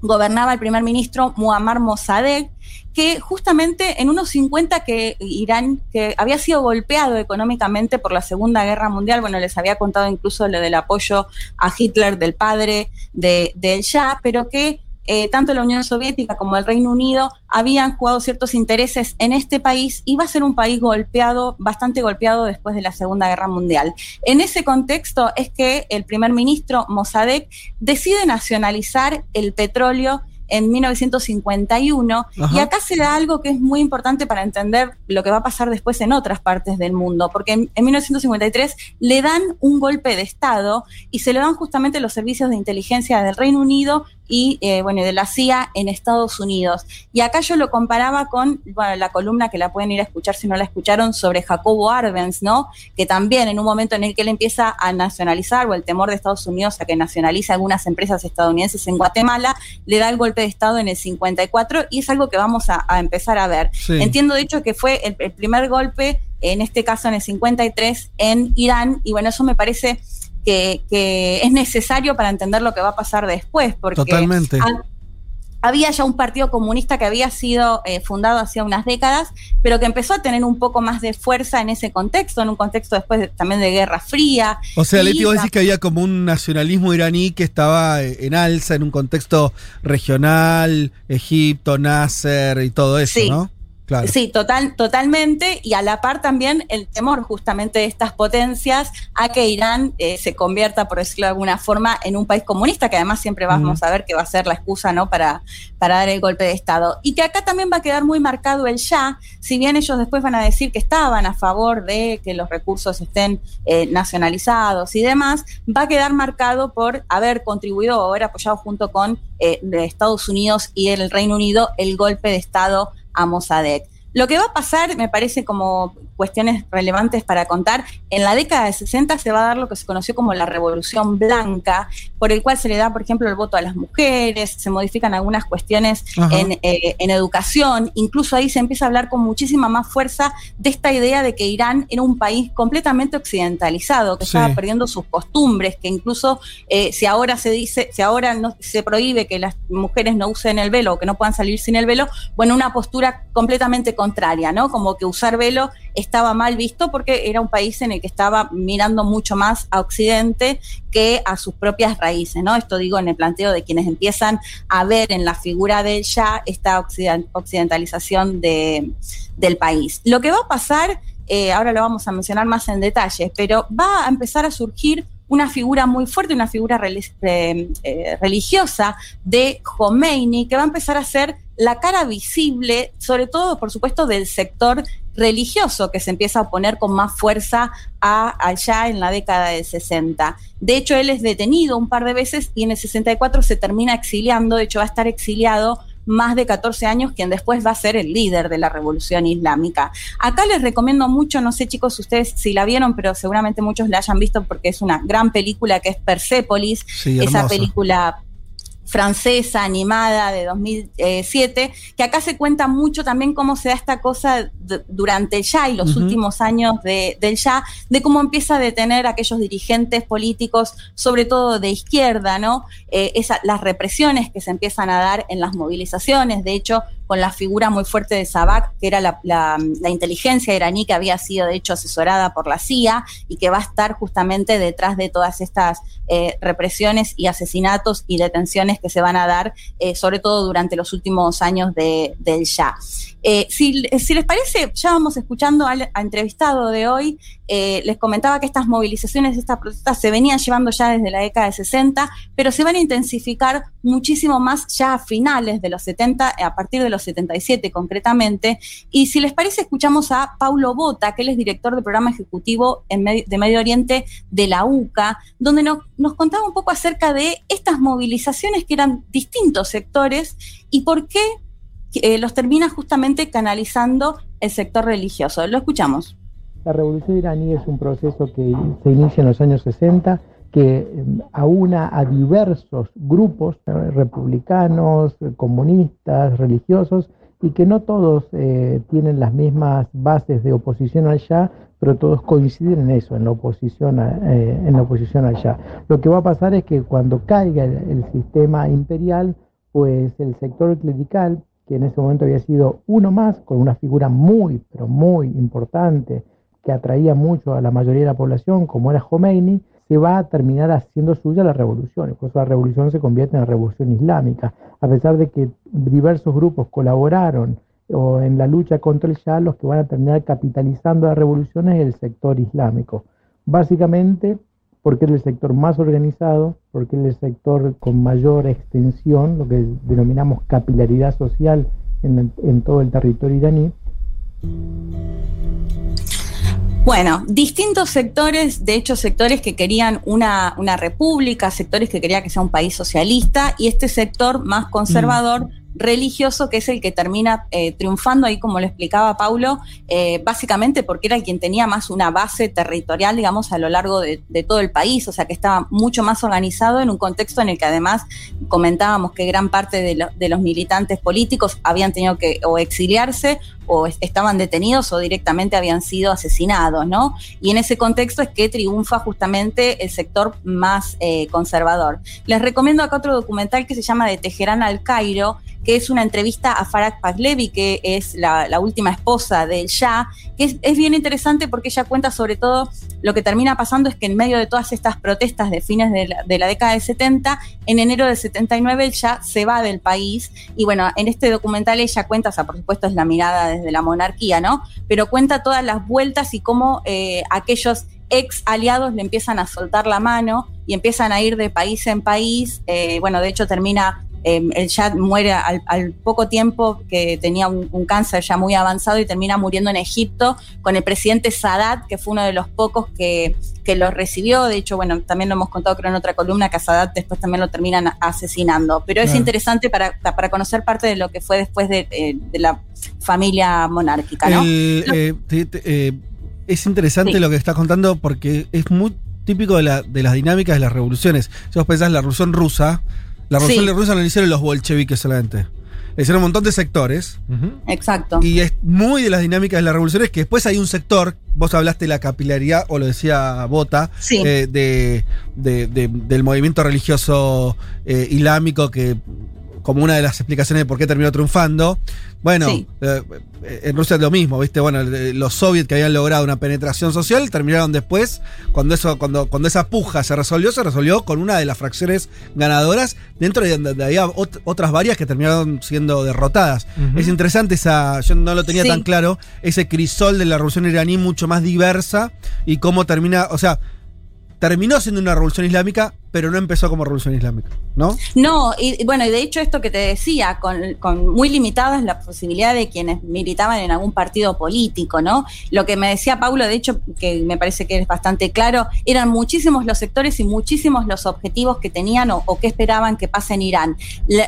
gobernaba el primer ministro Muammar Mossadegh, que justamente en unos 50 que Irán, que había sido golpeado económicamente por la Segunda Guerra Mundial, bueno, les había contado incluso lo del apoyo a Hitler del padre de, del Shah, pero que eh, tanto la Unión Soviética como el Reino Unido habían jugado ciertos intereses en este país. Iba a ser un país golpeado, bastante golpeado después de la Segunda Guerra Mundial. En ese contexto es que el primer ministro Mossadegh decide nacionalizar el petróleo en 1951 y acá se da algo que es muy importante para entender lo que va a pasar después en otras partes del mundo, porque en, en 1953 le dan un golpe de Estado y se le dan justamente los servicios de inteligencia del Reino Unido y eh, bueno, de la CIA en Estados Unidos. Y acá yo lo comparaba con bueno, la columna que la pueden ir a escuchar si no la escucharon sobre Jacobo Arbenz, ¿no? Que también en un momento en el que él empieza a nacionalizar o el temor de Estados Unidos a que nacionalice algunas empresas estadounidenses en Guatemala, le da el golpe de Estado en el 54 y es algo que vamos a, a empezar a ver. Sí. Entiendo de hecho que fue el, el primer golpe, en este caso en el 53, en Irán y bueno, eso me parece que, que es necesario para entender lo que va a pasar después, porque Totalmente. ha- había ya un partido comunista que había sido eh, fundado hacía unas décadas, pero que empezó a tener un poco más de fuerza en ese contexto, en un contexto después de- también de Guerra Fría. O sea, Leti, vos decís que había como un nacionalismo iraní que estaba eh, en alza en un contexto regional, Egipto, Nasser y todo eso, Sí. ¿no? Claro. Sí, total, totalmente, y a la par también el temor justamente de estas potencias a que Irán eh, se convierta, por decirlo de alguna forma, en un país comunista, que además siempre vamos a ver que va a ser la excusa ¿no? para, para dar el golpe de Estado. Y que acá también va a quedar muy marcado el ya, si bien ellos después van a decir que estaban a favor de que los recursos estén eh, nacionalizados y demás, va a quedar marcado por haber contribuido o haber apoyado junto con eh, de Estados Unidos y el Reino Unido el golpe de Estado a Mossadegh. Lo que va a pasar, me parece como cuestiones relevantes para contar, en la década de 60 se va a dar lo que se conoció como la Revolución Blanca, por el cual se le da, por ejemplo, el voto a las mujeres, se modifican algunas cuestiones en, eh, en educación, incluso ahí se empieza a hablar con muchísima más fuerza de esta idea de que Irán era un país completamente occidentalizado, que Sí. estaba perdiendo sus costumbres, que incluso eh, si ahora se dice, si ahora no se prohíbe que las mujeres no usen el velo o que no puedan salir sin el velo, bueno, una postura completamente contraria, ¿no? Como que usar velo estaba mal visto porque era un país en el que estaba mirando mucho más a Occidente que a sus propias raíces, ¿no? Esto digo en el planteo de quienes empiezan a ver en la figura de ya esta occiden- occidentalización de, del país. Lo que va a pasar, eh, ahora lo vamos a mencionar más en detalle, pero va a empezar a surgir una figura muy fuerte, una figura eh, eh, religiosa de Khomeini, que va a empezar a ser la cara visible, sobre todo, por supuesto, del sector religioso que se empieza a oponer con más fuerza a allá en la década del 60. De hecho, él es detenido un par de veces y en el 64 se termina exiliando, de hecho va a estar exiliado más de 14 años, quien después va a ser el líder de la revolución islámica. Acá les recomiendo mucho, no sé chicos ustedes si la vieron, pero seguramente muchos la hayan visto porque es una gran película que es Persépolis, Sí, esa película francesa animada de 2007, que acá se cuenta mucho también cómo se da esta cosa durante el ya y los últimos años de- del ya, de cómo empieza a detener a aquellos dirigentes políticos, sobre todo de izquierda, ¿no? Eh, esa- las represiones que se empiezan a dar en las movilizaciones, de hecho, con la figura muy fuerte de Sabak, que era la, inteligencia iraní que había sido, de hecho, asesorada por la CIA y que va a estar justamente detrás de todas estas eh, represiones y asesinatos y detenciones que se van a dar, eh, sobre todo durante los últimos años de- del ya. Eh, si, les parece, ya vamos escuchando al, al entrevistado de hoy. Les comentaba que estas movilizaciones, estas protestas se venían llevando ya desde la década de 60, pero se van a intensificar muchísimo más ya a finales de los 70, a partir de los 77 concretamente. Y si les parece, escuchamos a Paulo Bota, que él es director del programa ejecutivo en Medio- de Medio Oriente de la UCA, donde no- nos contaba un poco acerca de estas movilizaciones que eran distintos sectores y por qué eh, los termina justamente canalizando el sector religioso. Lo escuchamos. La revolución iraní es un proceso que se inicia en los años 60, que eh, aúna a diversos grupos, eh, republicanos, eh, comunistas, religiosos, y que no todos eh, tienen las mismas bases de oposición al Shah, pero todos coinciden en eso, en la oposición, a- eh, en la oposición al. Lo que va a pasar es que cuando caiga el, el sistema imperial, pues el sector clerical, que en ese momento había sido uno más, con una figura muy, pero muy importante, que atraía mucho a la mayoría de la población, como era Khomeini, se va a terminar haciendo suya la revolución. Por eso la revolución se convierte en la revolución islámica. A pesar de que diversos grupos colaboraron o en la lucha contra el Shah, los que van a terminar capitalizando la revolución es el sector islámico. Básicamente porque es el sector más organizado, porque es el sector con mayor extensión, lo que denominamos capilaridad social en, en todo el territorio iraní. Bueno, distintos sectores, de hecho sectores que querían una, una república, sectores que querían que sea un país socialista y este sector más conservador. religioso que es el que termina eh, triunfando ahí como lo explicaba Paulo eh, básicamente porque era quien tenía más una base territorial digamos a lo largo de, de, todo el país o sea que estaba mucho más organizado en un contexto en el que además comentábamos que gran parte de, lo, de los militantes políticos habían tenido que o exiliarse o estaban detenidos o directamente habían sido asesinados, ¿no? Y en ese contexto es que triunfa justamente el sector más eh, conservador. Les recomiendo acá otro documental que se llama De Teherán al Cairo, que es una entrevista a Farag Paglevi, que es la, última esposa del Shah, que es, bien interesante porque ella cuenta sobre todo lo que termina pasando es que en medio de todas estas protestas de fines de la, de década del 70, en enero del 79 el Shah se va del país y bueno, en este documental ella cuenta, o sea, por supuesto es la mirada desde la monarquía, ¿no? Pero cuenta todas las vueltas y cómo eh, aquellos ex aliados le empiezan a soltar la mano y empiezan a ir de país en país. Eh, bueno, de hecho termina eh, el Shah muere al, al, poco tiempo que tenía un, un, cáncer ya muy avanzado y termina muriendo en Egipto con el presidente Sadat, que fue uno de los pocos que, que lo recibió. De hecho, bueno, también lo hemos contado creo en otra columna que a Sadat después también lo terminan asesinando. Pero es interesante para, para conocer parte de lo que fue después de, eh, de la familia monárquica, ¿no? El, eh, te, te, eh, es interesante sí. lo que estás contando porque es muy típico de, la, de las dinámicas de las revoluciones. Si vos pensás la revolución rusa, la revolución sí. rusa no la hicieron los bolcheviques solamente. Le hicieron un montón de sectores. Uh -huh. Exacto. Y es muy de las dinámicas de las revoluciones que después hay un sector, vos hablaste de la capilaridad, o lo decía Bota, sí. eh, de, de, de, del movimiento religioso eh, islámico que como una de las explicaciones de por qué terminó triunfando. Bueno, sí. eh, en Rusia es lo mismo, ¿viste? Bueno, los soviets que habían logrado una penetración social terminaron después, cuando, eso, cuando, cuando esa puja se resolvió, se resolvió con una de las fracciones ganadoras, dentro de donde había ot otras varias que terminaron siendo derrotadas. Uh -huh. Es interesante esa, yo no lo tenía sí. tan claro, ese crisol de la revolución iraní mucho más diversa y cómo termina, o sea, terminó siendo una revolución islámica, pero no empezó como revolución islámica, ¿no? No, y bueno, y de hecho esto que te decía, con, con muy limitadas la posibilidad de quienes militaban en algún partido político, ¿no? Lo que me decía Paulo, de hecho, que me parece que es bastante claro, eran muchísimos los sectores y muchísimos los objetivos que tenían o, o que esperaban que pase en Irán.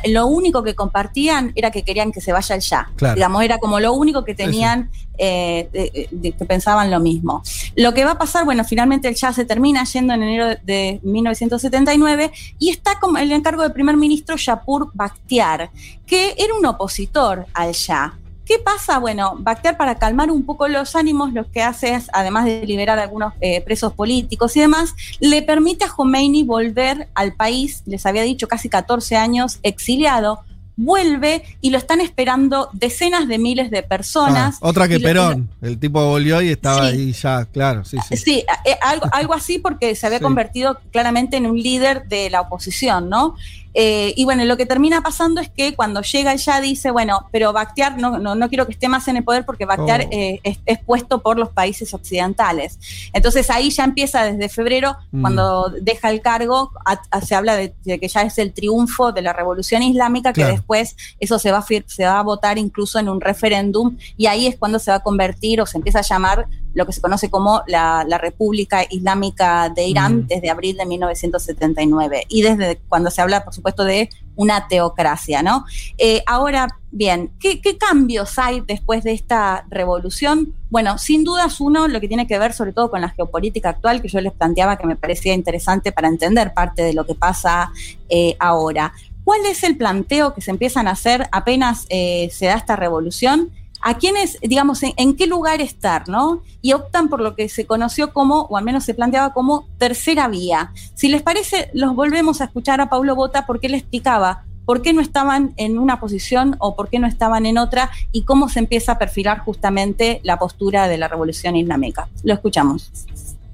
Lo único que compartían era que querían que se vaya el ya. Claro. Digamos, era como lo único que tenían, eh, de, de, que pensaban lo mismo. Lo que va a pasar, bueno, finalmente el ya se termina yendo en enero de, de 1970 79 y está como el encargo del primer ministro Yapur Bakhtiar, que era un opositor al Shah. ¿Qué pasa? Bueno, Bakhtiar para calmar un poco los ánimos, lo que hace es, además de liberar a algunos eh, presos políticos y demás, le permite a Khomeini volver al país, les había dicho casi 14 años exiliado, vuelve y lo están esperando decenas de miles de personas. Ah, otra que Perón, lo, el tipo volvió y estaba sí. ahí ya, claro, sí, sí. Sí, eh, algo, algo así porque se había convertido claramente en un líder de la oposición, ¿no? Eh, y bueno, lo que termina pasando es que cuando llega ya dice, bueno, pero Bakhtiar no, no, no quiero que esté más en el poder porque Bakhtiar oh. eh, es, es, puesto por los países occidentales. Entonces ahí ya empieza desde febrero, mm. cuando deja el cargo, a, a, se habla de, de, que ya es el triunfo de la revolución islámica, claro. que después eso se va, se va a votar incluso en un referéndum y ahí es cuando se va a convertir o se empieza a llamar lo que se conoce como la, la República Islámica de Irán mm. desde abril de 1979 y desde cuando se habla, por supuesto, de una teocracia, ¿no? Eh, ahora, bien, ¿qué, ¿qué, cambios hay después de esta revolución? Bueno, sin dudas uno, lo que tiene que ver sobre todo con la geopolítica actual, que yo les planteaba que me parecía interesante para entender parte de lo que pasa eh, ahora. ¿Cuál es el planteo que se empiezan a hacer apenas eh, se da esta revolución? A quiénes, digamos, en, qué lugar estar, ¿no? Y optan por lo que se conoció como, o al menos se planteaba como, tercera vía. Si les parece, los volvemos a escuchar a Paulo Bota porque él explicaba por qué no estaban en una posición o por qué no estaban en otra y cómo se empieza a perfilar justamente la postura de la revolución islámica. Lo escuchamos.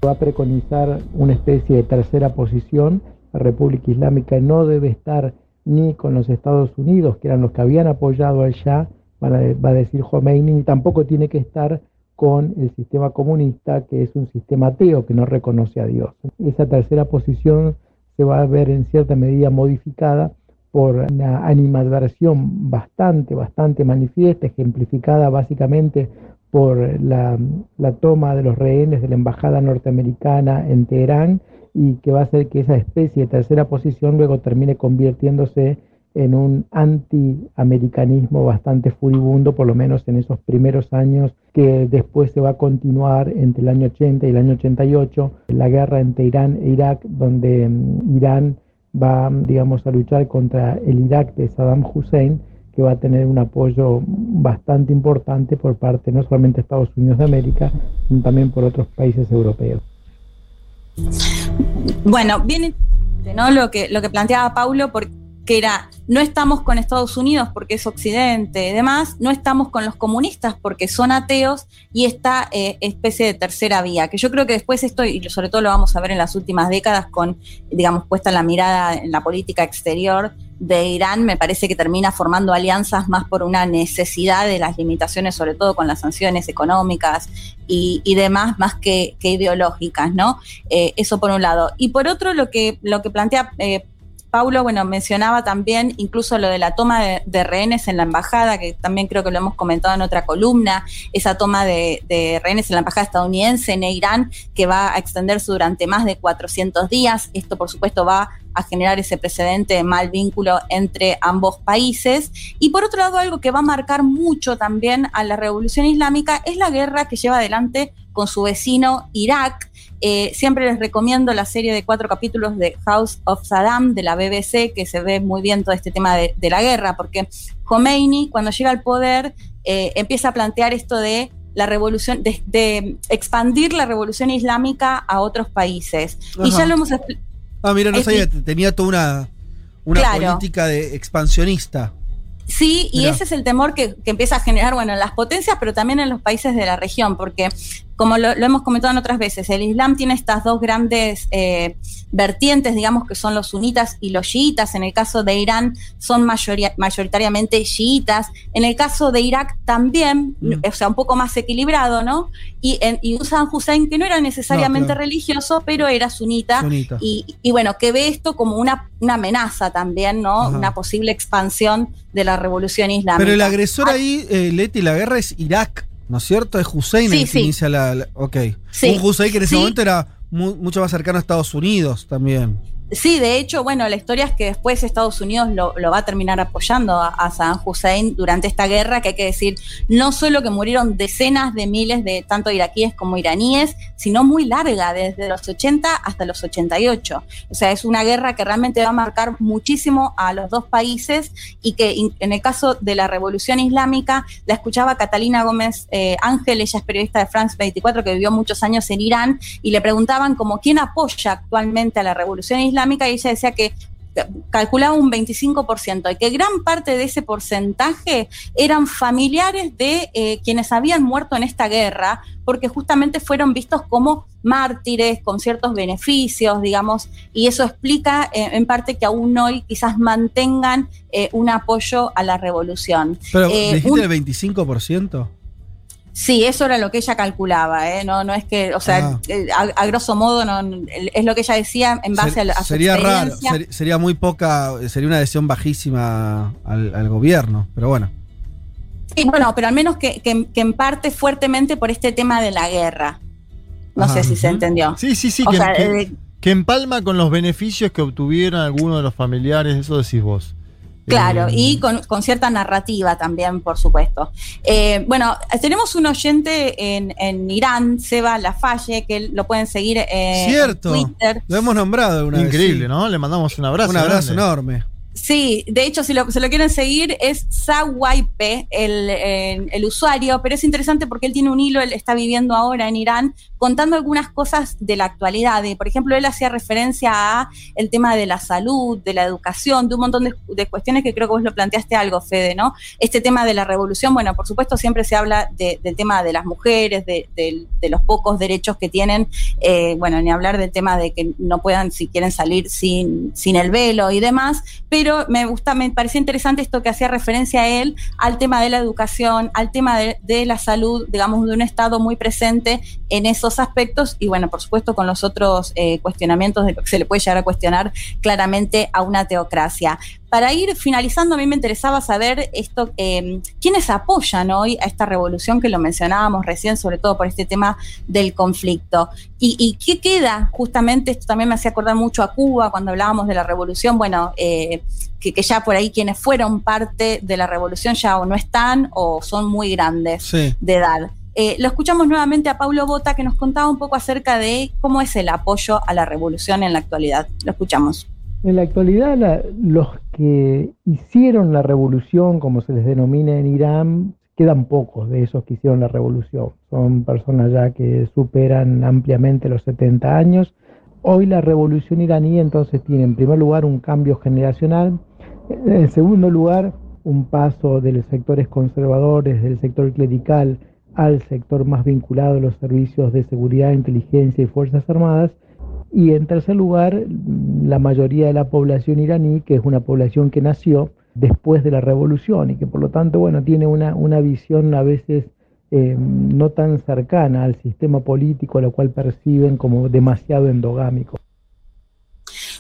Va a preconizar una especie de tercera posición. La República Islámica no debe estar ni con los Estados Unidos, que eran los que habían apoyado al Shah, va a decir Khomeini, ni tampoco tiene que estar con el sistema comunista, que es un sistema ateo que no reconoce a Dios. Esa tercera posición se va a ver en cierta medida modificada por una animadversión bastante, bastante manifiesta, ejemplificada básicamente por la, la toma de los rehenes de la embajada norteamericana en Teherán y que va a hacer que esa especie de tercera posición luego termine convirtiéndose en un antiamericanismo bastante furibundo, por lo menos en esos primeros años, que después se va a continuar entre el año 80 y el año 88, la guerra entre Irán e Irak, donde mm, Irán va, digamos, a luchar contra el Irak de Saddam Hussein, que va a tener un apoyo bastante importante por parte no solamente de Estados Unidos de América, sino también por otros países europeos. Bueno, viene ¿no? lo, que, lo que planteaba Paulo, porque era, no estamos con Estados Unidos porque es Occidente y demás, no estamos con los comunistas porque son ateos y esta eh, especie de tercera vía, que yo creo que después esto, y sobre todo lo vamos a ver en las últimas décadas con, digamos, puesta la mirada en la política exterior de Irán, me parece que termina formando alianzas más por una necesidad de las limitaciones, sobre todo con las sanciones económicas y, y demás, más que, que ideológicas, ¿no? Eh, eso por un lado. Y por otro, lo que, lo que plantea eh, Paulo, bueno, mencionaba también incluso lo de la toma de, rehenes en la embajada, que también creo que lo hemos comentado en otra columna, esa toma de, de, rehenes en la embajada estadounidense en Irán, que va a extenderse durante más de 400 días. Esto, por supuesto, va a generar ese precedente de mal vínculo entre ambos países. Y por otro lado, algo que va a marcar mucho también a la revolución islámica es la guerra que lleva adelante con su vecino Irak, eh, siempre les recomiendo la serie de cuatro capítulos de House of Saddam de la BBC, que se ve muy bien todo este tema de, de la guerra, porque Khomeini, cuando llega al poder, eh, empieza a plantear esto de la revolución, de, de, expandir la revolución islámica a otros países. Ajá. Y ya lo hemos Ah, mira, no sabía, tenía toda una, una claro. política de expansionista. Sí, y Mirá. ese es el temor que, que, empieza a generar, bueno, en las potencias, pero también en los países de la región, porque como lo, lo hemos comentado en otras veces, el Islam tiene estas dos grandes eh, vertientes, digamos, que son los sunitas y los chiitas. En el caso de Irán son mayoritariamente chiitas. En el caso de Irak también, mm. o sea, un poco más equilibrado, ¿no? Y, en, y un Saddam Hussein que no era necesariamente no, claro. religioso, pero era sunita. sunita. Y, y, bueno, que ve esto como una, una amenaza también, ¿no? Ajá. Una posible expansión de la revolución islámica. Pero el agresor ah, ahí, eh, Leti, la guerra es Irak. ¿No es cierto? Es Hussein sí, el que sí. inicia la, la, Ok. Un Hussein que en ese momento era mu mucho más cercano a Estados Unidos también. Sí, de hecho, bueno, la historia es que después Estados Unidos lo, va a terminar apoyando a, a, Saddam Hussein durante esta guerra, que hay que decir, no solo que murieron decenas de miles de tanto iraquíes como iraníes, sino muy larga, desde los 80 hasta los 88. O sea, es una guerra que realmente va a marcar muchísimo a los dos países y que en el caso de la revolución islámica, la escuchaba Catalina Gómez eh, Ángel, ella es periodista de France 24 que vivió muchos años en Irán, y le preguntaban como quién apoya actualmente a la revolución islámica islámica y ella decía que calculaba un 25% y que gran parte de ese porcentaje eran familiares de eh, quienes habían muerto en esta guerra, porque justamente fueron vistos como mártires con ciertos beneficios, digamos, y eso explica eh, en parte que aún hoy quizás mantengan eh, un apoyo a la revolución. Pero dijiste un, el 25%. Sí, eso era lo que ella calculaba, ¿eh? no, no es que, o sea, ah. a, a, grosso modo no, es lo que ella decía en base Ser, a, a Sería raro, ser, sería muy poca, sería una adhesión bajísima al, al, gobierno, pero bueno. Sí, bueno, pero al menos que, que, que, en parte fuertemente por este tema de la guerra. No Ajá, sé si se entendió. Sí, sí, sí, que, sea, eh, que empalma con los beneficios que obtuvieron algunos de los familiares, eso decís vos. Claro, y con, con, cierta narrativa también, por supuesto. Eh, bueno, tenemos un oyente en, en, Irán, Seba Lafalle, que lo pueden seguir en Cierto, Twitter. Lo hemos nombrado una Increíble, vez, sí. ¿no? Le mandamos un abrazo. Un abrazo grande. enorme. Sí, de hecho, si lo, se lo quieren seguir, es Sawaipe, el, el, usuario, pero es interesante porque él tiene un hilo, él está viviendo ahora en Irán, contando algunas cosas de la actualidad. De, por ejemplo, él hacía referencia a el tema de la salud, de la educación, de un montón de, cuestiones que creo que vos lo planteaste algo, Fede, ¿no? Este tema de la revolución, bueno, por supuesto siempre se habla de, del tema de las mujeres, de, de, los pocos derechos que tienen, eh, bueno, ni hablar del tema de que no puedan, si quieren salir sin, sin el velo y demás, pero pero me gusta, me parecía interesante esto que hacía referencia a él al tema de la educación, al tema de, de la salud, digamos, de un Estado muy presente en esos aspectos y bueno, por supuesto con los otros eh, cuestionamientos de lo que se le puede llegar a cuestionar claramente a una teocracia. Para ir finalizando, a mí me interesaba saber esto, eh, quiénes apoyan hoy a esta revolución que lo mencionábamos recién, sobre todo por este tema del conflicto. ¿Y, y qué queda? Justamente esto también me hacía acordar mucho a Cuba cuando hablábamos de la revolución. Bueno, eh, que, que, ya por ahí quienes fueron parte de la revolución ya o no están o son muy grandes Sí. de edad. Eh, lo escuchamos nuevamente a Paulo Bota que nos contaba un poco acerca de cómo es el apoyo a la revolución en la actualidad. Lo escuchamos. En la actualidad, la- los que hicieron la revolución, como se les denomina en Irán, quedan pocos de esos que hicieron la revolución. Son personas ya que superan ampliamente los 70 años. Hoy la revolución iraní entonces tiene en primer lugar un cambio generacional, en segundo lugar un paso de los sectores conservadores, del sector clerical, al sector más vinculado a los servicios de seguridad, inteligencia y fuerzas armadas, y en tercer lugar, la mayoría de la población iraní, que es una población que nació después de la revolución y que por lo tanto, bueno, tiene una, una visión a veces eh, no tan cercana al sistema político, lo cual perciben como demasiado endogámico.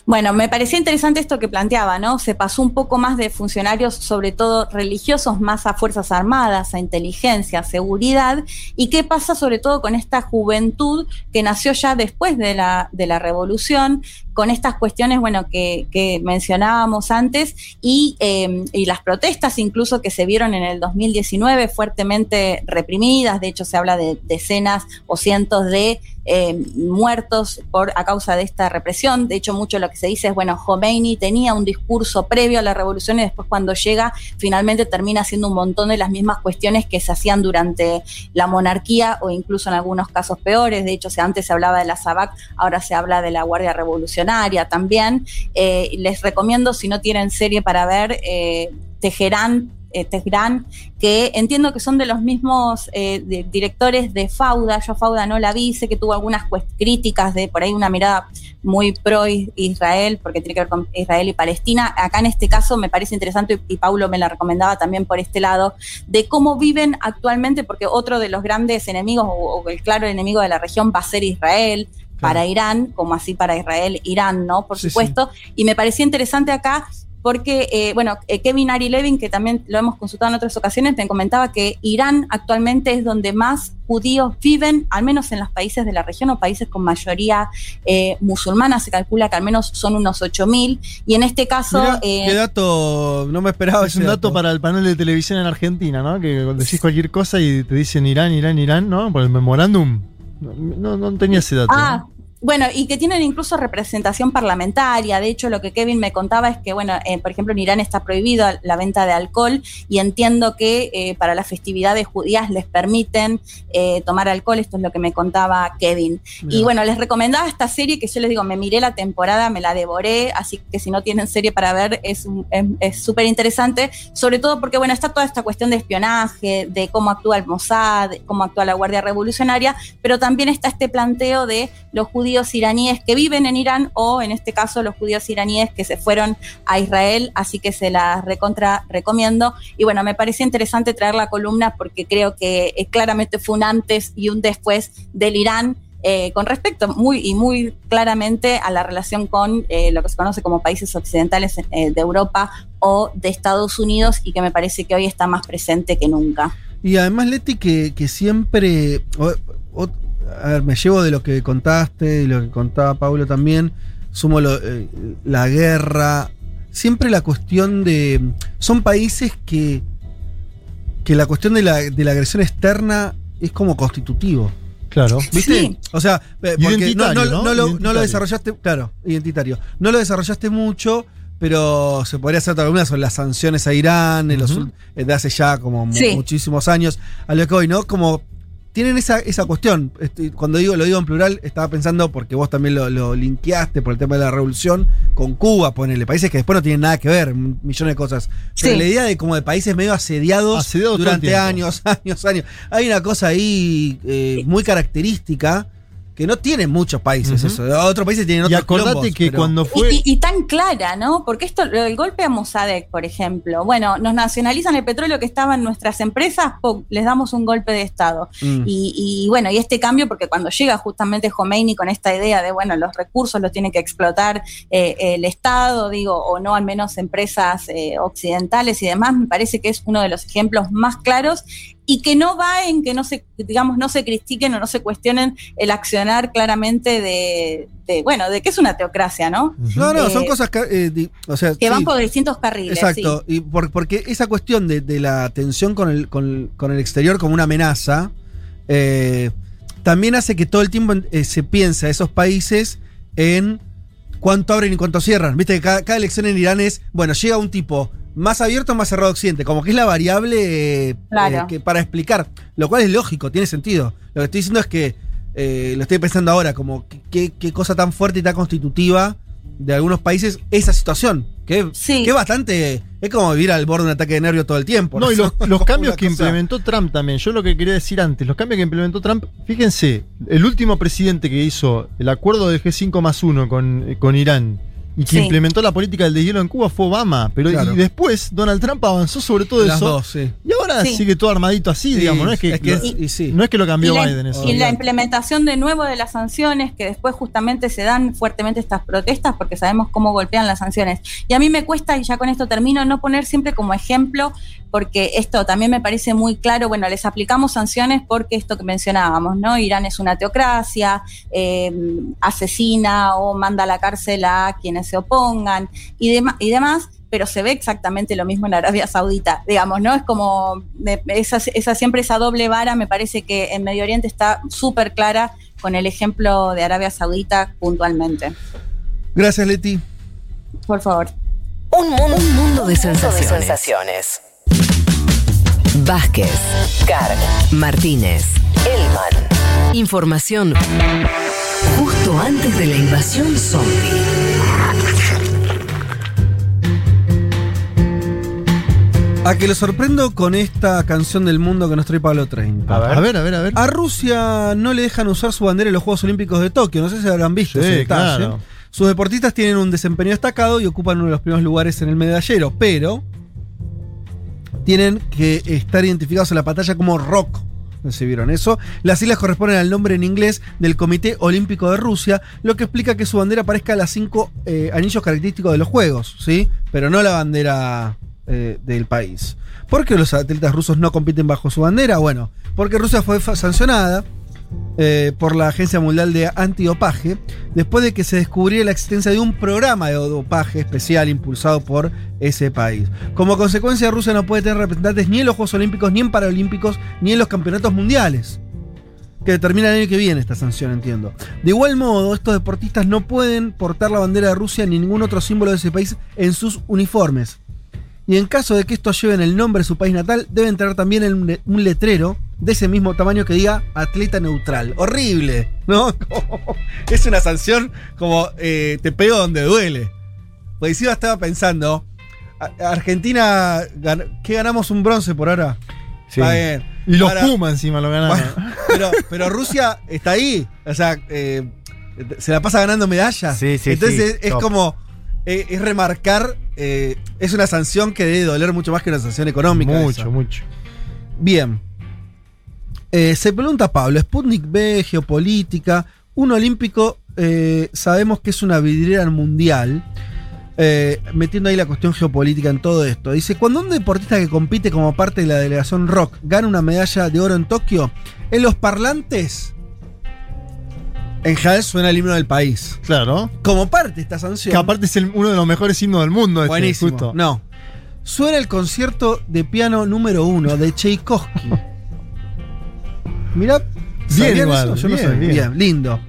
Bueno, me parecía interesante esto que planteaba, ¿no? Se pasó un poco más de funcionarios, sobre todo religiosos, más a Fuerzas Armadas, a inteligencia, a seguridad. ¿Y qué pasa sobre todo con esta juventud que nació ya después de la, de la revolución, con estas cuestiones, bueno, que, que mencionábamos antes y, eh, y las protestas incluso que se vieron en el 2019 fuertemente reprimidas? De hecho, se habla de decenas o cientos de eh, muertos por a causa de esta represión. De hecho, mucho lo que se dice es, bueno, Khomeini tenía un discurso previo a la revolución y después cuando llega, finalmente termina haciendo un montón de las mismas cuestiones que se hacían durante la monarquía o incluso en algunos casos peores. De hecho, antes se hablaba de la SABAC, ahora se habla de la Guardia Revolucionaria también. Eh, les recomiendo, si no tienen serie para ver, eh, Teherán eh, Teherán, que entiendo que son de los mismos eh, de- directores de Fauda. Yo Fauda no la vi, sé que tuvo algunas críticas de por ahí una mirada muy pro is- Israel, porque tiene que ver con Israel y Palestina. Acá en este caso me parece interesante, y, y Paulo me la recomendaba también por este lado, de cómo viven actualmente, porque otro de los grandes enemigos, o, o el claro enemigo de la región, va a ser Israel para Irán, como así para Israel, Irán, ¿no? Por supuesto. Y me parecía interesante acá porque, eh, bueno, eh, Kevin Ari Levin, que también lo hemos consultado en otras ocasiones, me comentaba que Irán actualmente es donde más judíos viven, al menos en los países de la región o países con mayoría eh, musulmana, se calcula que al menos son unos 8.000, y en este caso... Mirá, eh, qué dato, no me esperaba Es ese un dato para el panel de televisión en Argentina, ¿no? Que cuando decís cualquier cosa y te dicen Irán, Irán, Irán, ¿no? Por el memorándum. No, no, no tenía ese dato. Ah, bueno, y que tienen incluso representación parlamentaria. De hecho, lo que Kevin me contaba es que, bueno, eh, por ejemplo, en Irán está prohibido la venta de alcohol y entiendo que eh, para las festividades judías les permiten eh, tomar alcohol. Esto es lo que me contaba Kevin. Y bueno, les recomendaba esta serie que yo les digo, me miré la temporada, me la devoré, así que si no tienen serie para ver, es súper interesante, sobre todo porque, bueno, está toda esta cuestión de espionaje, de cómo actúa el Mossad, cómo actúa la Guardia Revolucionaria, pero también está este planteo de los judíos iraníes que viven en Irán o, en este caso, los judíos iraníes que se fueron a Israel, así que se las recontra recomiendo. Y bueno, me parecía interesante traer la columna porque creo que eh, claramente fue un antes y un después del Irán eh, con respecto muy y muy claramente a la relación con eh, lo que se conoce como países occidentales de Europa o de Estados Unidos y que me parece que hoy está más presente que nunca. Y además, Leti, que, siempre. A ver, me llevo de lo que contaste y lo que contaba Pablo también. Sumo lo- eh, la guerra. Siempre la cuestión de. Son países que. que la cuestión de la, de la agresión externa es como constitutivo. Claro. ¿Viste? Sí. O sea, eh, porque no, Identitario, no- ¿no? no lo, no lo Identitario. desarrollaste, claro, identitario. No lo desarrollaste mucho, pero se podría hacer otra columna sobre las sanciones a Irán en los eh, de hace ya como Sí. muchísimos años. A lo que hoy, ¿no? Como tienen esa, esa cuestión. Este, cuando digo, lo digo en plural, estaba pensando, porque vos también lo, lo linkeaste por el tema de la revolución, con Cuba, ponele, países que después no tienen nada que ver, millones de cosas. Pero Sí. la idea de como de países medio asediados Asediados durante años, años, años. Hay una cosa ahí eh, muy característica que no tiene muchos países eso. Otros países tienen Y otros acordate quilombos, que pero- cuando fue. Y, y- y tan clara, ¿no? Porque esto, el golpe a Mossadegh, por ejemplo, bueno, nos nacionalizan el petróleo que estaba en nuestras empresas, ¡pum! les damos un golpe de Estado. Mm. Y, y bueno, y este cambio, porque cuando llega justamente Khomeini con esta idea de, bueno, los recursos los tiene que explotar eh, el Estado, digo, o no al menos empresas eh, occidentales y demás, me parece que es uno de los ejemplos más claros y que no va en que no se, digamos, no se critiquen o no se cuestionen el accionar claramente de, de, bueno, de que es una teocracia, ¿no? No, no, Eh, son cosas que, eh, di- o sea, que sí, van por distintos carriles. Exacto, sí. y por- porque esa cuestión de, de la tensión con el, con, con el exterior como una amenaza, eh, también hace que todo el tiempo eh, se piense a esos países en cuánto abren y cuánto cierran. Viste que cada, cada elección en Irán es, bueno, llega un tipo más abierto o más cerrado occidente, como que es la variable eh, Claro. eh, que para explicar, lo cual es lógico, tiene sentido. Lo que estoy diciendo es que, eh, lo estoy pensando ahora, como que- qué qué cosa tan fuerte y tan constitutiva de algunos países esa situación, que, que es bastante, es como vivir al borde de un ataque de nervio todo el tiempo. No, y los, los cambios que cosa- implementó Trump también. Yo lo que quería decir antes, los cambios que implementó Trump, fíjense, el último presidente que hizo el acuerdo del G5 más 1 con, con Irán y que Sí. implementó la política del deshielo en Cuba fue Obama. Pero Claro. y después Donald Trump avanzó sobre todo Las eso. dos, sí. Y ahora Sí. sigue todo armadito así, Sí, digamos. No es que, es que lo, y no es que lo cambió y la, Biden. Eso. y la implementación de nuevo de las sanciones, que después justamente se dan fuertemente estas protestas, porque sabemos cómo golpean las sanciones. Y a mí me cuesta, y ya con esto termino, no poner siempre como ejemplo, porque esto también me parece muy claro, bueno, les aplicamos sanciones porque esto que mencionábamos, ¿no? Irán es una teocracia, eh, asesina o manda a la cárcel a quienes se opongan y, demás. Pero se ve exactamente lo mismo en Arabia Saudita, digamos, ¿no? Es como esa, esa siempre esa doble vara, me parece que en Medio Oriente está súper clara con el ejemplo de Arabia Saudita puntualmente. Gracias, Leti. Por favor. Un mundo, un mundo de sensaciones. Vázquez, Carg, Martínez, Elman. Información justo antes de la invasión zombie. A que lo sorprendo con esta canción del mundo que nos trae Pablo 30. A ver. A ver, a ver, a ver. A Rusia no le dejan usar su bandera en los Juegos Olímpicos de Tokio. No sé si habrán visto Sí, ese detalle. claro. Sus deportistas tienen un desempeño destacado y ocupan uno de los primeros lugares en el medallero, pero tienen que estar identificados en la pantalla como rock. No vieron eso. Las siglas corresponden al nombre en inglés del Comité Olímpico de Rusia, lo que explica que su bandera parezca a las cinco eh, anillos característicos de los Juegos, ¿sí? Pero no la bandera eh, del país. ¿Por qué los atletas rusos no compiten bajo su bandera? Bueno, porque Rusia fue sancionada eh, por la Agencia Mundial de Antidopaje después de que se descubriera la existencia de un programa de dopaje especial impulsado por ese país. Como consecuencia, Rusia no puede tener representantes ni en los Juegos Olímpicos, ni en Paralímpicos, ni en los campeonatos mundiales. Que termina el año que viene esta sanción, entiendo. De igual modo, estos deportistas no pueden portar la bandera de Rusia ni ningún otro símbolo de ese país en sus uniformes. Y en caso de que estos lleven el nombre de su país natal, deben tener también un letrero de ese mismo tamaño que diga atleta neutral. Horrible, ¿no? Es una sanción como eh, te pego donde duele. Pues encima estaba pensando, Argentina, ¿qué ganamos un bronce por ahora? Sí. Está bien. Y los Ahora- Pumas encima lo ganaron. Bueno, pero, pero Rusia está ahí. O sea, eh, se la pasa ganando medallas. Sí, sí, Entonces sí, es como. Eh, es remarcar. eh, es una sanción que debe doler mucho más que una sanción económica. Mucho, esa. mucho. Bien. Eh, se pregunta Pablo: Sputnik B, geopolítica. Un olímpico, sabemos que es una vidriera mundial. eh, metiendo ahí la cuestión geopolítica en todo esto. Dice, cuando un deportista que compite como parte de la delegación rock gana una medalla de oro en Tokio, en los parlantes, en general suena el himno del país. Claro. Como parte de esta sanción. Que aparte es el- uno de los mejores himnos del mundo. este, Buenísimo. justo. No. Suena el concierto de piano número uno de Tchaikovsky. Mirá, Bien ¿sabían igual? Yo bien. Bien, lindo.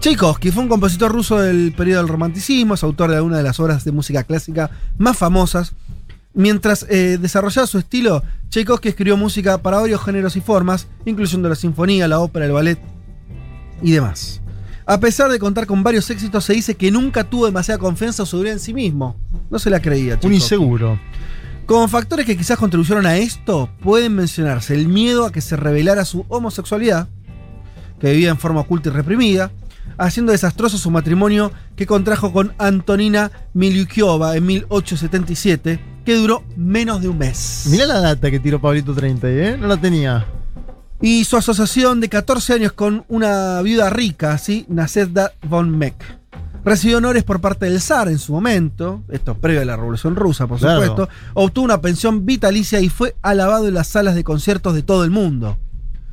Tchaikovsky fue un compositor ruso del periodo del romanticismo, es autor de algunas de las obras de música clásica más famosas. Mientras eh, desarrollaba su estilo, Tchaikovsky escribió música para varios géneros y formas, incluyendo la sinfonía, la ópera, el ballet y demás. A pesar de contar con varios éxitos, se dice que nunca tuvo demasiada confianza o seguridad en sí mismo. No se la creía. Un Tchaikovsky. inseguro. Como factores que quizás contribuyeron a esto, pueden mencionarse el miedo a que se revelara su homosexualidad, que vivía en forma oculta y reprimida, haciendo desastroso su matrimonio que contrajo con Antonina Miliukiova en 1877, que duró menos de un mes. Mirá la data que tiró Pablito 30, ¿eh? No la tenía. Y su asociación de 14 años con una viuda rica, ¿sí? Naseda von Meck. Recibió honores por parte del zar en su momento, esto previo a la Revolución Rusa, por Claro. supuesto. Obtuvo una pensión vitalicia y fue alabado en las salas de conciertos de todo el mundo.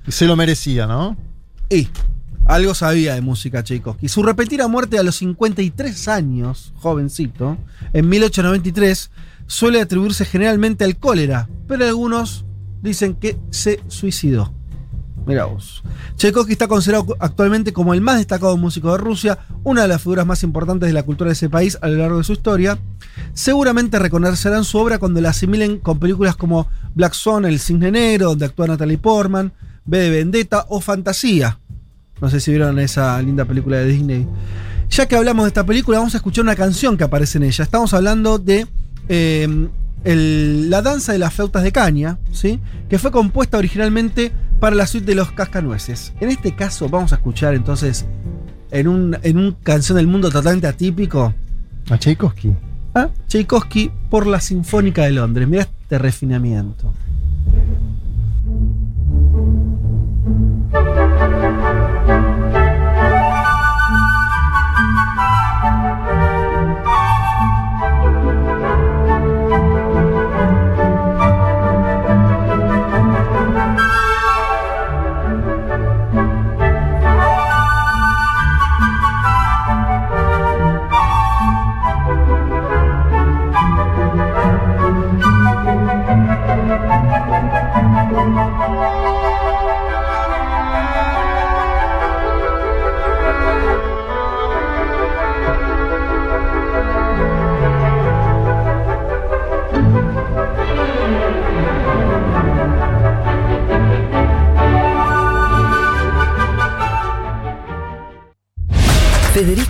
Se lo merecía, ¿no? Y algo sabía de música Tchaikovsky. Su repentina muerte a los 53 años, jovencito, en 1893, suele atribuirse generalmente al cólera, pero algunos dicen que se suicidó. Mirá vos. Tchaikovsky está considerado actualmente como el más destacado músico de Rusia, una de las figuras más importantes de la cultura de ese país a lo largo de su historia. Seguramente reconocerán su obra cuando la asimilen con películas como Black Swan, El Cisne Negro, donde actúa Natalie Portman, B de Vendetta o Fantasía. No sé si vieron esa linda película de Disney. Ya que hablamos de esta película, vamos a escuchar una canción que aparece en ella. Estamos hablando de eh, el- La danza de las flautas de caña, ¿sí? que fue compuesta originalmente para la suite de los cascanueces. En este caso, vamos a escuchar entonces en un, en un canción del mundo totalmente atípico A Tchaikovsky. a Tchaikovsky por la Sinfónica de Londres. Mira este refinamiento.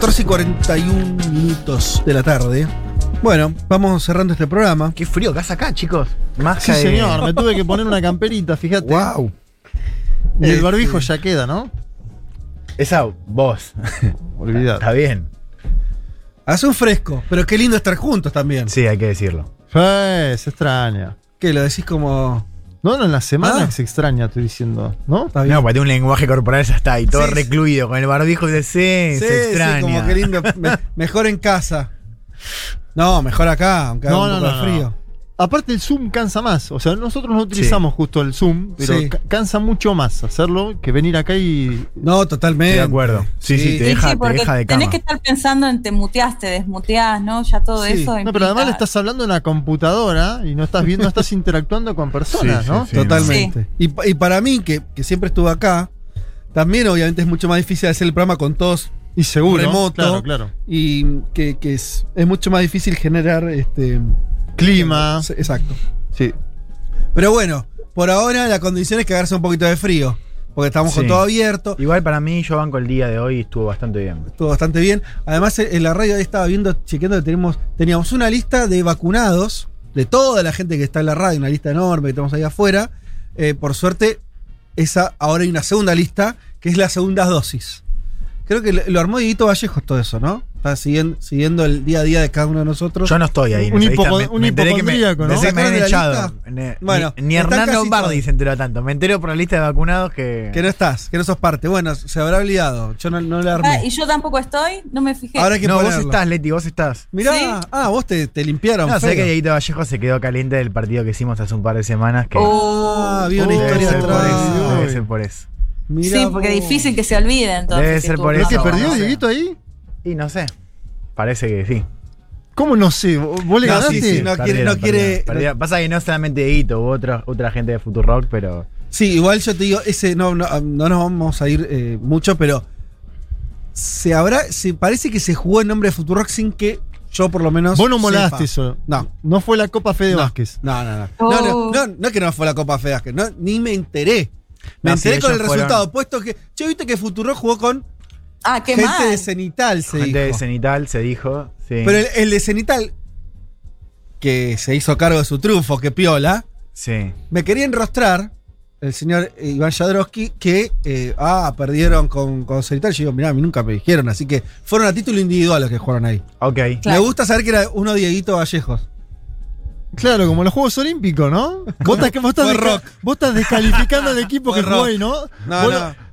14 y 41 minutos de la tarde. Bueno, vamos cerrando este programa. Qué frío que hace acá, chicos. Más Sí, señor, me tuve que poner una camperita, fíjate. Wow. Y el Este- barbijo ya queda, ¿no? Esa voz. Olvidate. Está bien. Hace un fresco, pero qué lindo estar juntos también. Sí, hay que decirlo. Eh, se extraña. ¿Qué? ¿Lo decís como.? No, no, en la semana Ah. se extraña, estoy diciendo. ¿No? Está bien. No, porque tiene un lenguaje corporal ya está ahí, todo Sí, recluido, con el barbijo y de sí, Sí, se sí, extraña. como qué lindo. Me- mejor en casa. No, mejor acá, aunque haga No, un no, poco no, de no. frío. Aparte el Zoom cansa más. O sea, nosotros no utilizamos justo el Zoom, pero Sí. ca- cansa mucho más hacerlo que venir acá y. No, totalmente. De acuerdo. Sí, sí, te Sí, deja, sí, te porque deja de tenés cama. que estar pensando en te muteás, te desmuteás, ¿no? Ya todo Sí. eso. No, pero además le estás hablando en una computadora y no estás viendo, no estás interactuando con personas, Sí, ¿no? sí, Totalmente. Y, y para mí, que, que siempre estuve acá, también obviamente es mucho más difícil hacer el programa con todos Y seguro. remoto. Claro, claro. Y que, que es, es mucho más difícil generar este Clima. Exacto. Sí. Pero bueno, por ahora la condición es que agarse un poquito de frío. Porque estamos con todo abierto. Igual para mí, yo banco el día de hoy y estuvo bastante bien. Estuvo bastante bien. Además, eh, en la radio ahí estaba viendo, chequeando que tenemos, teníamos una lista de vacunados, de toda la gente que está en la radio, una lista enorme que tenemos ahí afuera. Eh, por suerte, esa, ahora hay una segunda lista, que es la segunda dosis. Creo que lo, lo armó Dieguito Vallejos todo eso, ¿no? Está siguiendo, siguiendo el día a día de cada uno de nosotros. Yo no estoy ahí. Un hipo- Me- un me enteré que me, que ¿Se echado. Ne- Bueno, ni, ni Hernán Lombardi se enteró tanto. Me entero por la lista de vacunados que. Que no estás, que no sos parte. Bueno, se habrá olvidado. Yo no, no la armé. Ah, y yo tampoco estoy, no me fijé. Ahora que no, vos estás, Leti, vos estás. Mirá, ¿Sí? ah, vos te, te limpiaron. No, sé que Dieguito Vallejo se quedó caliente del partido que hicimos hace un par de semanas. Que Ah, había una debe historia ser por atrás. eso. Debe ser por eso. Mirá sí, porque es difícil que se olvide entonces. Debe ser por ¿Es eso. que pasado, perdió. Dieguito ahí? Y no sé. Parece que sí. ¿Cómo no sé? ¿Vos le No, ganaste? sí, sí, no quiere- no quiere- perdieron. Pasa que no solamente Dieguito, hubo otra, otra gente de Futurock, pero Sí, igual yo te digo, ese no, no, no nos vamos a ir eh, mucho, pero se habrá, se parece que se jugó en nombre de Futurock sin que yo por lo menos. Vos no sepa. molaste eso. No. No fue la Copa Fede No. Vázquez. No, no, no. Oh. No, no, no, no es que no fue la Copa que no, ni me enteré. Me No, enteré con el fueron- resultado, puesto que. Yo viste que Futurock jugó con Ah, qué gente mal. de Cenital, se Gente de dijo. Cenital se dijo. Sí. Pero el, el de Cenital, que se hizo cargo de su triunfo, que piola, sí. me quería enrostrar el señor Iván Jadrowski que eh, ah, perdieron con, con Cenital. Yo digo, mirá, a mí nunca me dijeron, así que fueron a título individual los que jugaron ahí. Ok. Me gusta saber que era uno Dieguito Vallejos. Claro, como los Juegos Olímpicos, ¿no? Vos estás, vos estás Fue desca- rock. vos estás descalificando al equipo Fue que jugó ahí, ¿no? No, Vos- no.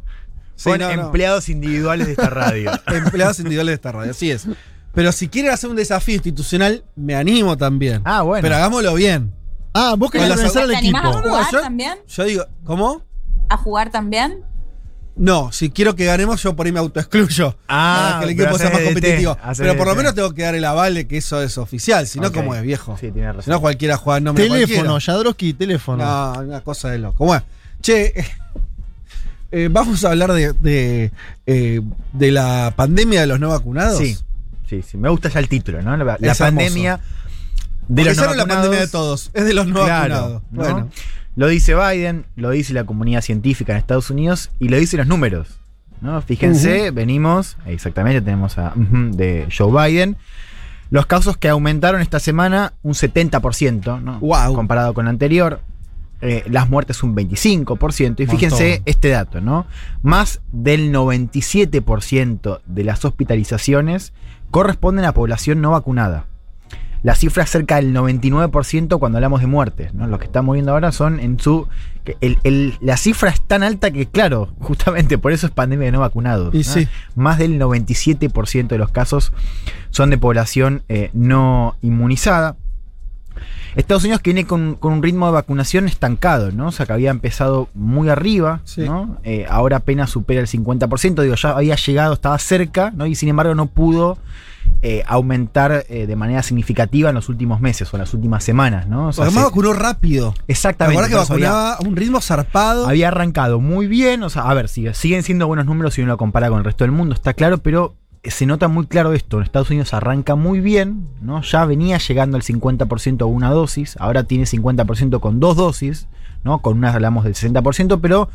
Sí, Fueron no, no. empleados individuales de esta radio. Empleados individuales de esta radio, así es. Pero si quieren hacer un desafío institucional, me animo también. Ah, bueno. Pero hagámoslo bien. Ah, vos querés organizar al ¿Te animás equipo. a jugar yo- también? Yo digo, ¿cómo? ¿A jugar también? No, si quiero que ganemos, yo por ahí me autoexcluyo. Ah, para que el pero equipo sea más competitivo. Pero por lo menos tengo que dar el aval de que eso es oficial. Si no, Ok. ¿cómo es, viejo? Sí, tienes Si razón. no, cualquiera juega nombre Teléfono. Jadrowski, teléfono. No, una cosa de loco. Bueno, che, eh, vamos a hablar de, de, eh, de la pandemia de los no vacunados. Sí, sí, sí. Me gusta ya el título, ¿no? La, pandemia de los no es la vacunados. pandemia de todos, es de los no Claro, vacunados. ¿no? Bueno, Lo dice Biden, lo dice la comunidad científica en Estados Unidos y lo dicen los números. ¿no? Fíjense, venimos, exactamente, tenemos a de Joe Biden. Los casos que aumentaron esta semana un 70%, ¿no? Wow. comparado con la anterior. Eh, las muertes un 25%. Y fíjense Montón. este dato, ¿no? Más del 97% de las hospitalizaciones corresponden a población no vacunada. La cifra es cerca del 99% cuando hablamos de muertes. ¿no? Lo que estamos viendo ahora son en su. que el- el- la cifra es tan alta que, claro, justamente por eso es pandemia de no vacunados. Y ¿no? sí. Más del 97% de los casos son de población eh, no inmunizada. Estados Unidos que viene con, con un ritmo de vacunación estancado, ¿no? O sea, que había empezado muy arriba, Sí. ¿no? Eh, ahora apenas supera el 50%, digo, ya había llegado, estaba cerca, ¿no? Y sin embargo no pudo eh, aumentar eh, de manera significativa en los últimos meses o en las últimas semanas, ¿no? O sea, además se- vacunó rápido. ¿Te exactamente. acuerdas que había- vacunaba a un ritmo zarpado? había arrancado muy bien, o sea, a ver, sigue- siguen siendo buenos números si uno lo compara con el resto del mundo, está claro, pero se nota muy claro esto. En Estados Unidos arranca muy bien, ¿no? Ya venía llegando al 50% a una dosis, ahora tiene 50% con dos dosis, ¿no? Con una hablamos del 60%, pero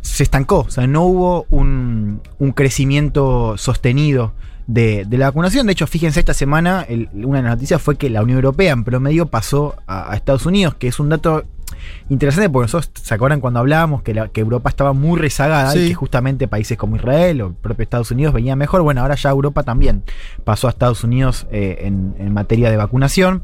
se estancó, o sea, no hubo un, un crecimiento sostenido de, la vacunación. De hecho, fíjense, esta semana una de las noticias fue que la Unión Europea en promedio pasó a, a Estados Unidos, que es un dato interesante porque nosotros, ¿se acuerdan cuando hablábamos que, la- que Europa estaba muy rezagada y que justamente países como Israel o el propio Estados Unidos venían mejor? Bueno, ahora ya Europa también pasó a Estados Unidos eh, en, en materia de vacunación.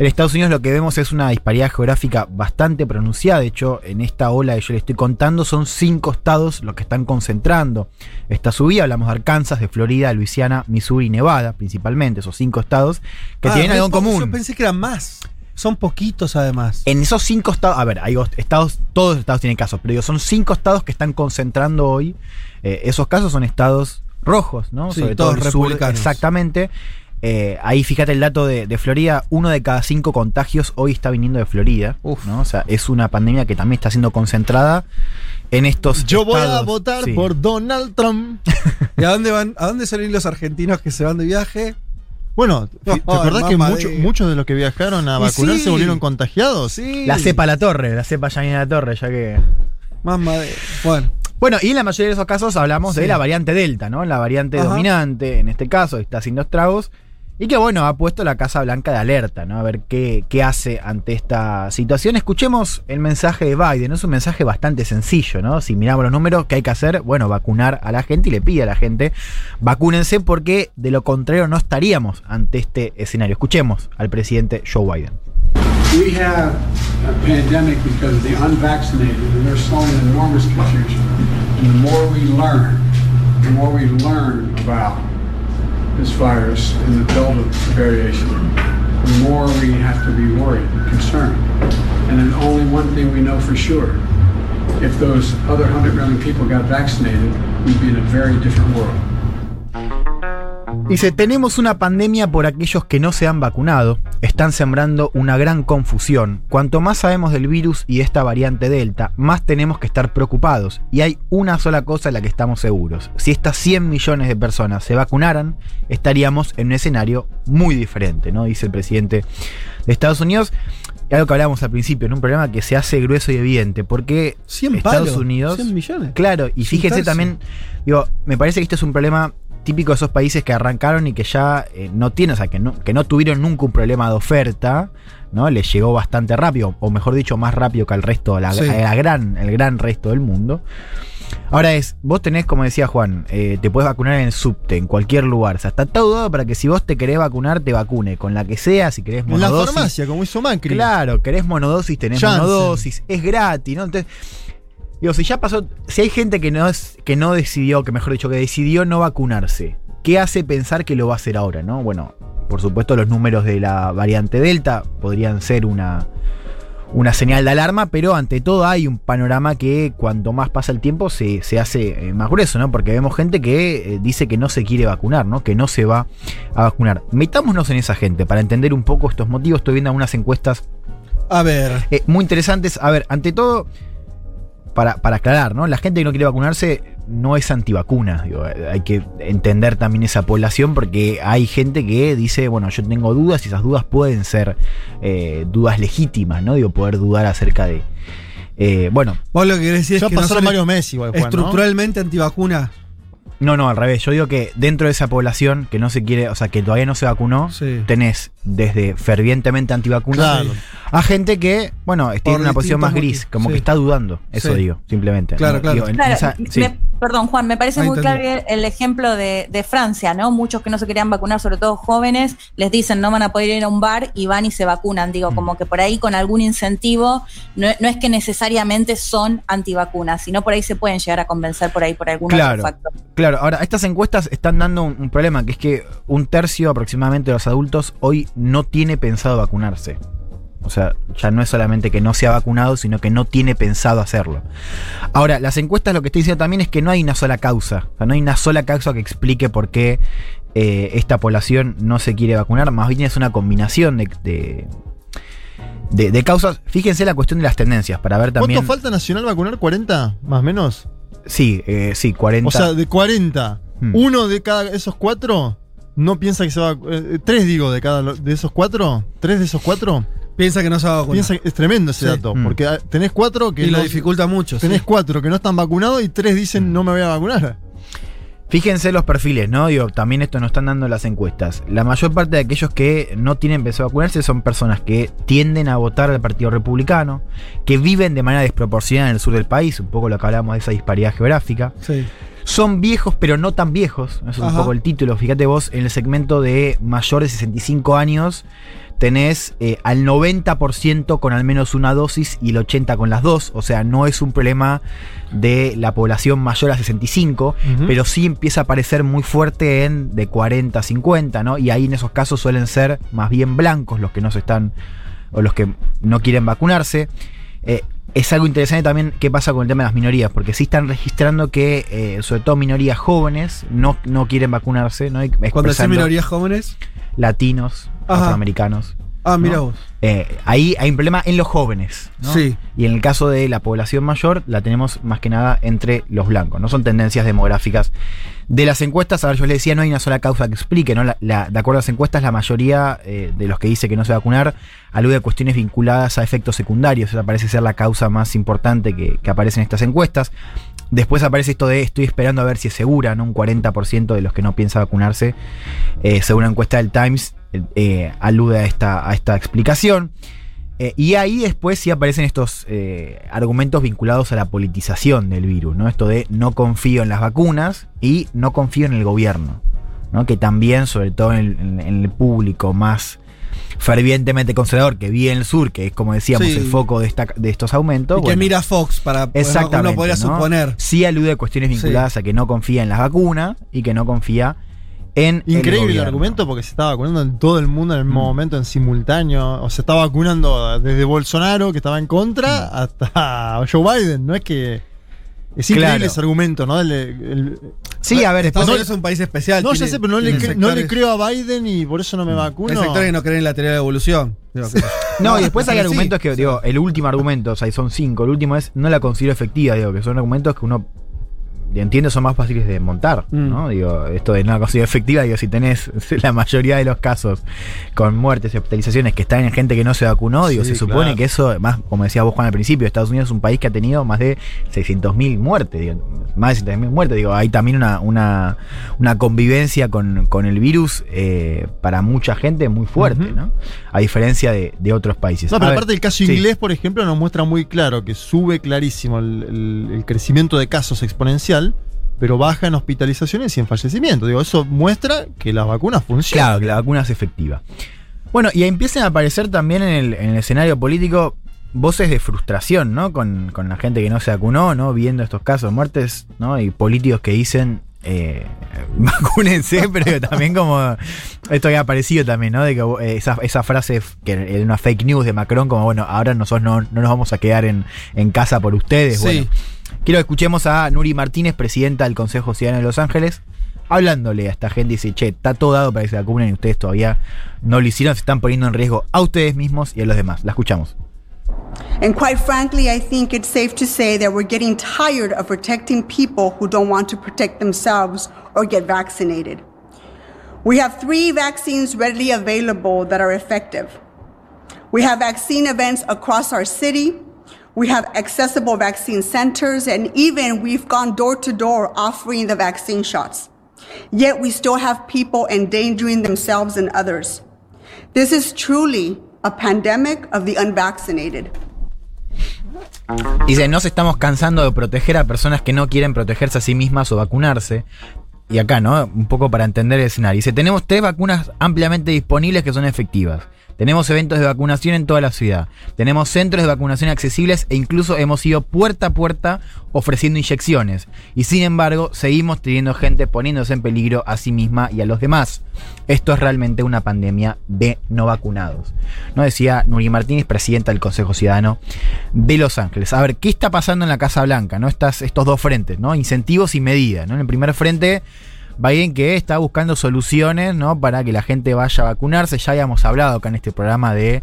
En Estados Unidos lo que vemos es una disparidad geográfica bastante pronunciada. De hecho, en esta ola que yo le estoy contando, son cinco estados los que están concentrando esta subida. Hablamos de Arkansas, de Florida, Luisiana, Missouri y Nevada, principalmente, esos cinco estados que Ah, tienen algo en común. Yo pensé que eran más. Son poquitos además. En esos cinco estados, a ver, hay os- estados, todos los estados tienen casos, pero digo, son cinco estados que están concentrando hoy. eh, esos casos son estados rojos, ¿no? Sí, todo todos el sur, republicanos. exactamente. Eh, ahí fíjate el dato de, de Florida, uno de cada cinco contagios hoy está viniendo de Florida, ¿no? O sea, es una pandemia que también está siendo concentrada en estos Yo voy a votar Sí. por Donald Trump. ¿Y a dónde van? ¿A dónde suelen ir los argentinos que se van de viaje? Bueno, ¿te acordás que mucho- muchos de los que viajaron a Y vacunarse sí. volvieron contagiados? Sí. La cepa la torre, la cepa ya la torre, ya que... Mamá de. Bueno. Bueno, y en la mayoría de esos casos hablamos Sí. de la variante Delta, ¿no? La variante Ajá. dominante, en este caso, está haciendo estragos. Y que bueno, ha puesto la Casa Blanca de alerta, ¿no? A ver qué, qué hace ante esta situación. Escuchemos el mensaje de Biden. Es un mensaje bastante sencillo, ¿no? Si miramos los números, ¿qué hay que hacer? Bueno, vacunar a la gente y le pide a la gente, vacúnense porque de lo contrario no estaríamos ante este escenario. Escuchemos al presidente Joe Biden. We have a pandemic because of the unvaccinated, and they're sowing enormous confusion. And the more we learn, the more we this virus and the Delta variation, the more we have to be worried and concerned. And then only one thing we know for sure. If those other 100 million people got vaccinated, we'd be in a very different world. Dice, tenemos una pandemia por aquellos que no se han vacunado. Están sembrando una gran confusión. Cuanto más sabemos del virus y esta variante Delta, más tenemos que estar preocupados. Y hay una sola cosa en la que estamos seguros. Si estas 100 millones de personas se vacunaran, estaríamos en un escenario muy diferente, ¿no? Dice el presidente de Estados Unidos. Y algo que hablábamos al principio, en un problema que se hace grueso y evidente, porque 100 Estados palos, Unidos... 100 millones. Claro, y tercio. también, digo, me parece que este es un problema típico de esos países que arrancaron y que ya eh, no tienen, o sea, que no, que no tuvieron nunca un problema de oferta, ¿no? Les llegó bastante rápido, o mejor dicho, más rápido que al resto, la, Sí. la gran, el gran resto del mundo. Ahora es, vos tenés, como decía Juan, eh, te puedes vacunar en el subte, en cualquier lugar. O sea, está todo dado para que si vos te querés vacunar, te vacune. Con la que sea, si querés En la monodosis. farmacia, como hizo Macri. Claro, querés monodosis, tenés Janssen. monodosis, es gratis, ¿no? Entonces, digo, si ya pasó, si hay gente que no, es- que no decidió, que mejor dicho, que decidió no vacunarse, ¿qué hace pensar que lo va a hacer ahora, no? Bueno, por supuesto, los números de la variante Delta podrían ser una, una señal de alarma, pero ante todo hay un panorama que cuanto más pasa el tiempo se, se hace eh, más grueso, ¿no? Porque vemos gente que eh, dice que no se quiere vacunar, ¿no? Que no se va a vacunar. Metámonos en esa gente para entender un poco estos motivos. Estoy viendo algunas encuestas A ver. eh, muy interesantes. A ver, ante todo, para, para aclarar, ¿no? La gente que no quiere vacunarse no es antivacuna. Digo, hay que entender también esa población porque hay gente que dice, bueno, yo tengo dudas y esas dudas pueden ser eh, dudas legítimas, ¿no? Digo, poder dudar acerca de. eh, bueno, Vos lo que querés decir es Ya que no pasaron son varios meses igual, Juan, ¿no? estructuralmente antivacuna. No, no, al revés. Yo digo que dentro de esa población que no se quiere, o sea, que todavía no se vacunó, Sí. tenés desde fervientemente antivacunas Claro. a gente que, bueno, está Por en una posición más gris, como sí. que está dudando. Eso Sí. digo, simplemente. Claro, ¿no? claro. Digo, en Claro, esa- sí. me- perdón, Juan, me parece Ahí muy claro el ejemplo de, de Francia, ¿no? Muchos que no se querían vacunar, sobre todo jóvenes, les dicen no van a poder ir a un bar y van y se vacunan. Mm. Digo, como que por ahí con algún incentivo, no, no es que necesariamente son antivacunas, sino por ahí se pueden llegar a convencer por ahí por algún Claro. otro factor. Claro, ahora estas encuestas están dando un, un problema, que es que un tercio aproximadamente de los adultos hoy no tiene pensado vacunarse. O sea, ya no es solamente que no se ha vacunado, sino que no tiene pensado hacerlo. Ahora, las encuestas lo que estoy diciendo también es que no hay una sola causa. O sea, no hay una sola causa que explique por qué eh, esta población no se quiere vacunar. Más bien es una combinación de, de, de- de causas. Fíjense la cuestión de las tendencias, para ver también. ¿Cuánto falta Nacional vacunar? ¿40? ¿Más o menos? Sí, eh, sí, 40. O sea, de 40, Hmm. uno de cada esos cuatro no piensa que se va a eh, Tres digo de cada de esos cuatro. ¿Tres de esos cuatro? Piensa que no se va a vacunar. Piensa que es tremendo ese Sí. dato. Hmm. Porque ah, tenés cuatro que y lo no- dificulta mucho. Tenés sí. cuatro que no están vacunados y tres dicen no me voy a vacunar. Fíjense los perfiles, ¿no? Digo, también esto nos están dando las encuestas. La mayor parte de aquellos que no tienen pensado vacunarse son personas que tienden a votar al Partido Republicano, que viven de manera desproporcionada en el sur del país, un poco lo que hablábamos de esa disparidad geográfica. Sí. Son viejos, pero no tan viejos. Eso es un poco el título. Fíjate vos, en el segmento de mayor de 65 años, tenés eh, al 90% con al menos una dosis y el 80% con las dos. O sea, no es un problema de la población mayor a 65, Ujú. pero sí empieza a aparecer muy fuerte en de 40 a 50, ¿no? Y ahí en esos casos suelen ser más bien blancos los que no se están, o los que no quieren vacunarse. Eh, es algo interesante también qué pasa con el tema de las minorías, porque sí están registrando que, eh, sobre todo minorías jóvenes, no, no quieren vacunarse, ¿no? Cuando decís minorías jóvenes. latinos, Ajá. afroamericanos. Ah, mira ¿no? vos. Eh, ahí hay un problema en los jóvenes. ¿no? Sí. Y en el caso de la población mayor, la tenemos más que nada entre los blancos. No son tendencias demográficas de las encuestas. A ver, yo les decía, no hay una sola causa que explique. ¿no? La- la- de acuerdo a las encuestas, la mayoría eh, de los que dice que no se va a vacunar alude a cuestiones vinculadas a efectos secundarios. Esa parece ser la causa más importante que, que aparece en estas encuestas. Después aparece esto de estoy esperando a ver si es segura, ¿no? Un 40% de los que no piensa vacunarse, eh, según una encuesta del Times, eh, eh, alude a esta, a esta explicación. Eh, y ahí después sí aparecen estos eh, argumentos vinculados a la politización del virus, ¿no? Esto de no confío en las vacunas y no confío en el gobierno, ¿no? Que también, sobre todo en el, en- en el público más fervientemente conservador que vive en el sur, que es como decíamos Sí. el foco de, esta- de estos aumentos. Y que mira Fox para Exactamente. uno podría ¿no? suponer. Sí alude a cuestiones vinculadas a que no confía en las vacunas y que no confía en. Increíble el, argumento porque se está vacunando en todo el mundo en el mismo Mm. momento, en simultáneo. O se está vacunando desde Bolsonaro, que estaba en contra, Mm. hasta Joe Biden. No es que. Es increíble Claro. ese argumento, ¿no? El- el- Sí, a ver, Estados Unidos es un país especial. No, ya sé, pero no le, no creo a Biden y por eso no me vacuno. Hay sectores que no creen en la teoría de la evolución. No, y después hay Sí. argumentos que, digo, el último argumento, o sea, son cinco, el último es, no la considero efectiva, digo, que son argumentos que uno entiende son más fáciles de montar, Mm. ¿no? Digo, esto de no la considero efectiva, digo, si tenés la mayoría de los casos con muertes y hospitalizaciones que están en gente que no se vacunó, digo, Sí, se supone claro. que eso, más como decía vos Juan al principio, Estados Unidos es un país que ha tenido más de 600.000 muertes, digo, más de 600.000 muertes, digo, hay también una, una, una convivencia con, con el virus eh, para mucha gente muy fuerte. ¿no? A diferencia de, de otros países. No, pero A ver, aparte el caso sí. inglés, por ejemplo, nos muestra muy claro que sube clarísimo el, el- el crecimiento de casos exponencial, pero baja en hospitalizaciones y en fallecimientos. Digo, eso muestra que las vacunas funcionan. Claro, que la vacuna es efectiva. Bueno, y empiezan a aparecer también en el, en el escenario político voces de frustración, ¿no? Con, con la gente que no se vacunó, ¿no? Viendo estos casos muertes, ¿no? Y políticos que dicen, eh, vacúnense, pero también como, esto había aparecido también, ¿no? De que eh, esa, esa frase que era una fake news de Macron, como, bueno, ahora nosotros no, no nos vamos a quedar en, en casa por ustedes. Sí. Bueno, quiero que escuchemos a Nuri Martínez, presidenta del Consejo Ciudadano de Los Ángeles, hablándole a esta gente y dice, che, está todo dado para que se vacunen y ustedes todavía no lo hicieron, se están poniendo en riesgo a ustedes mismos y a los demás. La escuchamos. And quite frankly, I think it's safe to say that we're getting tired of protecting people who don't want to protect themselves or get vaccinated. We have three vaccines readily available that are effective. We have vaccine events across our city. We have accessible vaccine centers, and even we've gone door to door offering the vaccine shots. Yet we still have people endangering themselves and others. This is truly a pandemic of the unvaccinated. Dice, nos estamos cansando de proteger a personas que no quieren protegerse a sí mismas o vacunarse. Y acá, ¿no? Un poco para entender el escenario. Dice, tenemos tres vacunas ampliamente disponibles que son efectivas. Tenemos eventos de vacunación en toda la ciudad. Tenemos centros de vacunación accesibles e incluso hemos ido puerta a puerta ofreciendo inyecciones. Y sin embargo, seguimos teniendo gente poniéndose en peligro a sí misma y a los demás. Esto es realmente una pandemia de no vacunados. ¿No? Decía Nuri Martínez, presidenta del Consejo Ciudadano de Los Ángeles. A ver, ¿qué está pasando en la Casa Blanca? ¿no? Estas, estos dos frentes, ¿no? Incentivos y medidas. En el primer frente, Biden que está buscando soluciones ¿no? para que la gente vaya a vacunarse. Ya habíamos hablado acá en este programa de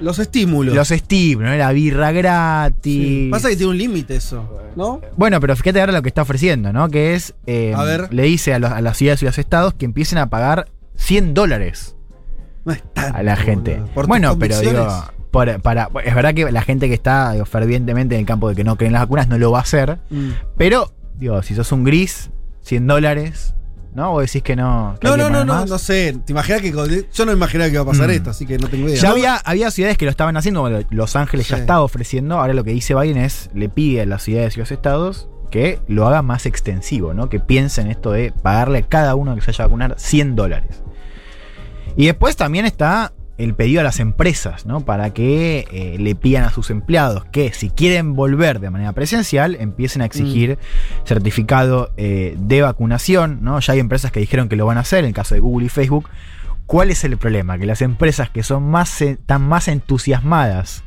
Los estímulos. los estímulos, ¿no? la birra gratis. Pasa que tiene un límite eso, ¿no? Bueno, pero fíjate ahora lo que está ofreciendo, ¿no? Que es, eh, A ver. le dice a, los- a las ciudades y los estados que empiecen a pagar 100 dólares No es tanto, a la gente. Por Bueno, pero digo, convicciones. por- para, es verdad que la gente que está digo, fervientemente en el campo de que no creen las vacunas no lo va a hacer, Mm. pero, digo, si sos un gris, 100 dólares, ¿no? Vos decís que no. que No, no, no, no, no sé. ¿Te imaginas que yo no imaginaba que iba a pasar Mm. esto, así que no tengo idea. Ya había, había ciudades que lo estaban haciendo, Los Ángeles ya Sí. estaba ofreciendo, ahora lo que dice Biden es, le pide a las ciudades y los estados que lo haga más extensivo, ¿no? Que piensen esto de pagarle a cada uno que se haya a vacunar 100 dólares. Y después también está el pedido a las empresas, ¿no? Para que eh, le pidan a sus empleados que si quieren volver de manera presencial, empiecen a exigir certificado eh, de vacunación, ¿no? Ya hay empresas que dijeron que lo van a hacer, en el caso de Google y Facebook. ¿Cuál es el problema? Que las empresas que son más, están más entusiasmadas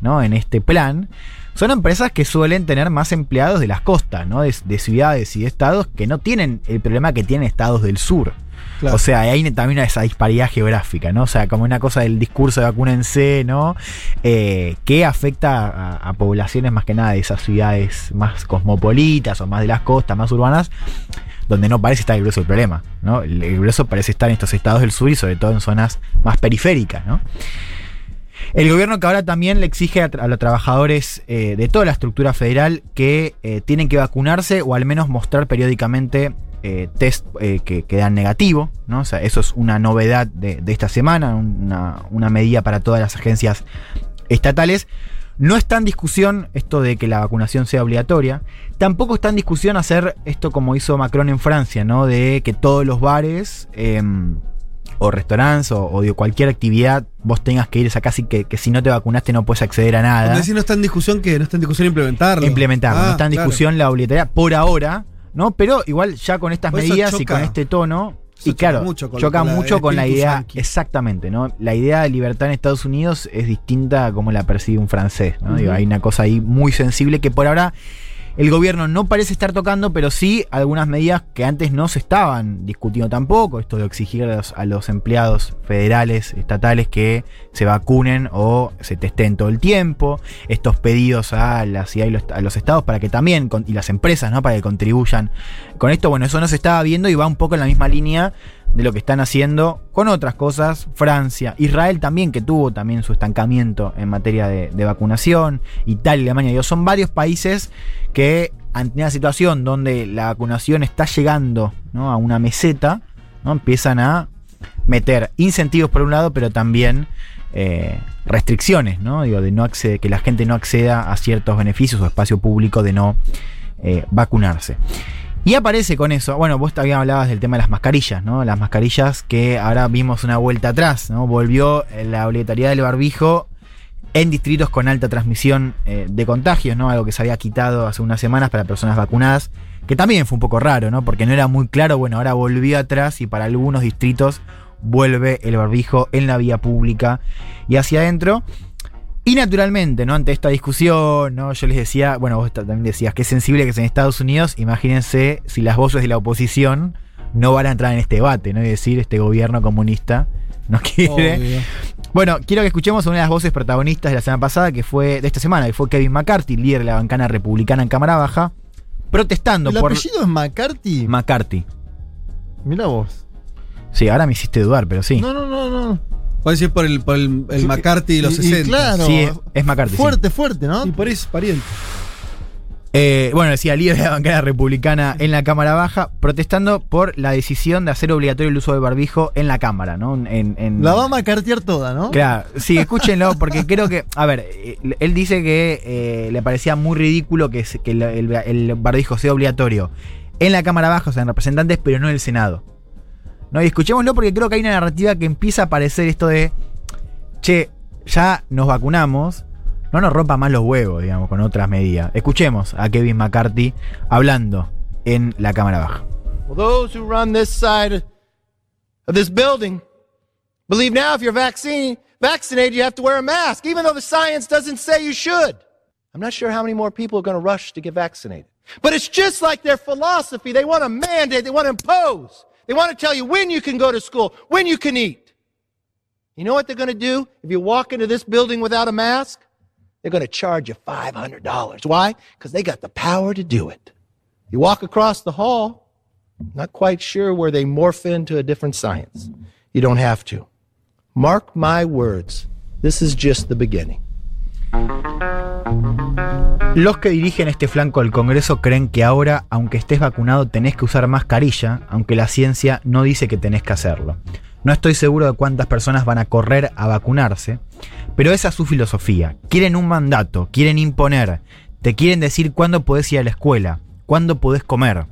¿no? en este plan son empresas que suelen tener más empleados de las costas, ¿no? de, de ciudades y de estados que no tienen el problema que tienen estados del sur. O sea, hay también esa disparidad geográfica, ¿no? O sea, como una cosa del discurso de vacúnense, ¿no? Eh, que afecta a, poblaciones más que nada de esas ciudades más cosmopolitas o más de las costas, más urbanas, donde no parece estar el grueso del problema, ¿no? El, grueso parece estar en estos estados del sur y sobre todo en zonas más periféricas, ¿no? El gobierno que ahora también le exige a los trabajadores eh, de toda la estructura federal que eh, tienen que vacunarse o al menos mostrar periódicamente eh, test eh, que, que dan negativo, ¿no? O sea, eso es una novedad de, de esta semana, una, una medida para todas las agencias estatales. No está en discusión esto de que la vacunación sea obligatoria. Tampoco está en discusión hacer esto como hizo Macron en Francia, ¿no? De que todos los bares em, o restaurantes o, o de cualquier actividad vos tengas que ir a casi que, que si no te vacunaste no puedes acceder a nada. Cuando decís no está en discusión que no está en discusión implementarlo. Implementarlo. no Ah, está en claro. discusión la obligatoriedad por ahora, ¿no? Pero igual ya con estas medidas y con este tono. Y claro, choca mucho con- choca la- mucho con la idea, exactamente, ¿no? La idea de libertad en Estados Unidos es distinta a como la percibe un francés, ¿no? Digo, Ujú. hay una cosa ahí muy sensible que por ahora el gobierno no parece estar tocando, pero sí algunas medidas que antes no se estaban discutiendo tampoco. Esto de exigir a los, empleados federales, estatales que se vacunen o se testen todo el tiempo. Estos pedidos a la y los, a los estados para que también, y las empresas, ¿no? Para que contribuyan con esto. Bueno, eso no se estaba viendo y va un poco en la misma línea de lo que están haciendo con otras cosas. Francia, Israel también, que tuvo también su estancamiento en materia de, vacunación. Italia, Alemania, digo, son varios países que ante una situación donde la vacunación está llegando ¿no? a una meseta, ¿no? empiezan a meter incentivos por un lado, pero también eh, restricciones, ¿no? Digo, de no acceder, que la gente no acceda a ciertos beneficios o espacio público de no eh, vacunarse. Y aparece con eso, bueno, vos también hablabas del tema de las mascarillas, ¿no? Las mascarillas que ahora vimos una vuelta atrás, ¿no? Volvió eh, la obligatoriedad del barbijo en distritos con alta transmisión eh, de contagios, ¿no? Algo que se había quitado hace unas semanas para personas vacunadas, que también fue un poco raro, ¿no? Porque no era muy claro, bueno, ahora volvió atrás y para algunos distritos vuelve el barbijo en la vía pública y hacia adentro. Y naturalmente, ¿no? Ante esta discusión, ¿no? Yo les decía, bueno, vos también decías que es sensible que es en Estados Unidos. Imagínense si las voces de la oposición no van a entrar en este debate, ¿no? Y decir, este gobierno comunista no quiere. Obvio. Bueno, quiero que escuchemos una de las voces protagonistas de la semana pasada, que fue de esta semana, que fue Kevin McCarthy, líder de la bancana republicana en Cámara Baja, protestando ¿El por. apellido es McCarthy? McCarthy. Mira vos. Sí, ahora me hiciste dudar, pero sí. No, no, no, no. Puede ser por el, por el, el McCarthy de los Y- y 60. claro. Sí, es, es McCarthy. sí. Fuerte, fuerte, ¿no? Y por eso es pariente. Eh, bueno, decía líder de la bancada republicana en la Cámara Baja, protestando por la decisión de hacer obligatorio el uso del barbijo en la Cámara, ¿no? En, en- La va a cartear toda, ¿no? Claro, sí, escúchenlo, porque creo que, a ver, eh, él dice que eh, le parecía muy ridículo que el, el- el barbijo sea obligatorio en la Cámara Baja, o sea, en representantes, pero no en el Senado. ¿No? Y escuchémoslo porque creo que hay una narrativa que empieza a aparecer esto de, che, ya nos vacunamos, no nos rompa más los huevos, digamos, con otras medidas. Escuchemos a Kevin McCarthy hablando en la Cámara Baja. Well, those who run this side of this building believe now if you're vaccinated, you have to wear a mask, even though the science doesn't say you should. I'm not sure how many more people are going to rush to get vaccinated. But it's just like their philosophy. They want to mandate, they want to impose. They want to tell you when you can go to school, when you can eat. You know what they're going to do if you walk into this building without a mask? They're going to charge you $500. Why? Because they got the power to do it. You walk across the hall, not quite sure where they morph into a different science. You don't have to. Mark my words. This is just the beginning. Los que dirigen este flanco del Congreso creen que ahora, aunque estés vacunado, tenés que usar mascarilla, aunque la ciencia no dice que tenés que hacerlo. No estoy seguro de cuántas personas van a correr a vacunarse, pero esa es su filosofía. Quieren un mandato, quieren imponer, te quieren decir cuándo podés ir a la escuela, cuándo podés comer.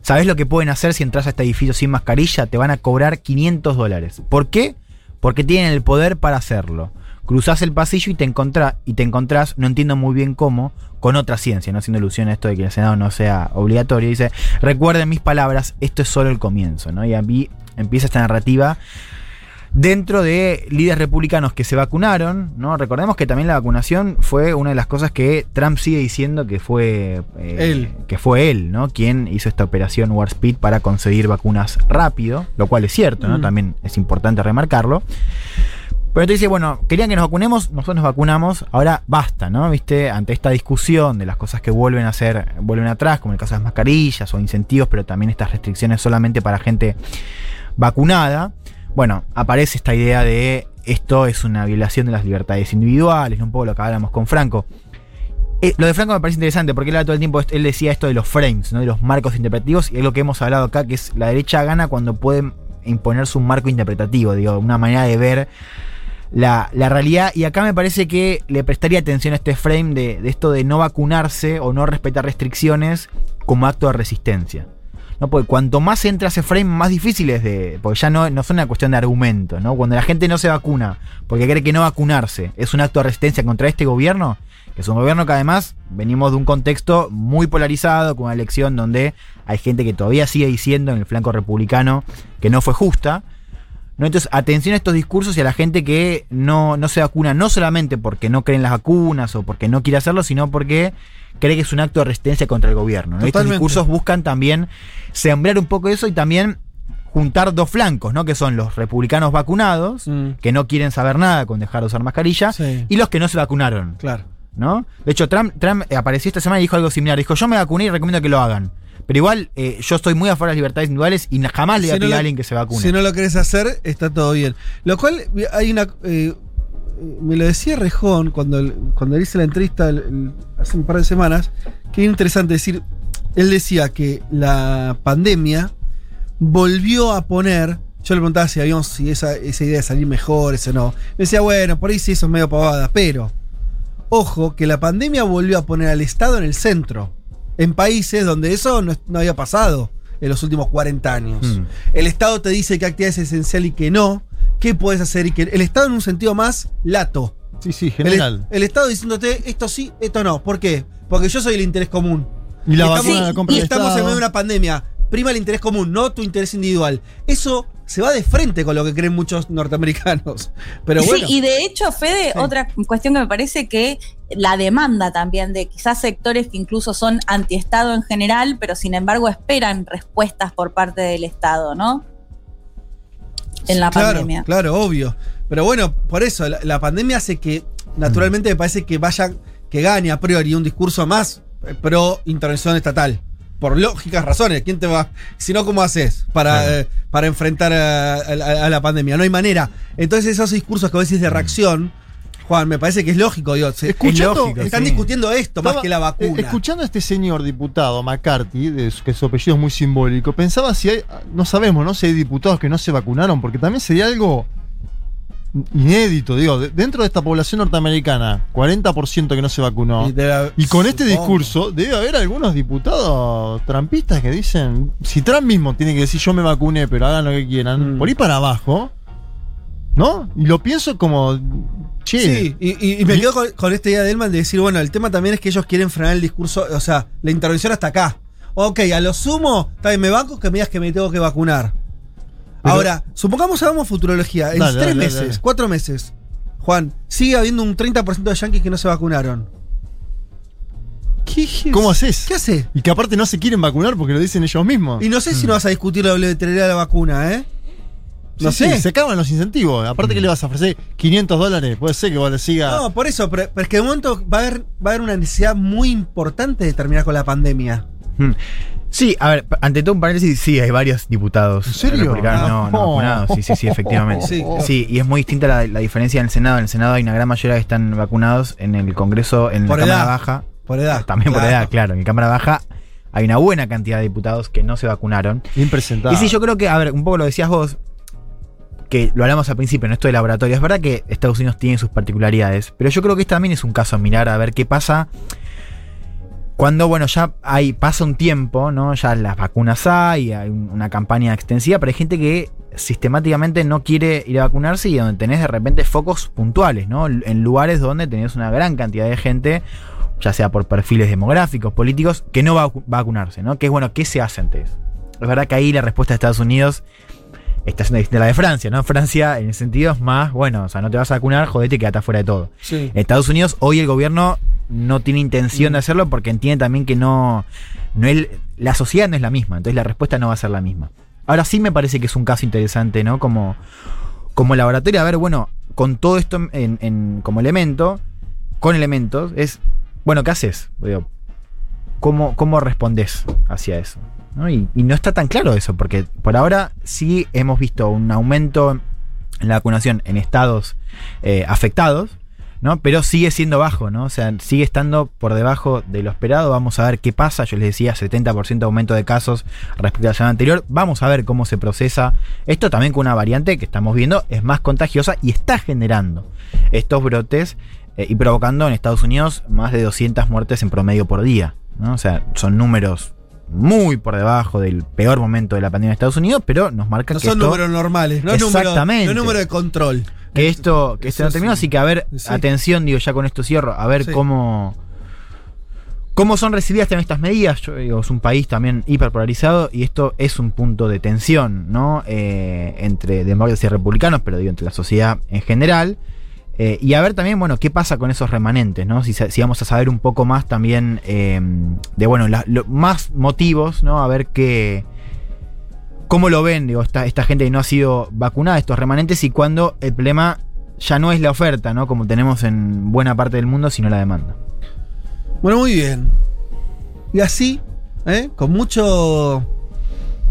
¿Sabés lo que pueden hacer si entras a este edificio sin mascarilla? Te van a cobrar 500 dólares. ¿Por qué? Porque tienen el poder para hacerlo. Cruzás el pasillo y te, encontrá- y te encontrás, no entiendo muy bien cómo, con otra ciencia, no haciendo ilusión a esto de que el Senado no sea obligatorio. Dice, recuerden mis palabras, esto es solo el comienzo, ¿no? Y a mí empieza esta narrativa dentro de líderes republicanos que se vacunaron, ¿no? Recordemos que también la vacunación fue una de las cosas que Trump sigue diciendo que fue eh, Él. que fue él, ¿no? Quien hizo esta operación Warp Speed para conseguir vacunas rápido, lo cual es cierto, ¿no? Mm. También es importante remarcarlo. Pero entonces dice, bueno, querían que nos vacunemos, nosotros nos vacunamos, ahora basta, ¿no? ¿Viste? Ante esta discusión de las cosas que vuelven a ser, vuelven atrás, como el caso de las mascarillas o incentivos, pero también estas restricciones solamente para gente vacunada. Bueno, aparece esta idea de esto es una violación de las libertades individuales, un poco lo que hablamos con Franco. Eh, lo de Franco me parece interesante porque él todo el tiempo, él decía esto de los frames, ¿no? de los marcos interpretativos, y es lo que hemos hablado acá, que es la derecha gana cuando puede imponerse un marco interpretativo, digo, una manera de ver la, la realidad. Y acá me parece que le prestaría atención a este frame de, de esto de no vacunarse o no respetar restricciones como acto de resistencia. ¿no? Porque cuanto más entra ese frame, más difícil es de. Porque ya no, no son una cuestión de argumento, ¿no? Cuando la gente no se vacuna porque cree que no vacunarse es un acto de resistencia contra este gobierno, que es un gobierno que además venimos de un contexto muy polarizado, con una elección donde hay gente que todavía sigue diciendo en el flanco republicano que no fue justa. ¿No? Entonces, atención a estos discursos y a la gente que no, no se vacuna, no solamente porque no creen las vacunas o porque no quiere hacerlo, sino porque cree que es un acto de resistencia contra el gobierno. ¿no? Estos discursos buscan también sembrar un poco eso y también juntar dos flancos, ¿no? Que son los republicanos vacunados, que no quieren saber nada con dejar de usar mascarilla, Sí. y los que no se vacunaron. Claro. ¿no? De hecho, Trump, Trump apareció esta semana y dijo algo similar. Dijo, yo me vacuné y recomiendo que lo hagan. Pero igual, eh, yo estoy muy a favor de las libertades individuales y jamás le voy a Si pedir a alguien que se vacune. Si no lo querés hacer, está todo bien. Lo cual, hay una. eh, me lo decía Rejón cuando, cuando le hice la entrevista el- el- hace un par de semanas, que es interesante decir. Él decía que la pandemia volvió a poner. Yo le preguntaba si habíamos si esa, esa idea de salir mejores o no. Me decía, bueno, por ahí sí, eso es medio pavada, pero. Ojo, que la pandemia volvió a poner al Estado en el centro. En países donde eso no, no había pasado en los últimos 40 años. Mm. El Estado te dice qué actividad es esencial y qué no. ¿Qué puedes hacer y qué El Estado en un sentido más lato. Sí, sí, general. el Estado diciéndote esto sí, esto no. ¿Por qué? Porque yo soy el interés común. Y la estamos, vacuna la compra y el estamos en medio de una pandemia. Prima el interés común, no tu interés individual. Eso se va de frente con lo que creen muchos norteamericanos. Pero bueno. Sí, y de hecho, Fede, otra cuestión que me parece que la demanda también de quizás sectores que incluso son antiestado en general, pero sin embargo esperan respuestas por parte del Estado, ¿no? En la claro, pandemia. Claro, obvio. Pero bueno, por eso, la, la pandemia hace que, naturalmente, me parece que vaya, que gane a priori un discurso más eh, pro intervención estatal. Por lógicas razones. ¿Quién te va? Si no, ¿cómo haces para, eh, para enfrentar a, a- a la pandemia? No hay manera. Entonces, esos discursos que vos decís de reacción, Juan, me parece que es lógico. Digo, se- Escuchando- es lógico, están sí. discutiendo esto más que la vacuna. eh, escuchando a este señor diputado McCarthy, de su- que su apellido es muy simbólico, pensaba si hay, no sabemos, ¿no? Si hay diputados que no se vacunaron, porque también sería algo inédito, digo, de- dentro de esta población norteamericana, 40% que no se vacunó. Y con este discurso debe haber algunos diputados trampistas que dicen, si Trump mismo tiene que decir yo me vacuné, pero hagan lo que quieran, Mm. por ahí para abajo, ¿no? Y lo pienso como, che, Sí, y, y- y me quedo con, con esta idea de Elman de decir, bueno, el tema también es que ellos quieren frenar el discurso, o sea, la intervención hasta acá. Ok, a lo sumo, bien, me banco que me digas que me tengo que vacunar. Pero- Ahora, supongamos hagamos futurología. En Dale, tres dale, meses, dale. cuatro meses, Juan, sigue habiendo un 30% de yankees que no se vacunaron. ¿Qué, ¿cómo haces? ¿Qué hace? Y que aparte no se quieren vacunar porque lo dicen ellos mismos. Y no sé si no vas a discutir la obligatoriedad de la vacuna, ¿eh? No Sí, sé. sí, se acaban los incentivos. Aparte que le vas a ofrecer 500 dólares, puede ser que vos le siga. No, por eso, pero, pero es que de momento va a, haber, va a haber una necesidad muy importante de terminar con la pandemia. Hmm. Sí, a ver, ante todo un paréntesis, sí, hay varios diputados ¿En serio? republicanos no, no vacunados. Sí, sí, sí, efectivamente. Sí. Sí. y es muy distinta la, la diferencia en el Senado. En el Senado hay una gran mayoría que están vacunados. En el Congreso, en Por la Cámara. Baja, Por edad. también por edad, claro. En la Cámara Baja hay una buena cantidad de diputados que no se vacunaron. Bien presentado. Y sí, yo creo que, a ver, un poco lo decías vos, que lo hablamos al principio en esto de laboratorio. Es verdad que Estados Unidos tiene sus particularidades, pero yo creo que este también es un caso a mirar a ver qué pasa cuando, bueno, ya hay, pasa un tiempo, ¿no? Ya las vacunas hay, hay un- una campaña extensiva, pero hay gente que sistemáticamente no quiere ir a vacunarse y donde tenés de repente focos puntuales, ¿no? En lugares donde tenés una gran cantidad de gente, ya sea por perfiles demográficos, políticos, que no va a vacu- vacunarse, ¿no? Que es bueno, ¿qué se hace ante eso? Es verdad que ahí la respuesta de Estados Unidos está siendo distinta a la de Francia, ¿no? Francia, en ese sentido, es más, bueno, o sea, no te vas a vacunar, jodete, quédate afuera de todo. Sí. En Estados Unidos, hoy el gobierno no tiene intención de hacerlo porque entiende también que no, no es, la sociedad no es la misma, entonces la respuesta no va a ser la misma. Ahora sí me parece que es un caso interesante, ¿no? Como, como laboratorio, a ver, bueno, con todo esto en, en- como elemento, con elementos, es, bueno, ¿qué haces? Digo, ¿cómo, ¿Cómo respondes hacia eso? ¿no? Y, y no está tan claro eso, porque por ahora sí hemos visto un aumento en la vacunación en estados eh, afectados, ¿no? Pero sigue siendo bajo, ¿no? O sea, sigue estando por debajo de lo esperado. Vamos a ver qué pasa. Yo les decía, 70% de aumento de casos respecto a la semana anterior. Vamos a ver cómo se procesa esto también con una variante que estamos viendo es más contagiosa y está generando estos brotes eh, y provocando en Estados Unidos más de 200 muertes en promedio por día, ¿no? O sea, son números muy por debajo del peor momento de la pandemia de Estados Unidos, pero nos marcan No que son esto- números normales, no es número, Exactamente. no número de control. Que esto, que esto no terminó, sí. así que a ver, Sí. atención, digo, ya con esto cierro, a ver Sí. cómo, ¿Cómo son recibidas también estas medidas? Yo digo, es un país también hiperpolarizado y esto es un punto de tensión, ¿no? Eh, entre demócratas y republicanos, pero digo, entre la sociedad en general. Eh, y a ver también, bueno, qué pasa con esos remanentes, ¿no? Si, vamos a saber un poco más también eh, de, bueno, la- lo- más motivos, ¿no? A ver qué. ¿Cómo lo ven, digo, esta, esta gente que no ha sido vacunada, estos remanentes, y cuando el problema ya no es la oferta, ¿no? Como tenemos en buena parte del mundo, sino la demanda. Bueno, muy bien. Y así, ¿eh? con mucho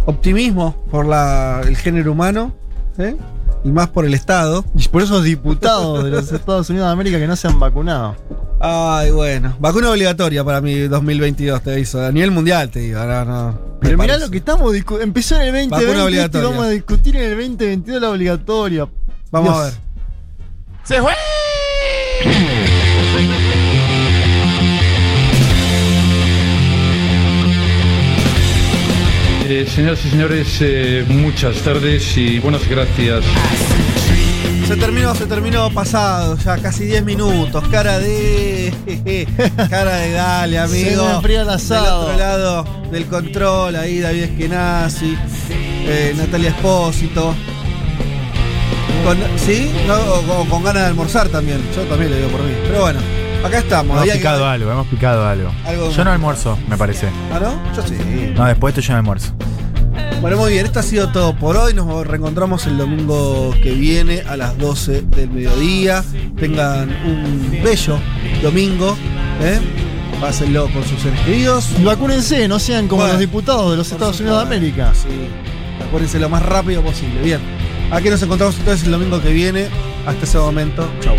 optimismo por la- el género humano, ¿eh? y más por el Estado. Y por esos diputados de los Estados Unidos de América que no se han vacunado. Ay, bueno. Vacuna obligatoria para mi 2022, te aviso. A nivel mundial, te digo. ahora no. Pero mirá parece. lo que estamos discutiendo. Empezó en el 2020 Vacuna y vamos a discutir en el 2022 la obligatoria. Vamos Dios. a ver. ¡Se fue! Eh, señoras y señores, eh, muchas tardes y buenas gracias. Se terminó, se terminó pasado, ya casi 10 minutos. Cara de. cara de dale, amigo. Se me enfría el asado. Del otro lado del control, ahí David Eskenazi, eh, Natalia Espósito. Con, ¿Sí? No, o, o con ganas de almorzar también. Yo también le digo por mí. Pero bueno, acá estamos. Hemos que- picado algo, hemos picado algo. Algo yo no almuerzo, me parece. ¿Ah, no? Yo sí. No, después de esto yo no almuerzo. Bueno, muy bien, esto ha sido todo por hoy. Nos reencontramos el domingo que viene a las 12 del mediodía. Tengan un bello domingo. ¿eh? Pásenlo con sus seres queridos. Y vacúnense, no sean como Bueno, los diputados de los Estados. Unidos de América. Sí. Acuérdense lo más rápido posible. Bien. Aquí nos encontramos entonces el domingo que viene. Hasta ese momento. Chau.